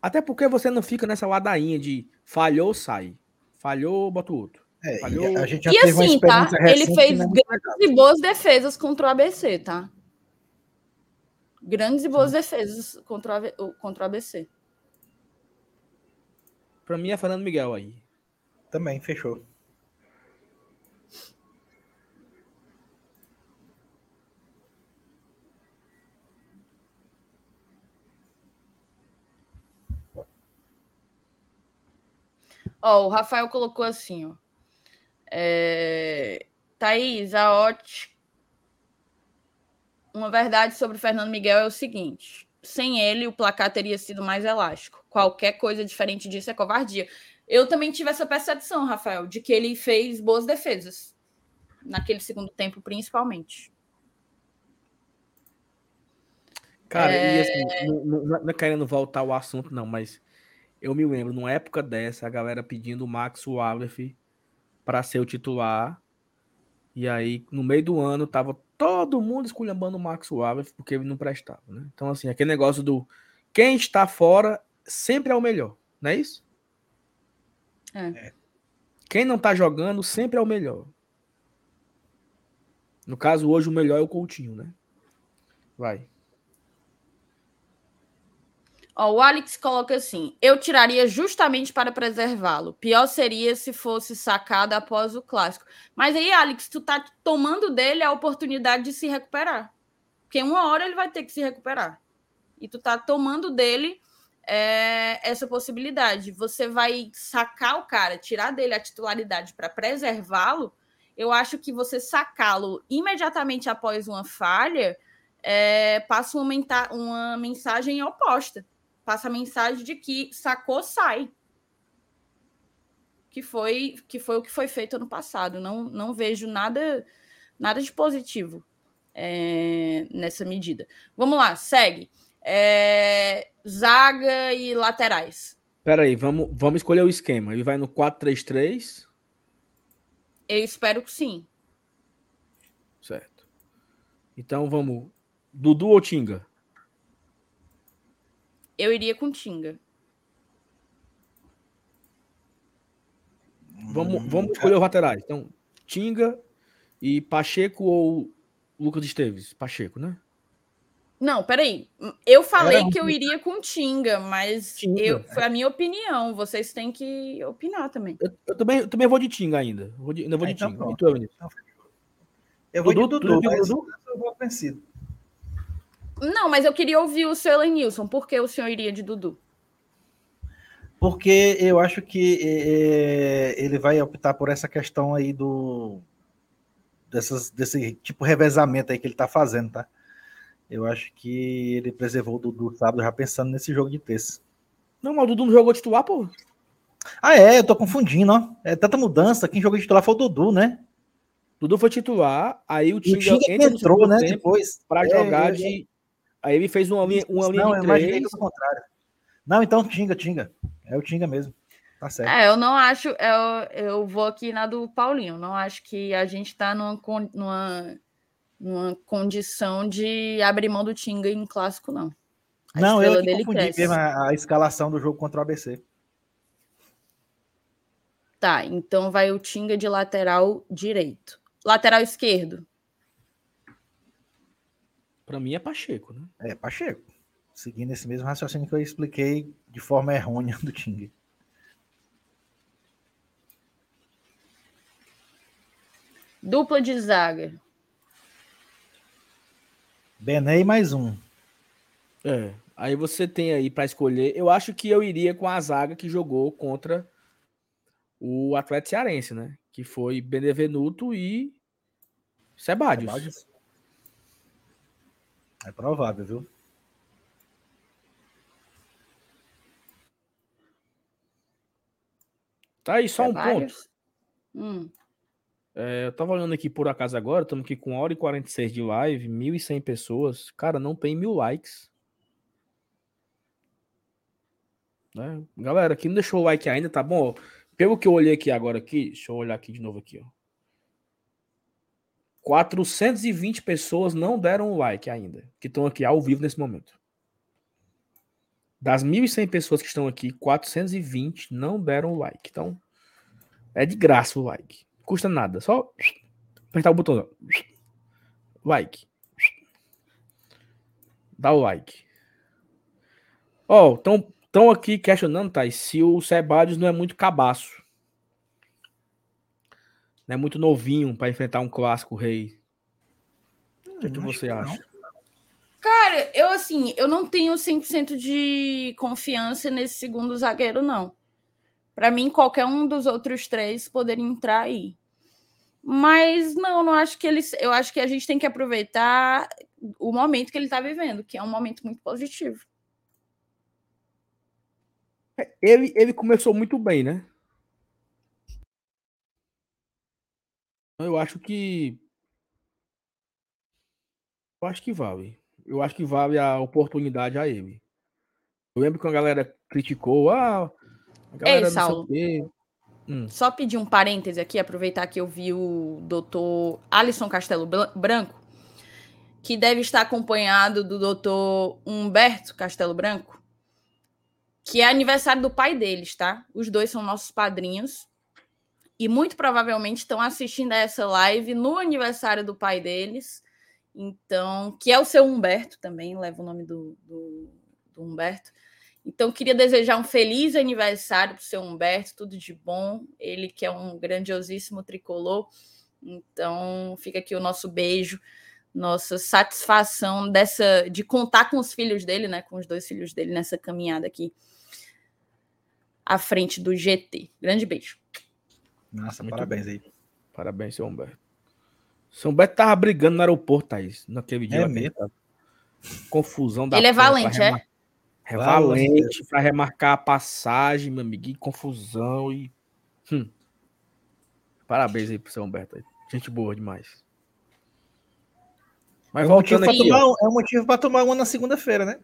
Até porque você não fica nessa ladainha de falhou, sai. Falhou, bota o outro. É, falhou... e assim, tá? Ele fez é grandes e boas defesas contra o ABC, tá? Grandes e boas Sim. defesas contra, o, contra o ABC. Para mim é Fernando Miguel aí. Também, fechou. Ó, o Rafael colocou assim, ó. É... Thaís, a ótica uma verdade sobre o Fernando Miguel é o seguinte: sem ele, o placar teria sido mais elástico. Qualquer coisa diferente disso é covardia. Eu também tive essa percepção, Rafael, de que ele fez boas defesas naquele segundo tempo, principalmente. Cara, é... e assim, não, não, não é querendo voltar ao assunto, não, mas eu me lembro, numa época dessa, a galera pedindo o Max Wallace para ser o titular. E aí, no meio do ano, tava todo mundo esculhambando o Max Wallace porque ele não prestava, né? Então, assim, aquele negócio do quem está fora sempre é o melhor, não é isso? É. é. Quem não tá jogando sempre é o melhor. No caso, hoje o melhor é o Coutinho, né? Vai. Ó, o Alex coloca assim: eu tiraria justamente para preservá-lo. Pior seria se fosse sacado após o clássico. Mas aí, Alex, tu tá tomando dele a oportunidade de se recuperar. Porque uma hora ele vai ter que se recuperar. E tu tá tomando dele é, essa possibilidade. Você vai sacar o cara, tirar dele a titularidade para preservá-lo. Eu acho que você sacá-lo imediatamente após uma falha é, passa uma, uma mensagem oposta passa a mensagem de que sacou, sai. Que foi, que foi o que foi feito ano passado. Não, não vejo nada, nada de positivo é, nessa medida. Vamos lá, segue. É, zaga e laterais. Peraí, vamos, vamos escolher o esquema. Ele vai no 4-3-3? Eu espero que sim. Certo. Então vamos. Dudu ou Tinga? Eu iria com Tinga. Vamos, vamos escolher os laterais. Então, Tinga e Pacheco ou Lucas Esteves? Pacheco, né? Não, peraí. Eu falei que eu iria com Tinga, mas Tinga. Eu, foi a minha opinião. Vocês têm que opinar também. Eu, eu também, eu também vou de Tinga ainda. Vou de, ainda vou de então, Tinga. E tu, eu vou Dudu, de Dudu, mas Dudu? eu vou vencido. Não, mas eu queria ouvir o seu Nilson. Por que o senhor iria de Dudu? Porque eu acho que é, ele vai optar por essa questão aí do dessas, desse tipo de revezamento aí que ele está fazendo, tá? Eu acho que ele preservou o Dudu sábado já pensando nesse jogo de terça. Não, mas o Dudu não jogou titular, pô. Ah, é, eu tô confundindo, ó. É tanta mudança. Quem jogou titular foi o Dudu, né? Dudu foi titular, aí o Tinga, o Tinga entrou, né? Depois. Pra é, jogar é, de. Aí ele fez uma linha, uma linha não, de três. Não, contrário. Não, então Tinga, Tinga. É o Tinga mesmo. Tá certo. É, eu não acho. Eu, eu vou aqui na do Paulinho. Não acho que a gente tá numa, numa, numa condição de abrir mão do Tinga em clássico, não. A não, eu dele confundi mesmo a, a escalação do jogo contra o ABC. Tá, então vai o Tinga de lateral direito. Lateral esquerdo. Para mim é Pacheco, né? É, Pacheco. Seguindo esse mesmo raciocínio que eu expliquei de forma errônea do Tinga. Dupla de zaga. Benei mais um. É. Aí você tem aí para escolher. Eu acho que eu iria com a zaga que jogou contra o Atlético Cearense, né? Que foi Benevenuto e Sebadios. É provável, viu? Tá aí só um ponto. Hum. É, eu tava olhando aqui por acaso agora, estamos aqui com 1 hora e 46 de live, 1.100 pessoas. Cara, não tem mil likes. Né? Galera, quem não deixou o like ainda, tá bom? Pelo que eu olhei aqui agora aqui, deixa eu olhar aqui de novo aqui, ó. 420 pessoas não deram o like ainda, que estão aqui ao vivo nesse momento. Das 1.100 pessoas que estão aqui, 420 não deram o like. Então, é de graça o like custa nada. Só apertar o botão. Like. Dá o like. Ó, oh, estão tão aqui questionando, tá? Se o Sebadios não é muito cabaço. Não é muito novinho para enfrentar um clássico rei. O que, é que você acha? Cara, eu assim, eu não tenho 100% de confiança nesse segundo zagueiro, não. Para mim, qualquer um dos outros três poderia entrar aí. Mas não, não acho que eles. Eu acho que a gente tem que aproveitar o momento que ele está vivendo, que é um momento muito positivo. É, ele, ele começou muito bem, né? Eu acho que. Eu acho que vale. Eu acho que vale a oportunidade a ele. Eu lembro que a galera criticou. Ah, a galera Ei, Saulo. Hum. Só pedir um parêntese aqui, aproveitar que eu vi o doutor Alisson Castelo Branco, que deve estar acompanhado do doutor Humberto Castelo Branco, que é aniversário do pai deles, tá? Os dois são nossos padrinhos. E muito provavelmente estão assistindo a essa live no aniversário do pai deles. Então, que é o seu Humberto também, leva o nome do, do, do Humberto. Então, queria desejar um feliz aniversário para o seu Humberto, tudo de bom. Ele que é um grandiosíssimo tricolor. Então, fica aqui o nosso beijo, nossa satisfação dessa de contar com os filhos dele, né? Com os dois filhos dele nessa caminhada aqui à frente do GT. Grande beijo. Nossa, Muito parabéns bom. aí. Parabéns, seu Humberto. Seu Humberto tava brigando no aeroporto, Thaís, naquele dia. É mesmo? Confusão da Ele é valente, é? É valente para remarcar a passagem, meu amigo, e confusão e. Hum. Parabéns aí pro seu Humberto. Gente boa demais. Mas é voltando aqui. Tomar, é um motivo para tomar uma na segunda-feira, né?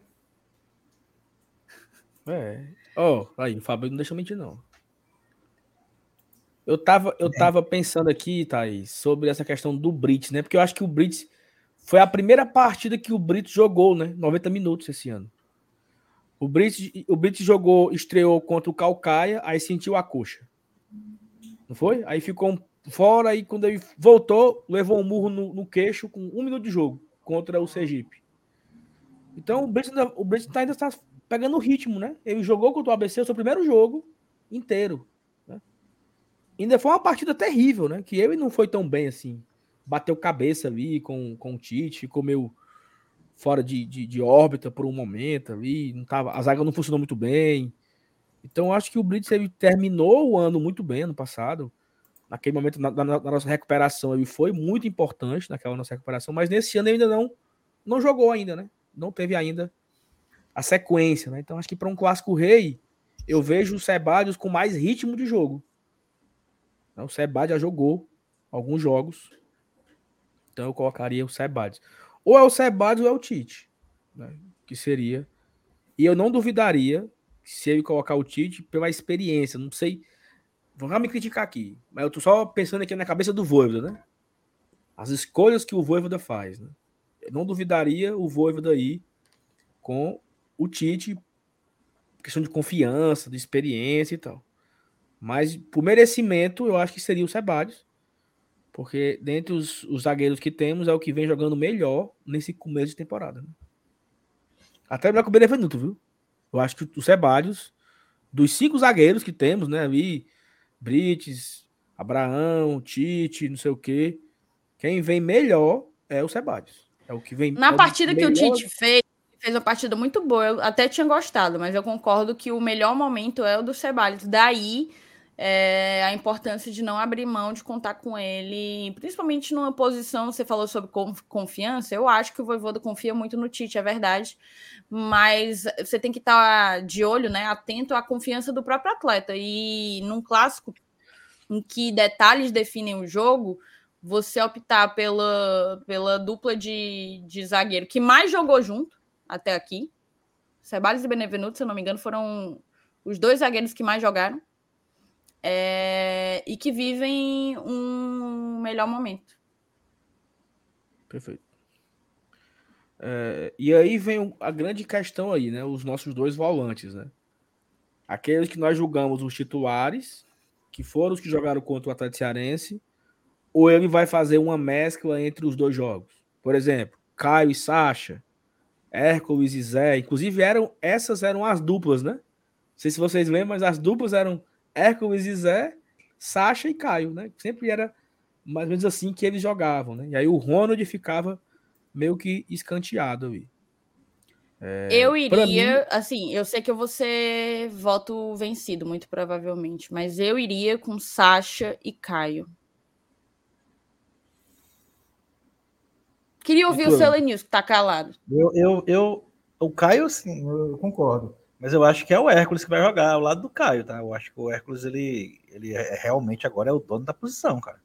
É. Ó, oh, aí, o Fábio não deixa mentir, não. Eu tava, eu é. tava pensando aqui, Thaís, sobre essa questão do Brits, né? Porque eu acho que o Brits foi a primeira partida que o Brits jogou, né? 90 minutos esse ano. O Brits, o Brits jogou, estreou contra o Calcaia, aí sentiu a coxa. Não foi? Aí ficou fora e quando ele voltou, levou um murro no, no, queixo com um minuto de jogo contra o Sergipe. Então o Brits, o Brits tá, ainda está pegando o ritmo, né? Ele jogou contra o ABC o seu primeiro jogo inteiro. Ainda foi uma partida terrível, né? Que ele não foi tão bem assim. Bateu cabeça ali com, com o Tite, ficou meio fora de, de, de, órbita por um momento ali, não tava, a zaga não funcionou muito bem. Então acho que o Blitz ele terminou o ano muito bem ano passado. Naquele momento, na, na, na, nossa recuperação, ele foi muito importante naquela nossa recuperação, mas nesse ano ele ainda não, não jogou ainda, né? Não teve ainda a sequência, né? Então acho que para um clássico rei, eu vejo o Sebadios com mais ritmo de jogo. Então, o Sebadios já jogou alguns jogos. Então eu colocaria o Sebadios. Ou é o Sebadios ou é o Tite, né? que seria. E eu não duvidaria se ele colocar o Tite pela experiência. Não sei. Vão me criticar aqui, mas eu tô só pensando aqui na cabeça do Voivoda, né? As escolhas que o Voivoda faz, né? Eu não duvidaria o Voivoda aí com o Tite, questão de confiança, de experiência e tal. Mas por merecimento, eu acho que seria o Sebadios. Porque dentre os, os, zagueiros que temos, é o que vem jogando melhor nesse começo de temporada. Né? Até melhor que o Benevenuto, viu? Eu acho que o Sebadios, dos cinco zagueiros que temos, né? Ali, Brites, Abraão, Tite, não sei o quê. Quem vem melhor é o Sebadios. É o que vem. Na é partida que o Tite fez, fez uma partida muito boa. Eu até tinha gostado, mas eu concordo que o melhor momento é o do Sebadios. Daí é, a importância de não abrir mão de contar com ele, principalmente numa posição, você falou sobre confiança, eu acho que o Voivoda confia muito no Tite, é verdade, mas você tem que estar de olho, né, atento à confiança do próprio atleta, e num clássico em que detalhes definem o jogo, você optar pela, pela dupla de, de zagueiro que mais jogou junto até aqui, Ceballos e Benevenuto, se eu não me engano, foram os dois zagueiros que mais jogaram, é, e que vivem um melhor momento. Perfeito. É, e aí vem a grande questão aí, né? Os nossos dois volantes, né? Aqueles que nós julgamos os titulares, que foram os que jogaram contra o Atlético Cearense, ou ele vai fazer uma mescla entre os dois jogos. Por exemplo, Caio e Sacha, Hércules e Zé, inclusive eram essas eram as duplas, né? Não sei se vocês lembram, mas as duplas eram Hércules e Zé, Sacha e Caio, né? Sempre era mais ou menos assim que eles jogavam, né? E aí o Ronald ficava meio que escanteado ali. É, eu iria, mim... assim, eu sei que eu vou ser voto vencido, muito provavelmente, mas eu iria com Sacha e Caio. Queria ouvir o Selenius, que tá calado. Eu, eu, eu, o Caio, sim, eu concordo. Mas eu acho que é o Hércules que vai jogar ao lado do Caio, tá? Eu acho que o Hércules, ele, ele é, realmente agora é o dono da posição, cara.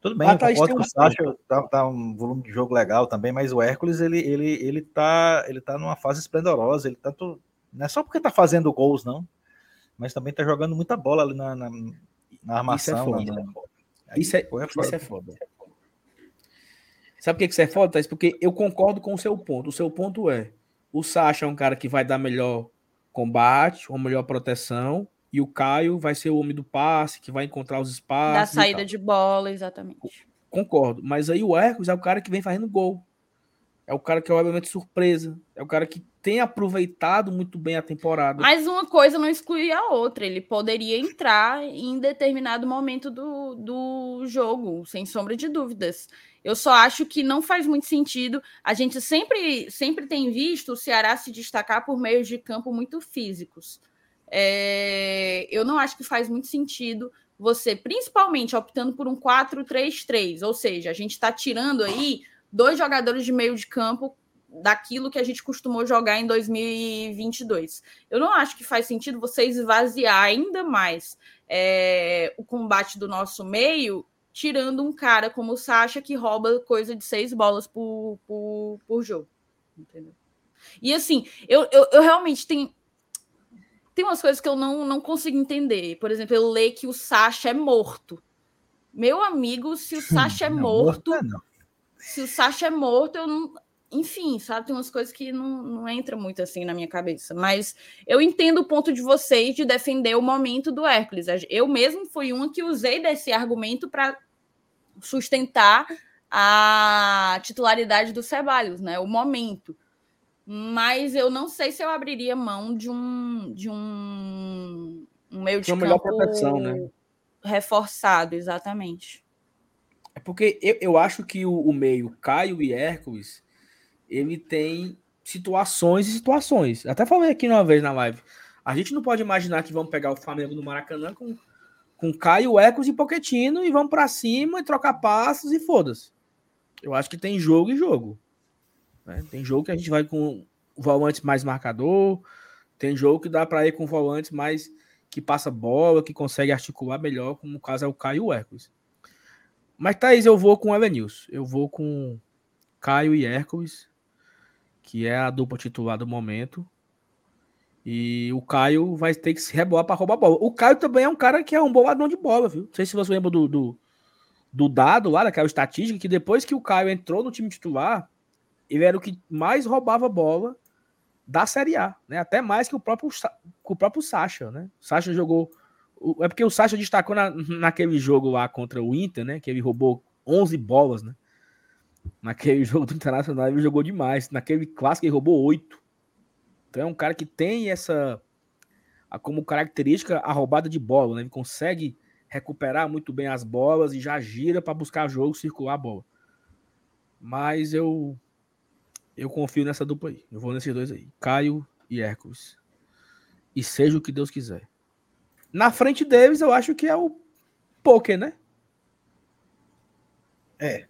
Tudo bem, ah, tá, concordo o Sacha tá, tá, um volume de jogo legal também, mas o Hércules, ele, ele, ele, tá, ele tá numa fase esplendorosa, ele tanto... Não é só porque tá fazendo gols, não, mas também tá jogando muita bola ali na, na, na armação. Isso é foda. Na, isso, é, isso é foda. Sabe por que isso é foda, Thais? Porque eu concordo com o seu ponto. O seu ponto é o Sacha é um cara que vai dar melhor combate, uma melhor proteção. E o Caio vai ser o homem do passe, que vai encontrar os espaços. Da saída de bola, exatamente. Concordo. Mas aí o Hércules é o cara que vem fazendo gol. É o cara que é obviamente surpresa. É o cara que tem aproveitado muito bem a temporada. Mas uma coisa não exclui a outra. Ele poderia entrar em determinado momento do, do jogo, sem sombra de dúvidas. Eu só acho que não faz muito sentido. A gente sempre, sempre tem visto o Ceará se destacar por meios de campo muito físicos. É, eu não acho que faz muito sentido você, principalmente optando por um 4-3-3, ou seja, a gente está tirando aí dois jogadores de meio de campo daquilo que a gente costumou jogar em 2022. Eu não acho que faz sentido você esvaziar ainda mais é, o combate do nosso meio tirando um cara como o Sacha que rouba coisa de seis bolas por, por, por jogo. Entendeu? E assim, eu, eu, eu realmente tenho. Tem umas coisas que eu não, não consigo entender. Por exemplo, eu leio que o Sacha é morto. Meu amigo, se o Sacha é não, morto. É se o Sacha é morto, eu não. Enfim, sabe? Tem umas coisas que não, não entram muito assim na minha cabeça. Mas eu entendo o ponto de vocês de defender o momento do Hércules. Eu mesmo fui uma que usei desse argumento para sustentar a titularidade do Ceballos, né? O momento. Mas eu não sei se eu abriria mão de um de um, um meio de campo proteção, né? reforçado, exatamente. É porque eu, eu acho que o, o, meio Caio e Hércules ele tem situações e situações. Até falei aqui uma vez na live. A gente não pode imaginar que vamos pegar o Flamengo no Maracanã com com Caio, Ecos e Poquetino e vamos para cima e trocar passos e foda-se. Eu acho que tem jogo e jogo. Né? Tem jogo que a gente vai com volantes mais marcador, tem jogo que dá para ir com volantes mais que passa bola, que consegue articular melhor, como o caso é o Caio Hércules. Mas, Thaís, eu vou com o Evanilson. Eu vou com Caio e Hércules, que é a dupla titular do momento. E o Caio vai ter que se rebolar para roubar a bola. O Caio também é um cara que é um boladão de bola, viu? Não sei se você lembra do, do, do dado lá, daquela estatística, que depois que o Caio entrou no time titular, ele era o que mais roubava bola da Série A, né? Até mais que o próprio, que o próprio Sacha, né? O Sacha jogou. É porque o Sacha destacou na, naquele jogo lá contra o Inter, né? Que ele roubou 11 bolas, né? Naquele jogo do Internacional ele jogou demais. Naquele clássico ele roubou 8. Então é um cara que tem essa como característica a roubada de bola, né? Ele consegue recuperar muito bem as bolas e já gira para buscar jogo, circular a bola. Mas eu eu confio nessa dupla aí. Eu vou nesses dois aí. Caio e Hércules. E seja o que Deus quiser. Na frente deles, eu acho que é o Poker, né? É.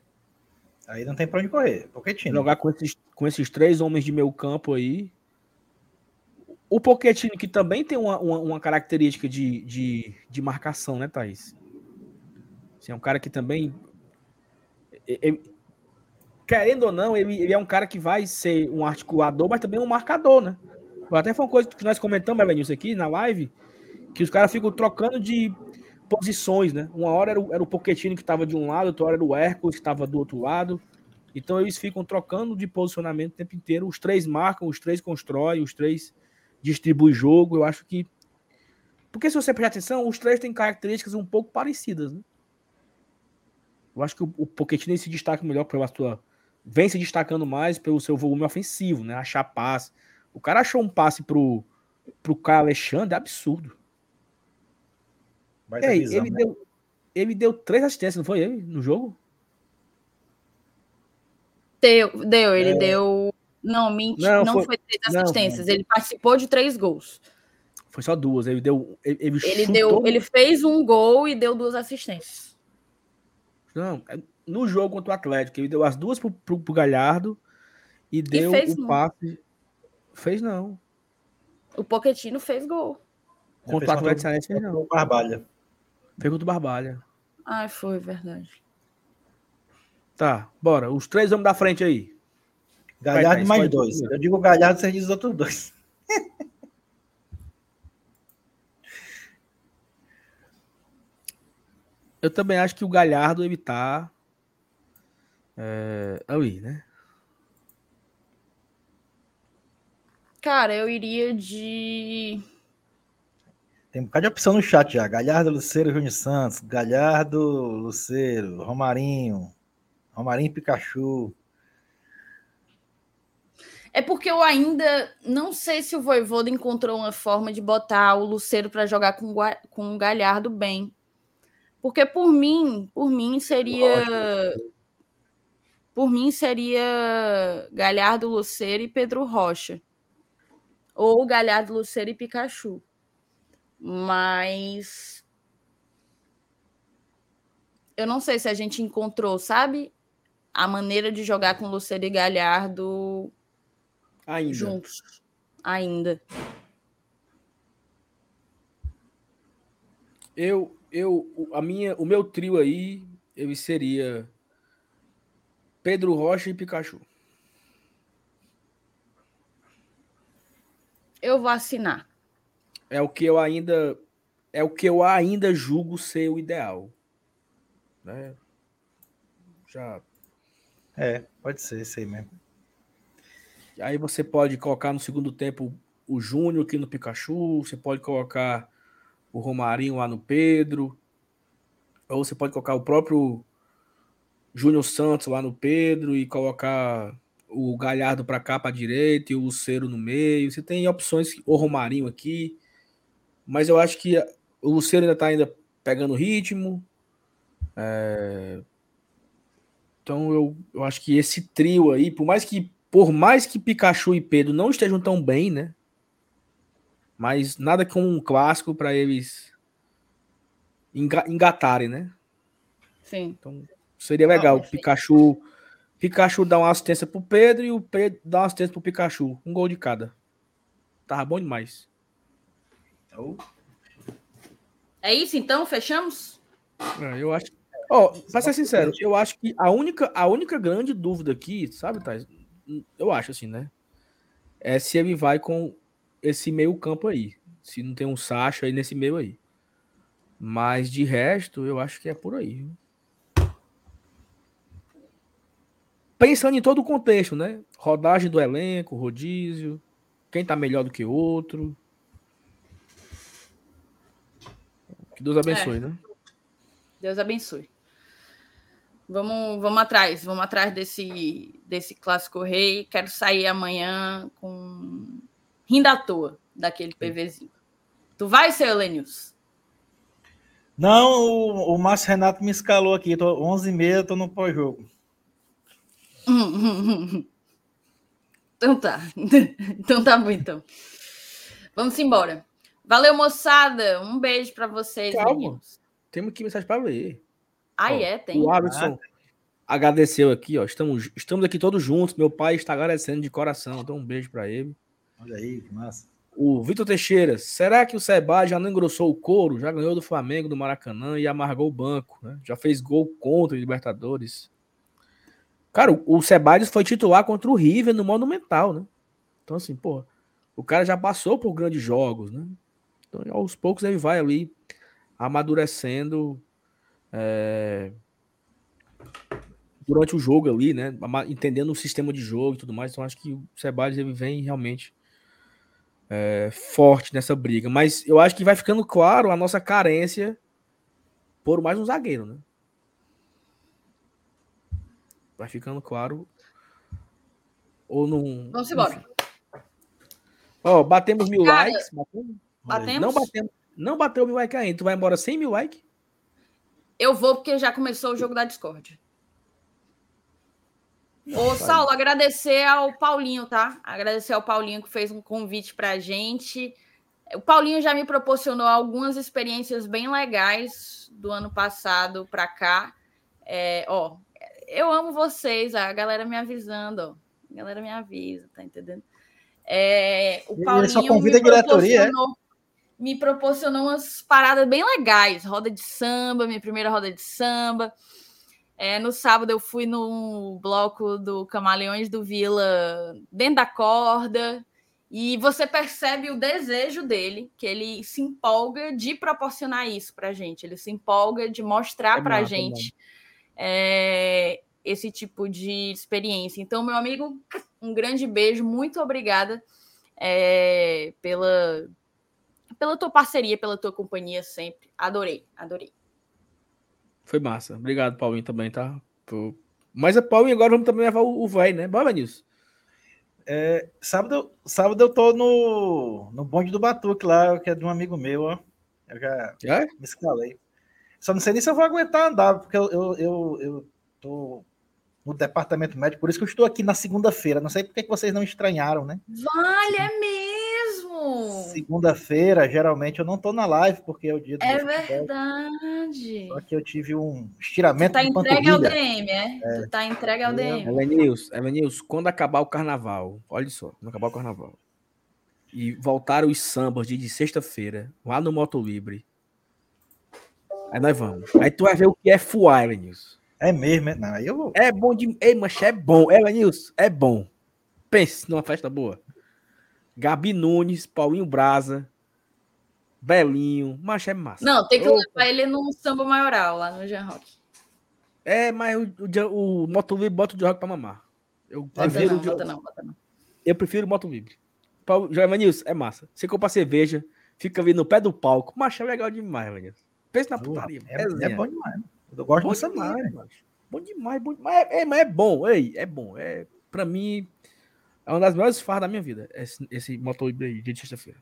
Aí não tem pra onde correr. Pochettino. Jogar com esses, com esses três homens de meio campo aí. O Pochettino, que também tem uma, uma, uma característica de, de, de, marcação, né, Thaís? Assim, é um cara que também. Querendo ou não, ele, ele, é um cara que vai ser um articulador, mas também um marcador, né? Até foi uma coisa que nós comentamos, Elenilson, aqui na live, que os caras ficam trocando de posições, né? Uma hora era o, era o Pochettino que estava de um lado, outra hora era o Hércules que estava do outro lado. Então eles ficam trocando de posicionamento o tempo inteiro. Os três marcam, os três constroem, os três distribuem jogo. Eu acho que. Porque se você prestar atenção, os três têm características um pouco parecidas, né? Eu acho que o, o Pochettino se destaca melhor pela sua vem se destacando mais pelo seu volume ofensivo, né? Achar passe. O cara achou um passe pro, pro Caio Alexandre absurdo. Vai Ei, visão, ele, né? deu, ele deu três assistências, não foi ele, no jogo? Deu, deu ele é... deu. Não, mentira, não, não foi, foi três assistências. Não, ele participou de três gols. Foi só duas. Ele deu. Ele, ele, ele deu, ele fez um gol e deu duas assistências. Não, é, no jogo contra o Atlético. Ele deu as duas pro, pro, pro Galhardo e deu e o passe. Fez não. O Poquetino fez gol. Contra o Atlético Cearense fez não. Barbalha. Fez contra o Barbalha. Ah, foi, verdade. Tá, bora. Os três homens da frente aí. Galhardo mais dois. Eu digo Galhardo, você diz os outros dois. Eu também acho que o Galhardo ele tá é, ali, né? Cara, eu iria de. Tem um bocado de opção no chat já. Galhardo, Luceiro, Júnior Santos. Galhardo, Luceiro, Romarinho. Romarinho Pikachu. É porque eu ainda não sei se o Voivoda encontrou uma forma de botar o Luceiro para jogar com, com o Galhardo bem. Porque por mim, por mim seria Lógico. Por mim, seria Galhardo Luceiro e Pedro Rocha. Ou Galhardo Luceiro e Pikachu. Mas. Eu não sei se a gente encontrou, sabe? A maneira de jogar com Luceiro e Galhardo Ainda. juntos. Ainda. Eu, eu, a minha, o meu trio aí, ele seria Pedro Rocha e Pikachu. Eu vou assinar. É o que eu ainda é o que eu ainda julgo ser o ideal. Né? Já É, pode ser isso aí mesmo. Aí você pode colocar no segundo tempo o Júnior aqui no Pikachu, você pode colocar o Romarinho lá no Pedro, ou você pode colocar o próprio Júnior Santos lá no Pedro e colocar o Galhardo para cá para direita e o Lucero no meio. Você tem opções, o Romarinho aqui, mas eu acho que o Lucero ainda está ainda pegando ritmo. É... Então eu, eu acho que esse trio aí, por mais que por mais que Pikachu e Pedro não estejam tão bem, né? Mas nada como um clássico para eles engatarem, né? Sim. Então Seria legal. Não, Pikachu, Pikachu dá uma assistência pro Pedro e o Pedro dá uma assistência pro Pikachu. Um gol de cada. Tava bom demais. Então... É isso então? Fechamos? É, eu acho. Ó, oh, pra ser sincero, eu acho que a única, a única grande dúvida aqui, sabe, Thais? Eu acho assim, né? É se ele vai com esse meio campo aí. Se não tem um Sacha aí nesse meio aí. Mas de resto, eu acho que é por aí. Pensando em todo o contexto, né? Rodagem do elenco, rodízio, quem tá melhor do que outro. Que Deus abençoe, é. né? Deus abençoe. Vamos, vamos atrás, vamos atrás desse, desse clássico rei. Quero sair amanhã com rindo à toa daquele PVzinho. Tu vai, seu Elenius? Não, o, o Márcio Renato me escalou aqui. Tô 11h30, tô no pós-jogo. então tá. então tá bom, então. Vamos embora. Valeu, moçada. Um beijo para vocês. Calma. Meninos. Temos que mensagem para ler. Ah, ó, é? Tem. O Alisson ah. agradeceu aqui, ó. Estamos, estamos aqui todos juntos. Meu pai está agradecendo de coração. Então, um beijo para ele. Olha aí, que massa. O Vitor Teixeira, será que o Seba já não engrossou o couro? Já ganhou do Flamengo, do Maracanã e amargou o banco, né? Já fez gol contra o Libertadores. Cara, o Sebadios foi titular contra o River no Monumental, né? Então, assim, pô, o cara já passou por grandes jogos, né? Então, aos poucos ele vai ali amadurecendo é, durante o jogo ali, né? Entendendo o sistema de jogo e tudo mais. Então, acho que o Sebadios ele vem realmente é, forte nessa briga. Mas eu acho que vai ficando claro a nossa carência por mais um zagueiro, né? Vai ficando claro. Ou não. Vamos embora. Ó, batemos mil Cara, likes. Batemos? Batemos? Não batemos. Não bateu mil likes ainda. Tu vai embora sem mil likes? Eu vou porque já começou o jogo da Discord. Ô, Saulo, agradecer ao Paulinho, tá? Agradecer ao Paulinho que fez um convite pra gente. O Paulinho já me proporcionou algumas experiências bem legais do ano passado para cá. É, ó, eu amo vocês, a galera me avisando, ó. A galera me avisa, tá entendendo? É, o Paulinho Ele só convida a diretoria, é? Me proporcionou umas paradas bem legais. Roda de samba, minha primeira roda de samba. É, no sábado eu fui no bloco do Camaleões do Vila dentro da corda e você percebe o desejo dele, que ele se empolga de proporcionar isso para gente, ele se empolga de mostrar é para gente é, esse tipo de experiência. Então, meu amigo, um grande beijo, muito obrigada é, pela, pela tua parceria, pela tua companhia sempre. Adorei, adorei. Foi massa. Obrigado, Paulinho, também, tá? Mas a Paulinho agora vamos também levar o, vai, né? Bora, Nilson. É, sábado, sábado eu tô no, no bonde do Batuque lá, que é de um amigo meu, ó. Eu já é? me escalei. Só não sei nem se eu vou aguentar andar, porque eu, eu, eu, eu tô no departamento médico, por isso que eu estou aqui na segunda-feira. Não sei por que vocês não estranharam, né? Vale, é mesmo! Segunda-feira, geralmente, eu não tô na live, porque é o dia do. É verdade. Só que eu tive um estiramento. Tu tá entregue ao DM, é? é? Tu tá entregue ao DM. Elenils, Elenils, quando acabar o carnaval, olha só, quando acabar o carnaval, e voltar os sambas de, de sexta-feira, lá no Moto Libre, aí nós vamos. Aí tu vai ver o que é fuar, Elenils. É mesmo, é? Não, eu vou. É bom de. Ei, mancha, é bom. Elenils, é bom. Pense numa festa boa. Gabi Nunes, Paulinho Braza, Belinho, mas é massa. Não, tem que Opa. levar ele no samba maioral, lá no Jean Rock. É, mas o, o, o Moto Livre bota o Jean Rock pra mamar. Eu bota prefiro não, o bota não, bota não. Eu prefiro o Moto Livre. Joevanilson, é massa. Você compra cerveja, fica ali no pé do palco. Macho é legal demais, Vanilson. Pensa na putaria. É, é, é, bom demais. Eu gosto bom demais, Bom demais, bom demais. É, é, mas é bom, ei, é bom. É, pra mim, é uma das melhores farras da minha vida, esse, esse motor de sexta-feira.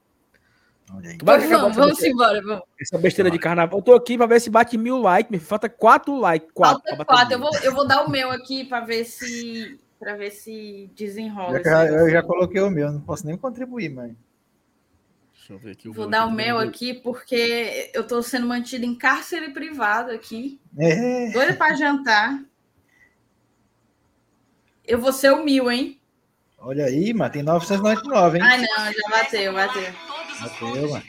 Vamos, vamos embora, vamos. Essa besteira de carnaval. Eu tô aqui pra ver se bate mil likes. Me falta quatro likes. Quatro, falta quatro. Eu vou, eu vou dar o meu aqui pra ver se, pra ver se desenrola. Já, eu já coloquei o meu, não posso nem contribuir, mãe. Deixa eu ver aqui. Vou dar o meu aqui porque eu tô sendo mantido em cárcere privado aqui. É. Doido pra jantar. Eu vou ser o mil, hein? Olha aí, mano, tem 999, hein? Ah, não, já bateu, bateu. Bateu, mano.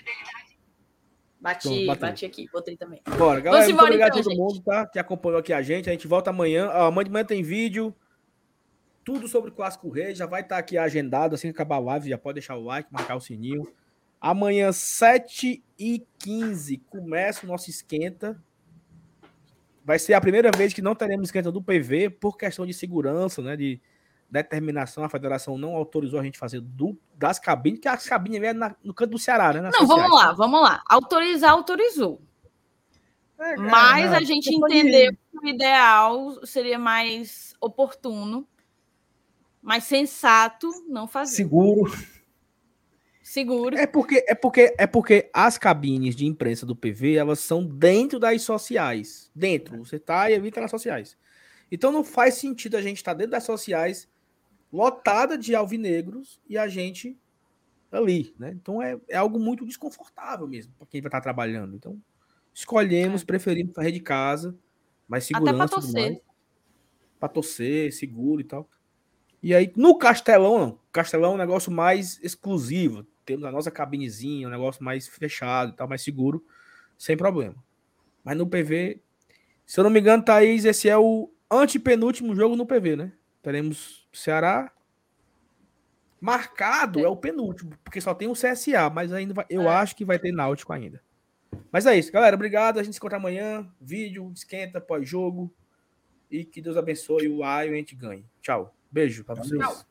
Bati, Pronto, bati aqui, botei também. Bora, galera, muito obrigado então, a todo gente. mundo, tá? Que acompanhou aqui a gente. A gente volta amanhã. amanhã de manhã tem vídeo. Tudo sobre o Clássico Rei. Já vai estar tá aqui agendado. Assim que acabar a live, já pode deixar o like, marcar o sininho. Amanhã, 7h15, começa o nosso esquenta. Vai ser a primeira vez que não teremos esquenta do PV por questão de segurança, né? De determinação. A federação não autorizou a gente fazer do, das cabines, que as cabines é no canto do Ceará, né? Não, sociais. vamos lá, vamos lá. Autorizar, autorizou. É, Mas não, a gente entendeu que o ideal seria mais oportuno, mais sensato não fazer. Seguro. Seguro. É porque, é porque é porque as cabines de imprensa do PV, elas são dentro das sociais. Dentro. Você tá e evita nas sociais. Então não faz sentido a gente estar tá dentro das sociais, lotada de alvinegros, e a gente ali, né? Então é, é algo muito desconfortável mesmo para quem vai estar tá trabalhando. Então, escolhemos, é. preferimos fazer de casa, mais segurança. Até para torcer. Para torcer, seguro e tal. E aí, no Castelão, não. Castelão é um negócio mais exclusivo temos a nossa cabinezinha, um negócio mais fechado e tal, mais seguro, sem problema. Mas no PV, se eu não me engano, Thaís, esse é o antepenúltimo jogo no PV, né? Teremos Ceará. Marcado é, é o penúltimo, porque só tem o CSA, mas ainda vai, eu é. acho que vai ter Náutico ainda. Mas é isso, galera. Obrigado. A gente se encontra amanhã. Vídeo, esquenta, pós-jogo. E que Deus abençoe o A e a gente ganhe. Tchau. Beijo pra vocês. Tchau.